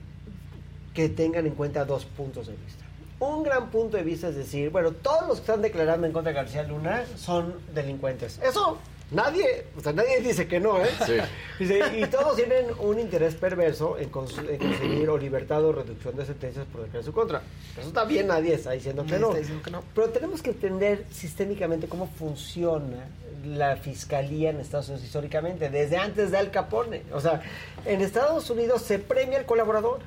que tengan en cuenta dos puntos de vista. Un gran punto de vista es decir, bueno, todos los que están declarando en contra de García Luna son delincuentes. Eso nadie, o sea, nadie dice que no, ¿eh? Sí. Dice, y todos tienen un interés perverso en, cons- en conseguir o libertad o reducción de sentencias por declarar su contra. Eso está bien, nadie está diciendo que no. está diciendo que no. Pero tenemos que entender sistémicamente cómo funciona la fiscalía en Estados Unidos históricamente, desde antes de Al Capone. O sea, en Estados Unidos se premia al colaborador.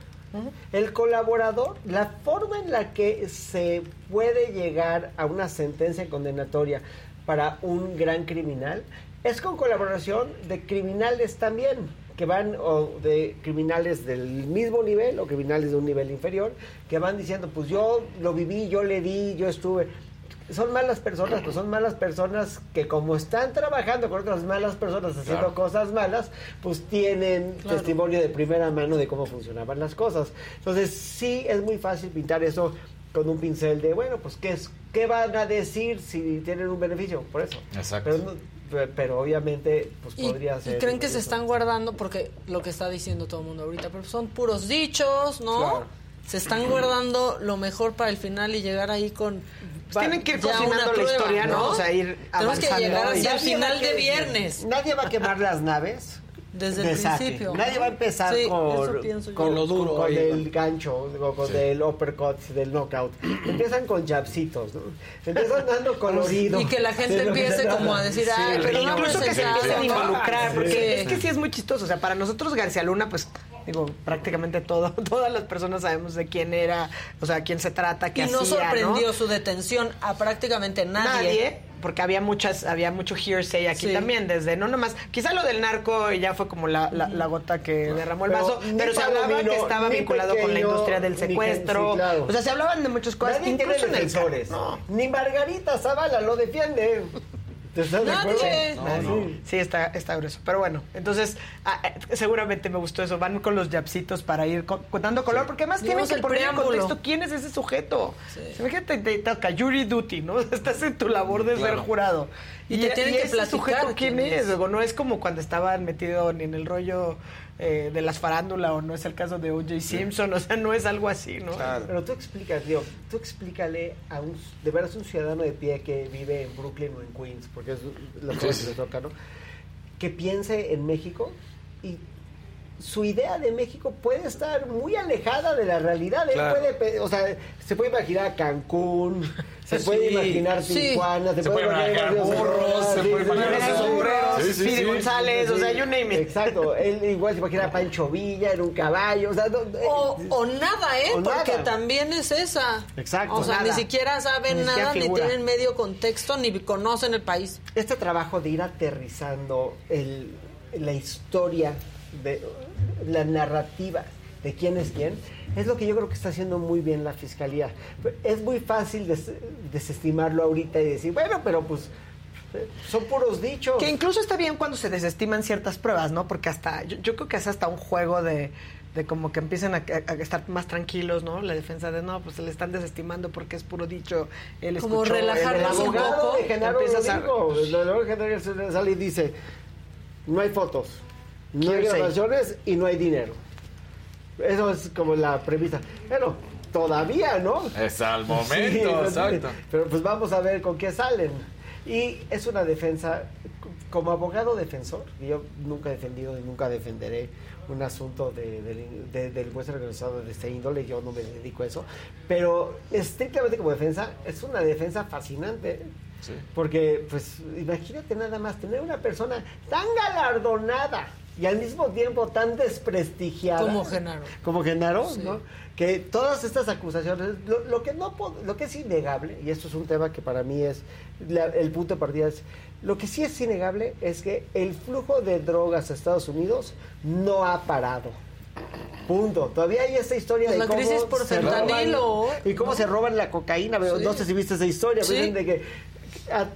El colaborador, la forma en la que se puede llegar a una sentencia condenatoria para un gran criminal es con colaboración de criminales también, que van o de criminales del mismo nivel o criminales de un nivel inferior, que van diciendo, pues yo lo viví, yo le di, yo estuve. Son malas personas, pues son malas personas que como están trabajando con otras malas personas haciendo Claro. cosas malas, pues tienen Claro. testimonio de primera mano de cómo funcionaban las cosas. Entonces sí es muy fácil pintar eso con un pincel de, bueno, pues ¿qué, es, qué van a decir si tienen un beneficio? Por eso. Exacto. Pero, no- pe- pero obviamente pues Y, podría y ser... creen que se están guardando porque lo que está diciendo todo el mundo ahorita, pero son puros dichos, ¿no? Claro. Se están guardando lo mejor para el final y llegar ahí con Pues tienen que ir cocinando la historia, ¿no? O sea, ir Tenemos que avanzando. llegar hacia el final de viernes. Nadie va a quemar las naves. Desde de el saque. principio. Nadie va a empezar Sí, con, lo duro con ahí, el gancho, o con el uppercut, del knockout. Empiezan con jabcitos, ¿no? Empiezan dando colorido. Y que la gente empiece como a decir, Sí, ay, pero no incluso que se empiecen a ¿no? involucrar, porque Sí. es que sí es muy chistoso. O sea, para nosotros García Luna, pues, digo, prácticamente todo, todas las personas sabemos de quién era, o sea, quién se trata, qué Y no hacía, sorprendió ¿no? su detención a prácticamente nadie. Nadie, porque había muchas, había mucho hearsay aquí Sí. también, desde no nomás, quizá lo del narco ya fue como la, la- la gota que derramó el vaso, pero se hablaba que estaba vinculado con la industria del secuestro, sí, claro. o sea, se hablaban de muchas cosas, Nadie tiene incluso en el. No. Ni Margarita Zavala lo defiende. ¿Te estás de acuerdo? No, no. Sí, está, está grueso. Pero bueno, entonces ah, eh, seguramente me gustó eso. Van con los yapsitos para ir co- dando color, porque además tienen que el poner en preámbulo. contexto quién es ese sujeto. Imagínate, te toca jury duty, ¿no? Estás en tu labor de Claro. ser jurado. Y te tienen que ese platicar sujeto quién quién es. es. Digo, no es como cuando estaban metidos ni en el rollo eh, de las farándulas o no es el caso de O.J. Simpson. O sea, no es algo así, ¿no? Pero tú explicas, tío, tú explícale a un, de veras un ciudadano de pie que vive en Brooklyn o en Queens, porque es la Sí, cosa sí. que le toca, ¿no? Que piense en México y su idea de México puede estar muy alejada de la realidad. Él puede, o sea, se puede imaginar Cancún, se Sí, puede imaginar sí. Tijuana, se, Se puede imaginar burros, se puede imaginar sombreros, sí, González, o sea, you name it. Exacto, él igual se imagina a Pancho Villa en un caballo, o sea, no- O, o nada, ¿eh? O Porque nada. también es esa. Exacto. O sea, Nada. ni siquiera saben Ni siquiera nada, ni tienen medio contexto, ni conocen el país. este trabajo de ir aterrizando el, la historia, de la narrativa de quién es quién, es lo que yo creo que está haciendo muy bien la fiscalía. Es muy fácil des- desestimarlo ahorita y decir, bueno, pero pues son puros dichos. Que incluso está bien cuando se desestiman ciertas pruebas, ¿no? Porque hasta, yo, yo creo que es hasta un juego de, de como que empiecen a, a- a estar más tranquilos, ¿no? La defensa de, no, pues se le están desestimando porque es puro dicho, él Como escuchó, relajarlos El un poco, de Genaro empiezas a- Rodrigo, el sale y dice, no hay fotos, no hay grabaciones y no hay dinero. Eso es como la premisa. Bueno, todavía, ¿no? Es al momento, exacto. Pero pues vamos a ver con qué salen. Y es una defensa, como abogado defensor, yo nunca he defendido y nunca defenderé un asunto de, del- de- del juez organizado de este índole, yo no me dedico a eso, pero estrictamente como defensa, es una defensa fascinante. Porque, pues, imagínate nada más tener una persona tan galardonada y al mismo tiempo tan desprestigiada. Como Genaro. Como Genaro, ¿no? Que todas estas acusaciones, lo, lo que no lo que es innegable, y esto es un tema que para mí es la- el punto de partida, es lo que sí es innegable es que el flujo de drogas a Estados Unidos no ha parado. Punto. Todavía hay esta historia Pues de la cómo crisis por se roban- y cómo ¿no? se roban la cocaína. Sí. No sé si viste esa historia, Sí. de que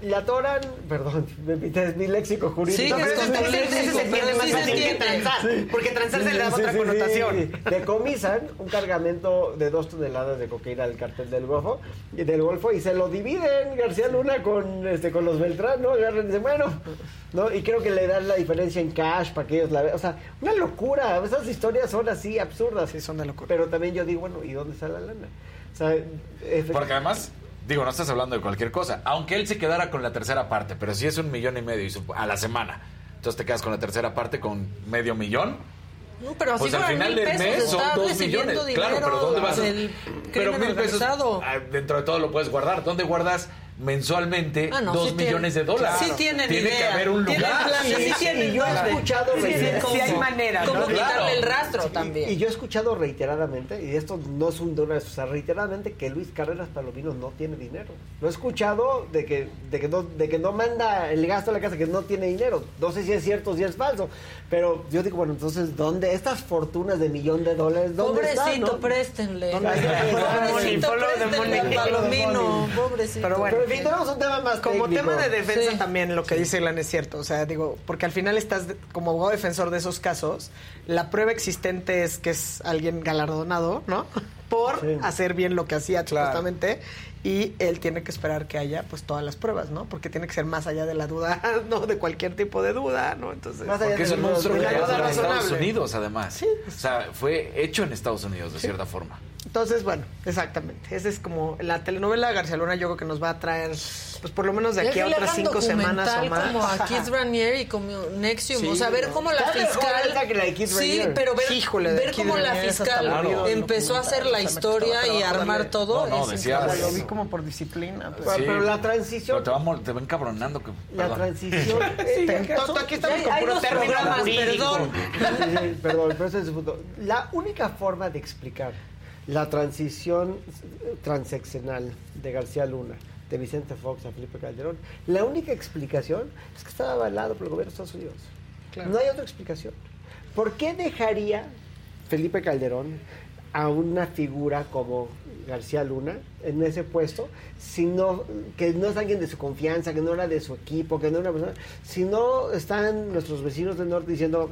le atoran, perdón, me es mi léxico jurídico. Sí, que No, es pero se léxico, entiende más se fácil que entiende. transar, Sí. porque transar se le da otra connotación. Decomisan un cargamento de dos toneladas de cocaína del cartel del Golfo, y del Golfo y se lo dividen García Luna con este con los Beltrán, ¿no? Agarran y dicen, bueno, ¿no? Y creo que le dan la diferencia en cash para que ellos la vean. O sea, una locura. Esas historias son así absurdas. Sí, son de locura. Pero también yo digo, bueno, ¿y dónde está la lana? O sea, efect- Porque además, digo, no estás hablando de cualquier cosa. Aunque él se quedara con la tercera parte, pero si es un millón y medio a la semana, entonces te quedas con la tercera parte con medio millón. No, pero Pues al final del mes son dos millones. Claro, pero ¿dónde vas? a- Pero mil pesos ah, dentro de todo lo puedes guardar. ¿Dónde guardas mensualmente Ah, no, dos sí tienen- millones de dólares? sí tienen Tiene que haber un lugar. sí tienen y yo he escuchado Sí, reiteradamente- sí hay manera, ¿no? Cómo quitarle el rastro Y- también. Y, yo he escuchado reiteradamente, y esto no es un de una vez, o sea, reiteradamente que Luis Carreras Palomino no tiene dinero. Lo he escuchado de que, de que no, de que no manda el gasto a la casa, que no tiene dinero. No sé si es cierto o si es falso. Pero yo digo, bueno, entonces, ¿dónde? Estas fortunas de millón de dólares, ¿dónde Pobrecito, están? no? préstenle. ¿Dónde? Pobrecito, préstenle al Palomino. Pobrecito. Pero bueno, Tenemos un tema más como técnico. tema de defensa Sí. también lo que dice Ilan es cierto, o sea, digo, porque al final estás como abogado defensor de esos casos, la prueba existente es que es alguien galardonado, ¿no? Por hacer bien lo que hacía supuestamente y él tiene que esperar que haya pues todas las pruebas, ¿no? Porque tiene que ser más allá de la duda, no de cualquier tipo de duda, ¿no? Entonces, Porque es un monstruo de la duda en Estados. Unidos, además. Sí. O sea, fue hecho en Estados Unidos, de cierta forma. Entonces, bueno, exactamente. Esa es como la telenovela García Luna, yo creo que nos va a traer, pues por lo menos de aquí a otras cinco semanas o más. como a Kids Ranier y como Nexium, Sí, o sea, ver no. cómo la fiscal esa que la de Kids Sí, pero ver, Híjole, ver Kids cómo la fiscal empezó a hacer la historia y armar darle- todo. No, no, decía-. Lo vi como por disciplina. pues. Pero- Sí. pero la transición- Pero te va, te va encabronando. Que, La perdón. transición. Eh, aquí- estamos con puro término. Perdón, perdón, pero es el punto. La única forma de explicar la transición transeccional de García Luna, de Vicente Fox a Felipe Calderón, la única explicación es que estaba avalado por el gobierno de Estados Unidos. No hay otra explicación. ¿Por qué dejaría Felipe Calderón a una figura como García Luna en ese puesto, sino que no es alguien de su confianza, que no era de su equipo, que no era una persona, si no están nuestros vecinos del norte diciendo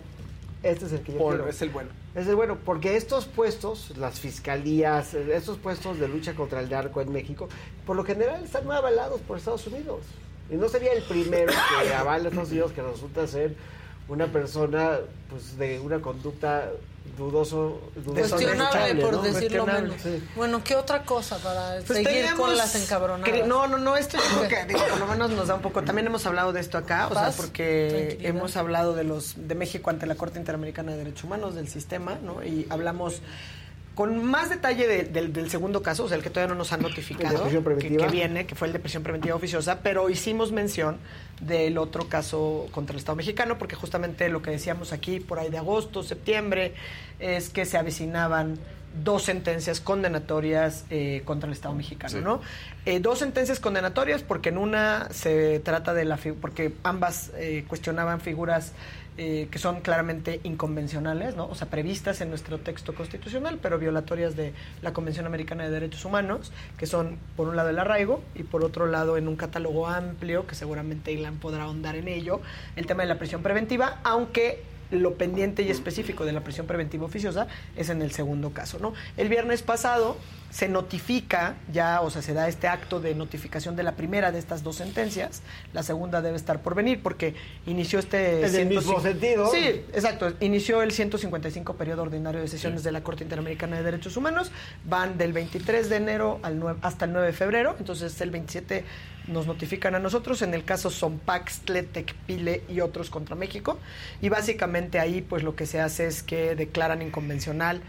este es el que yo Por- quiero. es el bueno. Es el bueno, porque estos puestos, las fiscalías, estos puestos de lucha contra el narco en México, por lo general están muy avalados por Estados Unidos. Y no sería el primero que avala a Estados Unidos que resulta ser una persona pues de una conducta dudoso, dudoso Cuestionable, por ¿no? decirlo menos. sí. Bueno, ¿qué otra cosa para Pues seguir teníamos con las encabronadas? No, no, no, esto yo creo que digo, por lo menos nos da un poco. También hemos hablado de esto acá, o sea, porque hemos hablado de los de México ante la Corte Interamericana de Derechos Humanos, del sistema, ¿no? Y hablamos con más detalle de- del, del segundo caso, o sea, el que todavía no nos han notificado, que, que viene, que fue el de prisión preventiva oficiosa, pero hicimos mención del otro caso contra el Estado mexicano, porque justamente lo que decíamos aquí por ahí de agosto, septiembre, es que se avecinaban dos sentencias condenatorias eh, contra el Estado mexicano, Sí. ¿no? Eh, dos sentencias condenatorias porque en una se trata de la fi- porque ambas eh, cuestionaban figuras eh, que son claramente inconvencionales, ¿no? O sea, previstas en nuestro texto constitucional, pero violatorias de la Convención Americana de Derechos Humanos, que son por un lado el arraigo y por otro lado en un catálogo amplio, que seguramente Ilan podrá ahondar en ello, el tema de la prisión preventiva, aunque lo pendiente y específico de la prisión preventiva oficiosa es en el segundo caso, ¿no? El viernes pasado se notifica ya, o sea, se da este acto de notificación de la primera de estas dos sentencias, la segunda debe estar por venir porque inició este... En el 105 mismo sentido. Sí, exacto, inició el 155 periodo ordinario de sesiones de la Corte Interamericana de Derechos Humanos, van del 23 de enero al 9 hasta el 9 de febrero, entonces el 27 nos notifican a nosotros, en el caso Zompaxtle, Tecpile y otros contra México, y básicamente ahí pues lo que se hace es que declaran inconvencional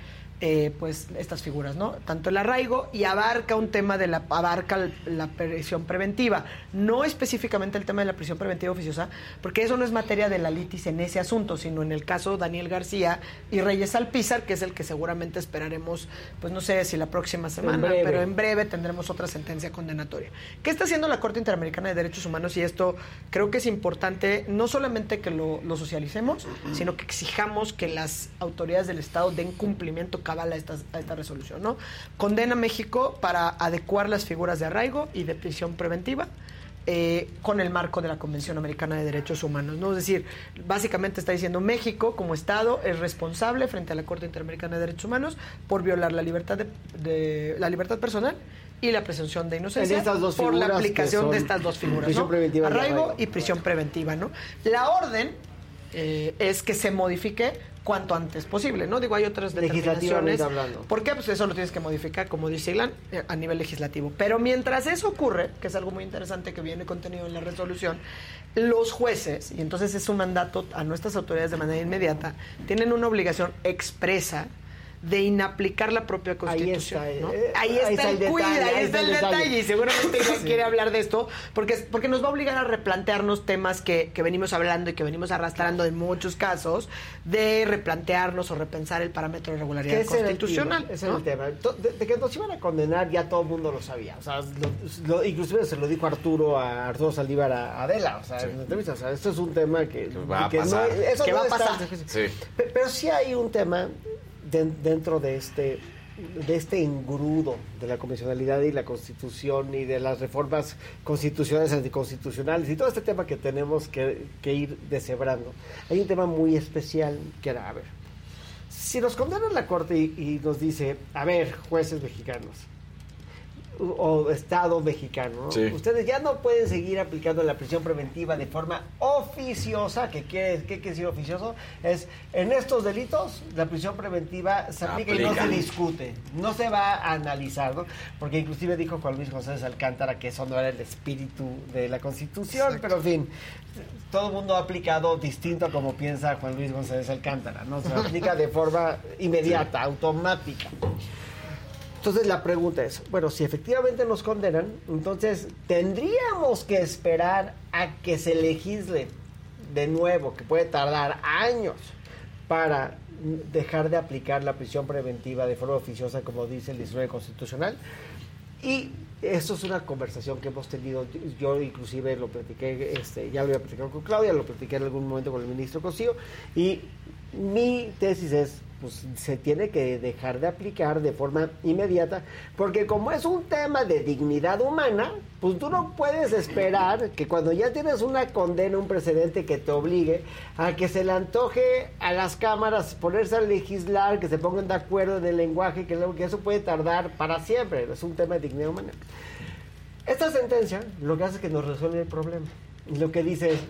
eh, pues estas figuras, ¿no? Tanto el arraigo y abarca un tema de la abarca la prisión preventiva, no específicamente el tema de la prisión preventiva oficiosa, porque eso no es materia de la litis en ese asunto, sino en el caso Daniel García y Reyes Alpizar, que es el que seguramente esperaremos, pues no sé si la próxima semana, pero en breve tendremos otra sentencia condenatoria. ¿Qué está haciendo la Corte Interamericana de Derechos Humanos? Y esto creo que es importante, no solamente que lo, lo socialicemos, sino que exijamos que las autoridades del Estado den cumplimiento cabal a, estas- a esta resolución. ¿no? Condena a México para adecuar las figuras de arraigo y de prisión preventiva. eh, con el marco de la Convención Americana de Derechos Humanos. ¿no? Es decir, básicamente está diciendo México como Estado es responsable frente a la Corte Interamericana de Derechos Humanos por violar la libertad de, de- la libertad personal y la presunción de inocencia En estas dos por la aplicación de estas dos figuras, ¿no? arraigo. y prisión preventiva, ¿no? La orden eh, es que se modifique cuanto antes posible, ¿no? Digo, hay otras determinaciones. hablando. ¿Por qué? Pues eso lo tienes que modificar, como dice Ilan, eh, a nivel legislativo. Pero mientras eso ocurre, que es algo muy interesante que viene contenido en la resolución, los jueces, y entonces es un mandato a nuestras autoridades de manera inmediata, tienen una obligación expresa de inaplicar la propia Constitución. está, ¿no? eh, ahí, ahí está está el, el detalle, ahí ahí está el está el detalle. detalle. Y seguramente Iván Sí. quiere hablar de esto, porque, porque nos va a obligar a replantearnos temas que, que venimos hablando y que venimos arrastrando en muchos casos, de replantearnos o repensar el parámetro de regularidad era el constitucional. ese era ¿no? el tema. De, de que nos iban a condenar ya todo el mundo lo sabía. O sea, lo- lo- inclusive se lo dijo Arturo a Arturo Saldívar a Adela. O sea, en la entrevista. O sea, esto es un tema que, va a que pasar. No, eso va a pasar. Sí. Pe- Pero sí hay un tema den- dentro de este de este engrudo de la convencionalidad y la constitución y de las reformas constitucionales anticonstitucionales y todo este tema que tenemos que, ir deshebrando. Hay un tema muy especial que era, a ver, si nos condena la corte y, nos dice, a ver, jueces mexicanos o Estado mexicano, ¿no? Sí. ustedes ya no pueden seguir aplicando la prisión preventiva de forma oficiosa, que quiere, ¿qué quiere decir oficioso? Es, en estos delitos, la prisión preventiva se aplica, y no se discute, no se va a analizar, ¿no? Porque inclusive dijo Juan Luis González Alcántara que eso no era el espíritu de la Constitución, pero en fin, todo el mundo ha aplicado distinto a como piensa Juan Luis González Alcántara, ¿no? Se aplica de forma inmediata, automática. Entonces la pregunta es, bueno, si efectivamente nos condenan, entonces tendríamos que esperar a que se legisle de nuevo, que puede tardar años para dejar de aplicar la prisión preventiva de forma oficiosa, como dice el 19 constitucional. Y eso es una conversación que hemos tenido, yo inclusive lo platiqué, este, ya lo había platicado con Claudia, lo platiqué en algún momento con el ministro Cosío, y mi tesis es, pues se tiene que dejar de aplicar de forma inmediata, porque como es un tema de dignidad humana, pues tú no puedes esperar que cuando ya tienes una condena, un precedente que te obligue a que se le antoje a las cámaras ponerse a legislar, que se pongan de acuerdo en el lenguaje, que, que eso puede tardar para siempre, es un tema de dignidad humana. Esta sentencia lo que hace es que nos resuelve el problema. Lo que dice es,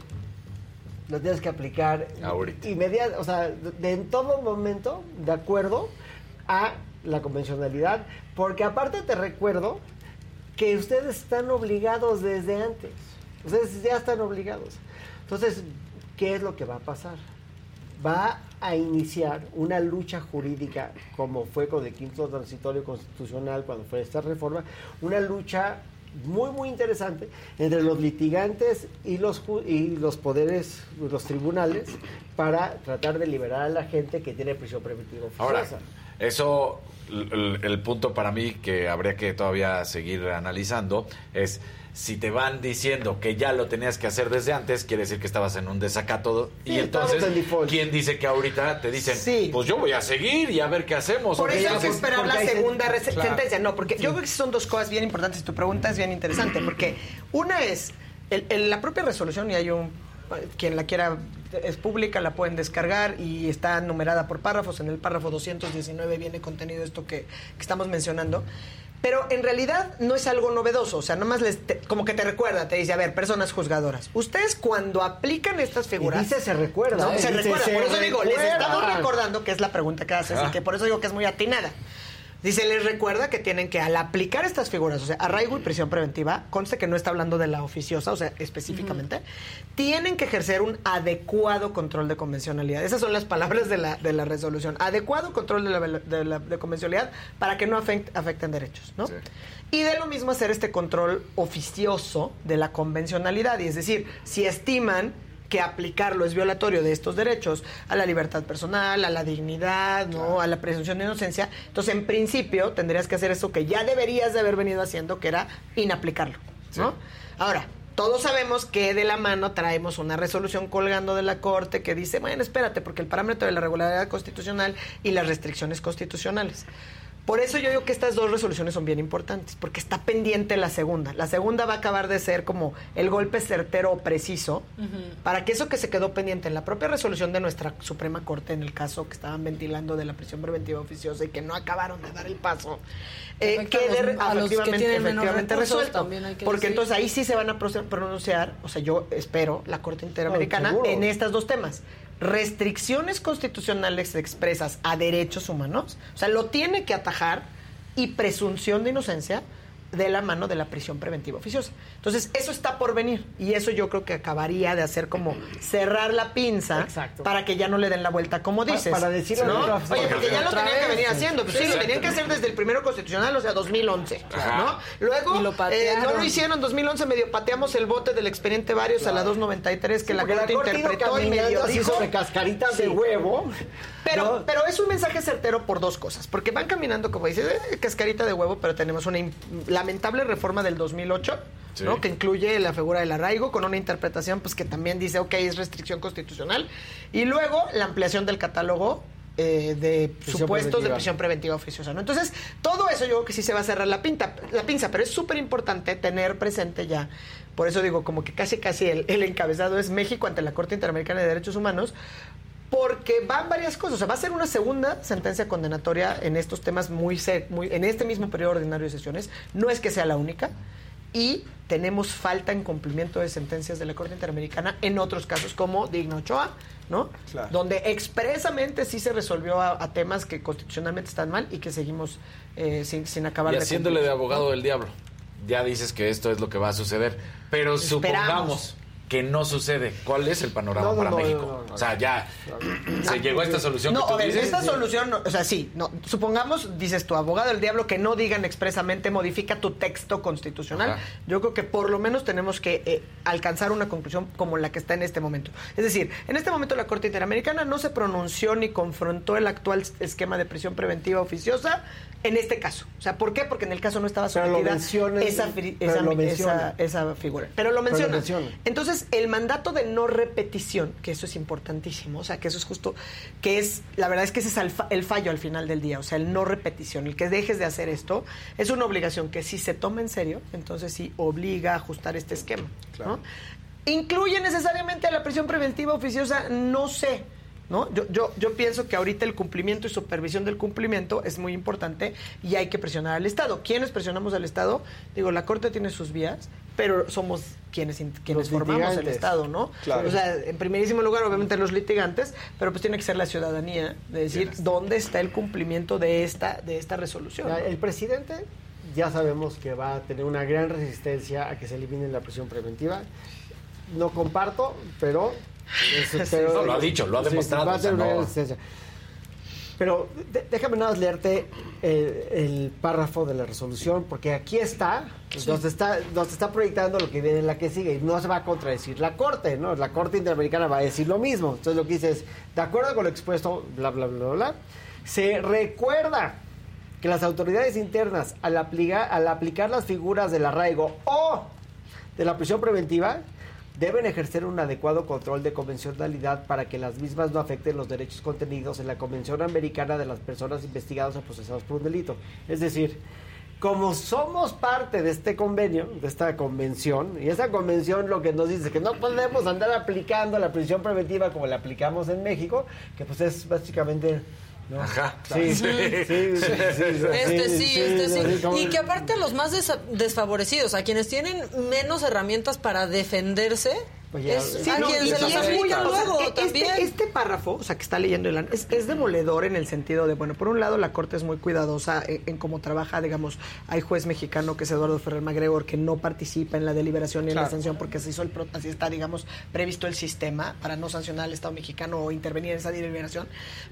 lo tienes que aplicar Ahorita. inmediato, o sea, de, en todo momento, de acuerdo a la convencionalidad, porque aparte te recuerdo que ustedes están obligados desde antes. Ustedes ya están obligados. Entonces, ¿qué es lo que va a pasar? Va a iniciar una lucha jurídica, como fue con el quinto transitorio constitucional, cuando fue esta reforma, una lucha muy, muy interesante entre los litigantes y los, y los poderes, los tribunales, para tratar de liberar a la gente que tiene prisión preventiva Ahora, eso, el, el punto para mí que habría que todavía seguir analizando es si te van diciendo que ya lo tenías que hacer desde antes, quiere decir que estabas en un desacato. Sí, y entonces, en. ¿quién dice que ahorita te dicen, Sí. pues yo voy a seguir y a ver qué hacemos? Por eso hay que esperar la segunda claro. sentencia. No, porque yo creo que son dos cosas bien importantes. Tu pregunta es bien interesante, porque una es el- el- la propia resolución, y hay un. Quien la quiera es pública, la pueden descargar y está numerada por párrafos. En el párrafo 219 viene contenido esto que, que estamos mencionando. Pero en realidad no es algo novedoso, o sea, nomás les te- como que te recuerda, te dice, a ver, personas juzgadoras, ustedes cuando aplican estas figuras... dice se recuerda, No, ¿eh? se Dice recuerda, se por eso digo, les estamos recordando que es la pregunta que haces Ah. y que por eso digo que es muy atinada. Si se les recuerda que tienen que, al aplicar estas figuras, o sea, arraigo y prisión preventiva, conste que no está hablando de la oficiosa, o sea, específicamente, tienen que ejercer un adecuado control de convencionalidad. Esas son las palabras de la, de la resolución. Adecuado control de, la, de, la- de convencionalidad para que no afect- afecten derechos, ¿no? Y de lo mismo hacer este control oficioso de la convencionalidad. Y es decir, si estiman que aplicarlo es violatorio de estos derechos a la libertad personal, a la dignidad, ¿no? a la presunción de inocencia, entonces en principio tendrías que hacer eso que ya deberías de haber venido haciendo, que era inaplicarlo. ¿no? Ahora, todos sabemos que de la mano traemos una resolución colgando de la Corte que dice, bueno, espérate, porque el parámetro de la regularidad constitucional y las restricciones constitucionales. Por eso yo digo que estas dos resoluciones son bien importantes, porque está pendiente la segunda. La segunda va a acabar de ser como el golpe certero o preciso para que eso que se quedó pendiente en la propia resolución de nuestra Suprema Corte, en el caso que estaban ventilando de la prisión preventiva oficiosa y que no acabaron de dar el paso, eh, quede los- a los que efectivamente, tienen menos efectivamente recursos, resuelto. Porque decir. entonces ahí sí se van a pronunciar, o sea, yo espero, la Corte Interamericana en estos dos temas. Restricciones constitucionales expresas a derechos humanos, o sea, lo tiene que atajar, y presunción de inocencia de la mano de la prisión preventiva oficiosa. Entonces, eso está por venir y eso yo creo que acabaría de hacer como cerrar la pinza para que ya no le den la vuelta, como dices. para decirlo ¿no? otra- Oye, porque ya lo tenían que venir haciendo. Pues sí, lo tenían que hacer desde el primero constitucional, o sea, 2011. Ajá. ¿no? Luego, Y lo eh, no lo hicieron en 2011, medio pateamos el bote del expediente varios a la 293 que Sí, la Corte interpretó y medio dijo... sobre cascaritas de huevo. Pero, pero es un mensaje certero por dos cosas. Porque van caminando, como dices, eh, cascarita de huevo, pero tenemos una lamentable reforma del 2008, Sí. ¿no? Que incluye la figura del arraigo con una interpretación pues que también dice, ok, es restricción constitucional. Y luego la ampliación del catálogo eh, de Prisión supuestos de prisión preventiva oficiosa, ¿no? Entonces, todo eso yo creo que sí se va a cerrar la, pinta, la pinza, pero es súper importante tener presente ya, por eso digo, como que casi casi el, el encabezado es México ante la Corte Interamericana de Derechos Humanos, porque van varias cosas. O sea, va a ser una segunda sentencia condenatoria en estos temas muy, muy en este mismo periodo ordinario de sesiones. No es que sea la única. Y tenemos falta en cumplimiento de sentencias de la Corte Interamericana en otros casos como Digno Ochoa, ¿no? Claro. Donde expresamente sí se resolvió a, a temas que constitucionalmente están mal y que seguimos eh, sin, sin acabar Y de haciéndole cumplir, de ¿no? abogado del diablo. Ya dices que esto es lo que va a suceder. Pero Esperamos. supongamos que no sucede. ¿Cuál es el panorama No, no, para no, México? no, no, no. O sea, ya se llegó a esta solución No, que tú a ver, dices. esta solución, no, o sea, sí, no, supongamos, dices tu abogado del diablo, que no digan expresamente modifica tu texto constitucional. Ajá. Yo creo que por lo menos tenemos que eh, alcanzar una conclusión como la que está en este momento. Es decir, en este momento la Corte Interamericana no se pronunció ni confrontó el actual esquema de prisión preventiva oficiosa en este caso. O sea, ¿por qué? Porque en el caso no estaba sometida menciona- esa, esa, lo esa- menciona. esa figura. Pero lo Pero lo menciona. menciona. Entonces, el mandato de no repetición, que eso es importantísimo, o sea, que eso es justo, que es, la verdad es que ese es el, fa- el fallo al final del día, o sea, el no repetición, el que dejes de hacer esto, es una obligación que si se toma en serio, entonces sí obliga a ajustar este esquema. ¿no? ¿Incluye necesariamente a la prisión preventiva oficiosa? No sé. ¿No? Yo, yo, yo pienso que ahorita el cumplimiento y supervisión del cumplimiento es muy importante y hay que presionar al Estado. ¿Quiénes presionamos al Estado? Digo, la Corte tiene sus vías, pero somos quienes, quienes formamos el. Estado, ¿no? Claro. O sea, en primerísimo lugar, obviamente, los litigantes, pero pues tiene que ser la ciudadanía de decir dónde está el cumplimiento de esta, de esta resolución. Ya, ¿no? El presidente ya sabemos que va a tener una gran resistencia a que se elimine la prisión preventiva. No comparto, pero... es- Sí, no, lo ha dicho, lo ha demostrado, va a o sea, tener una no- gran resistencia. Pero déjame nada más leerte el, el párrafo de la resolución, porque aquí está, nos está, nos está proyectando lo que viene en la que sigue, y no se va a contradecir la Corte, ¿no? La Corte Interamericana va a decir lo mismo. Entonces lo que dice es, de acuerdo con lo expuesto, bla, bla, bla, bla, bla, se recuerda que las autoridades internas, al, aplicar, al aplicar las figuras del arraigo o de la prisión preventiva, deben ejercer un adecuado control de convencionalidad para que las mismas no afecten los derechos contenidos en la Convención Americana de las Personas Investigadas o Procesadas por un Delito. Es decir, como somos parte de este convenio, de esta convención, y esa convención lo que nos dice es que no podemos andar aplicando la prisión preventiva como la aplicamos en México, que pues es básicamente... ¿no? Ajá. Sí, sí, sí, Este sí, este sí. Y que aparte a los más desa- desfavorecidos, a quienes tienen menos herramientas para defenderse, Oye, Es- sí, no, y- y muy- luego e- este. Este párrafo, o sea, que está leyendo Ilan, es, es demoledor en el sentido de, bueno, por un lado la Corte es muy cuidadosa en, en cómo trabaja, digamos, hay juez mexicano que es Eduardo Ferrer Magregor que no participa en la deliberación ni en la sanción porque se hizo el así está, digamos, previsto el sistema para no sancionar al Estado mexicano o intervenir en esa deliberación,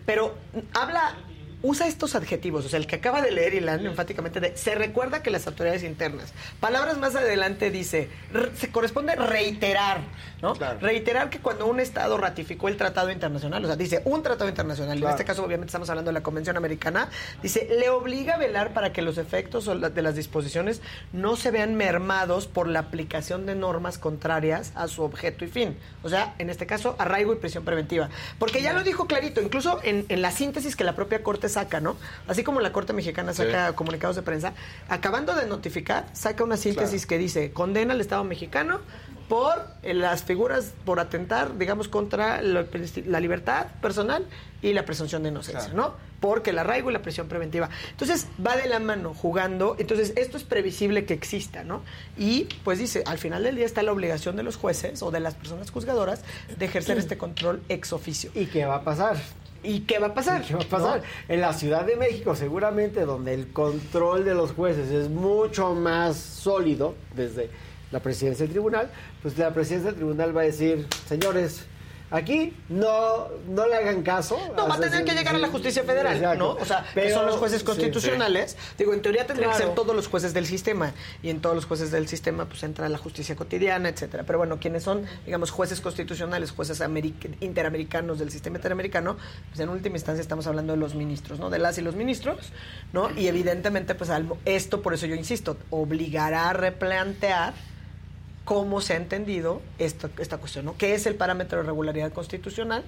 pero habla usa estos adjetivos, o sea, el que acaba de leer Ilan enfáticamente de se recuerda que las autoridades internas. Palabras más adelante dice, re- se corresponde reiterar, ¿no? Reiterar que cuando un estado ratificó el tratado internacional, o sea, dice un tratado internacional, y en Claro. este caso obviamente estamos hablando de la Convención Americana, dice, le obliga a velar para que los efectos de las disposiciones no se vean mermados por la aplicación de normas contrarias a su objeto y fin. O sea, en este caso, arraigo y prisión preventiva. Porque ya lo dijo clarito, incluso en, en la síntesis que la propia Corte saca, ¿no? Así como la Corte Mexicana saca Sí. comunicados de prensa, acabando de notificar, saca una síntesis que dice, condena al Estado mexicano por eh, las figuras, por atentar, digamos, contra la, la libertad personal y la presunción de inocencia, ¿no? Porque el arraigo y la prisión preventiva. Entonces, va de la mano jugando. Entonces, esto es previsible que exista, ¿no? Y, pues dice, al final del día está la obligación de los jueces o de las personas juzgadoras de ejercer este control ex oficio. ¿Y qué va a pasar? ¿Y qué va a pasar? ¿Qué va a pasar? En la Ciudad de México, seguramente, donde el control de los jueces es mucho más sólido desde la presidencia del tribunal, pues la presidencia del tribunal va a decir, señores, aquí no, no le hagan caso. No, va a tener que llegar a la justicia federal, ¿no? O sea, que son los jueces constitucionales. Digo, en teoría tendrían que ser todos los jueces del sistema. Y en todos los jueces del sistema, pues entra la justicia cotidiana, etcétera. Pero bueno, quienes son, digamos, jueces constitucionales, jueces americ- interamericanos del sistema interamericano, pues en última instancia estamos hablando de los ministros, ¿no? De las y los ministros, ¿no? Y evidentemente, pues esto, por eso yo insisto, obligará a replantear cómo se ha entendido esta, esta cuestión, ¿no? ¿Qué es el parámetro de regularidad constitucional?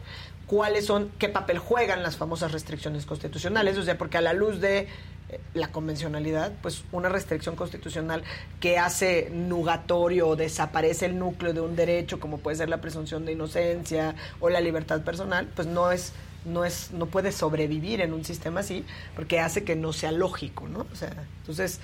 ¿Cuáles son, qué papel juegan las famosas restricciones constitucionales? O sea, porque a la luz de eh, la convencionalidad, pues una restricción constitucional que hace nugatorio o desaparece el núcleo de un derecho, como puede ser la presunción de inocencia o la libertad personal, pues no es no es no puede sobrevivir en un sistema así porque hace que no sea lógico, ¿no? O sea, entonces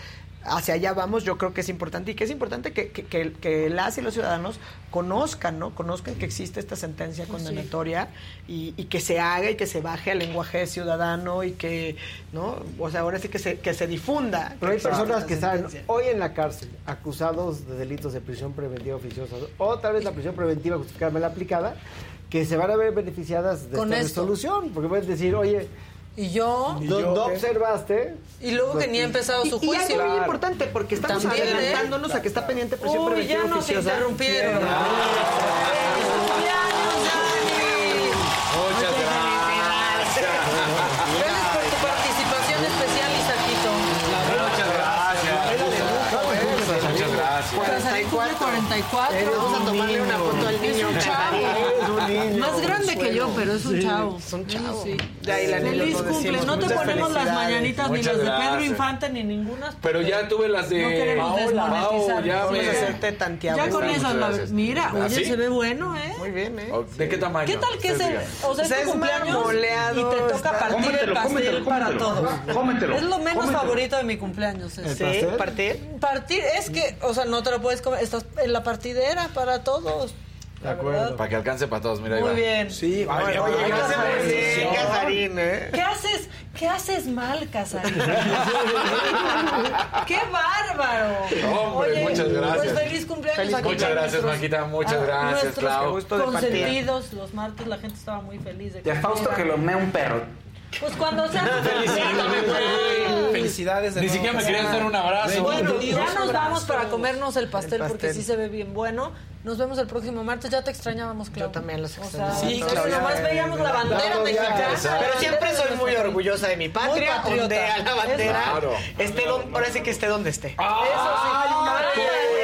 hacia allá vamos, yo creo que es importante y que es importante que, que, que- que las y los ciudadanos conozcan, ¿no? Conozcan que existe esta sentencia condenatoria y, y que se haga y que se baje al lenguaje ciudadano y que, ¿no? O sea, ahora sí que se, que se difunda. Pero hay personas que están hoy en la cárcel acusados de delitos de prisión preventiva oficiosa o tal vez la prisión preventiva justificada mal aplicada que se van a ver beneficiadas de Con esta esto. resolución porque pueden decir oye Y yo... no, no observaste Y luego no- que ni ha empezado su Y, y juicio. algo muy importante, porque estamos También, ¿eh? adelantándonos a que está pendiente prisión Uy, preventiva ya nos oficiosa. interrumpieron. Muchas Gracias por tu participación especial, Isaquito. Muchas gracias. Muchas gracias. Casarín cumple 44. Eh, vamos a tomarle una foto al niño. Es un chavo. Es un niño. Más grande que yo, pero es un Sí, chavo. es un chavo. Sí, De ahí la Feliz cumple. No te ponemos las mañanitas ni las de Pedro. Infante ni ninguna. Pero ya tuve las de No queremos desmonetizar. Ya Vamos me- a hacerte tanteado. Ya con gracias. mira, ¿Ah, oye, sí? se ve bueno, ¿eh? Muy bien, ¿eh? ¿De qué tamaño? ¿Qué tal que es el, o sea, es cumpleaños y te toca partir el pastel cómetelo, para todos? Cómetelo, Es lo menos cómetelo. favorito de mi cumpleaños. ¿Sí? ¿Partir? Partir es que, o sea, no te lo puedes comer, estás en la partidera para todos. De acuerdo. Para que alcance para todos, mira ahí Muy va. bien. Sí, Oye, vaya, oye, vaya. sí, Casarín, ¿eh? ¿Qué haces? ¿Qué haces mal, Casarín? ¡Qué bárbaro! Hombre, muchas gracias. Pues feliz cumpleaños. Feliz aquí Muchas gracias, nuestros- Maquita, muchas gracias, Clau. gusto de. Consentidos, los martes la gente estaba muy feliz de Y a Fausto que lo mea un perro. Pues cuando sea Felicidades de Ni nuevo, siquiera me querían dar un abrazo. Bueno, ya nos Abrazos. vamos para comernos el pastel, El porque sí se ve bien bueno. Nos vemos el próximo martes. Ya te extrañábamos, Clau. Yo también los O sea, extrañaba. Sí, Clau, ya- nomás veíamos la bandera mexicana. Pero siempre soy muy orgullosa de mi patria, Muy patriota. ondea la bandera. Claro. Esté ahora sí que esté donde esté. Eso sí.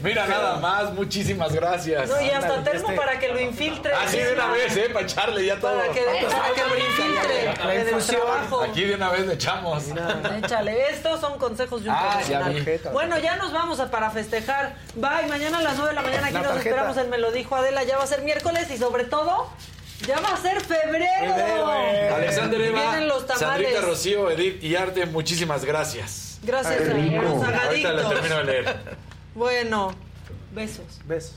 Mira, nada más, muchísimas gracias. no, y hasta termo para que lo infiltre. Así de una vez, ¿eh? Para echarle ya todo. Para que, para que lo infiltre. La en el infusión. trabajo. Aquí de una vez le echamos. Échale, estos son consejos de un Ah, ya. Bueno, ya nos vamos a para festejar. Bye, mañana a las 9 de la mañana aquí La nos tarjeta. esperamos en Me lo dijo Adela. Ya va a ser miércoles y sobre todo, ya va a ser febrero. Alexander Eva, Vienen los tamales. Sandrita Rocío, Edith y Arte, muchísimas gracias. Gracias, Qué rico. los Ahorita termino de leer. Bueno, besos. Besos.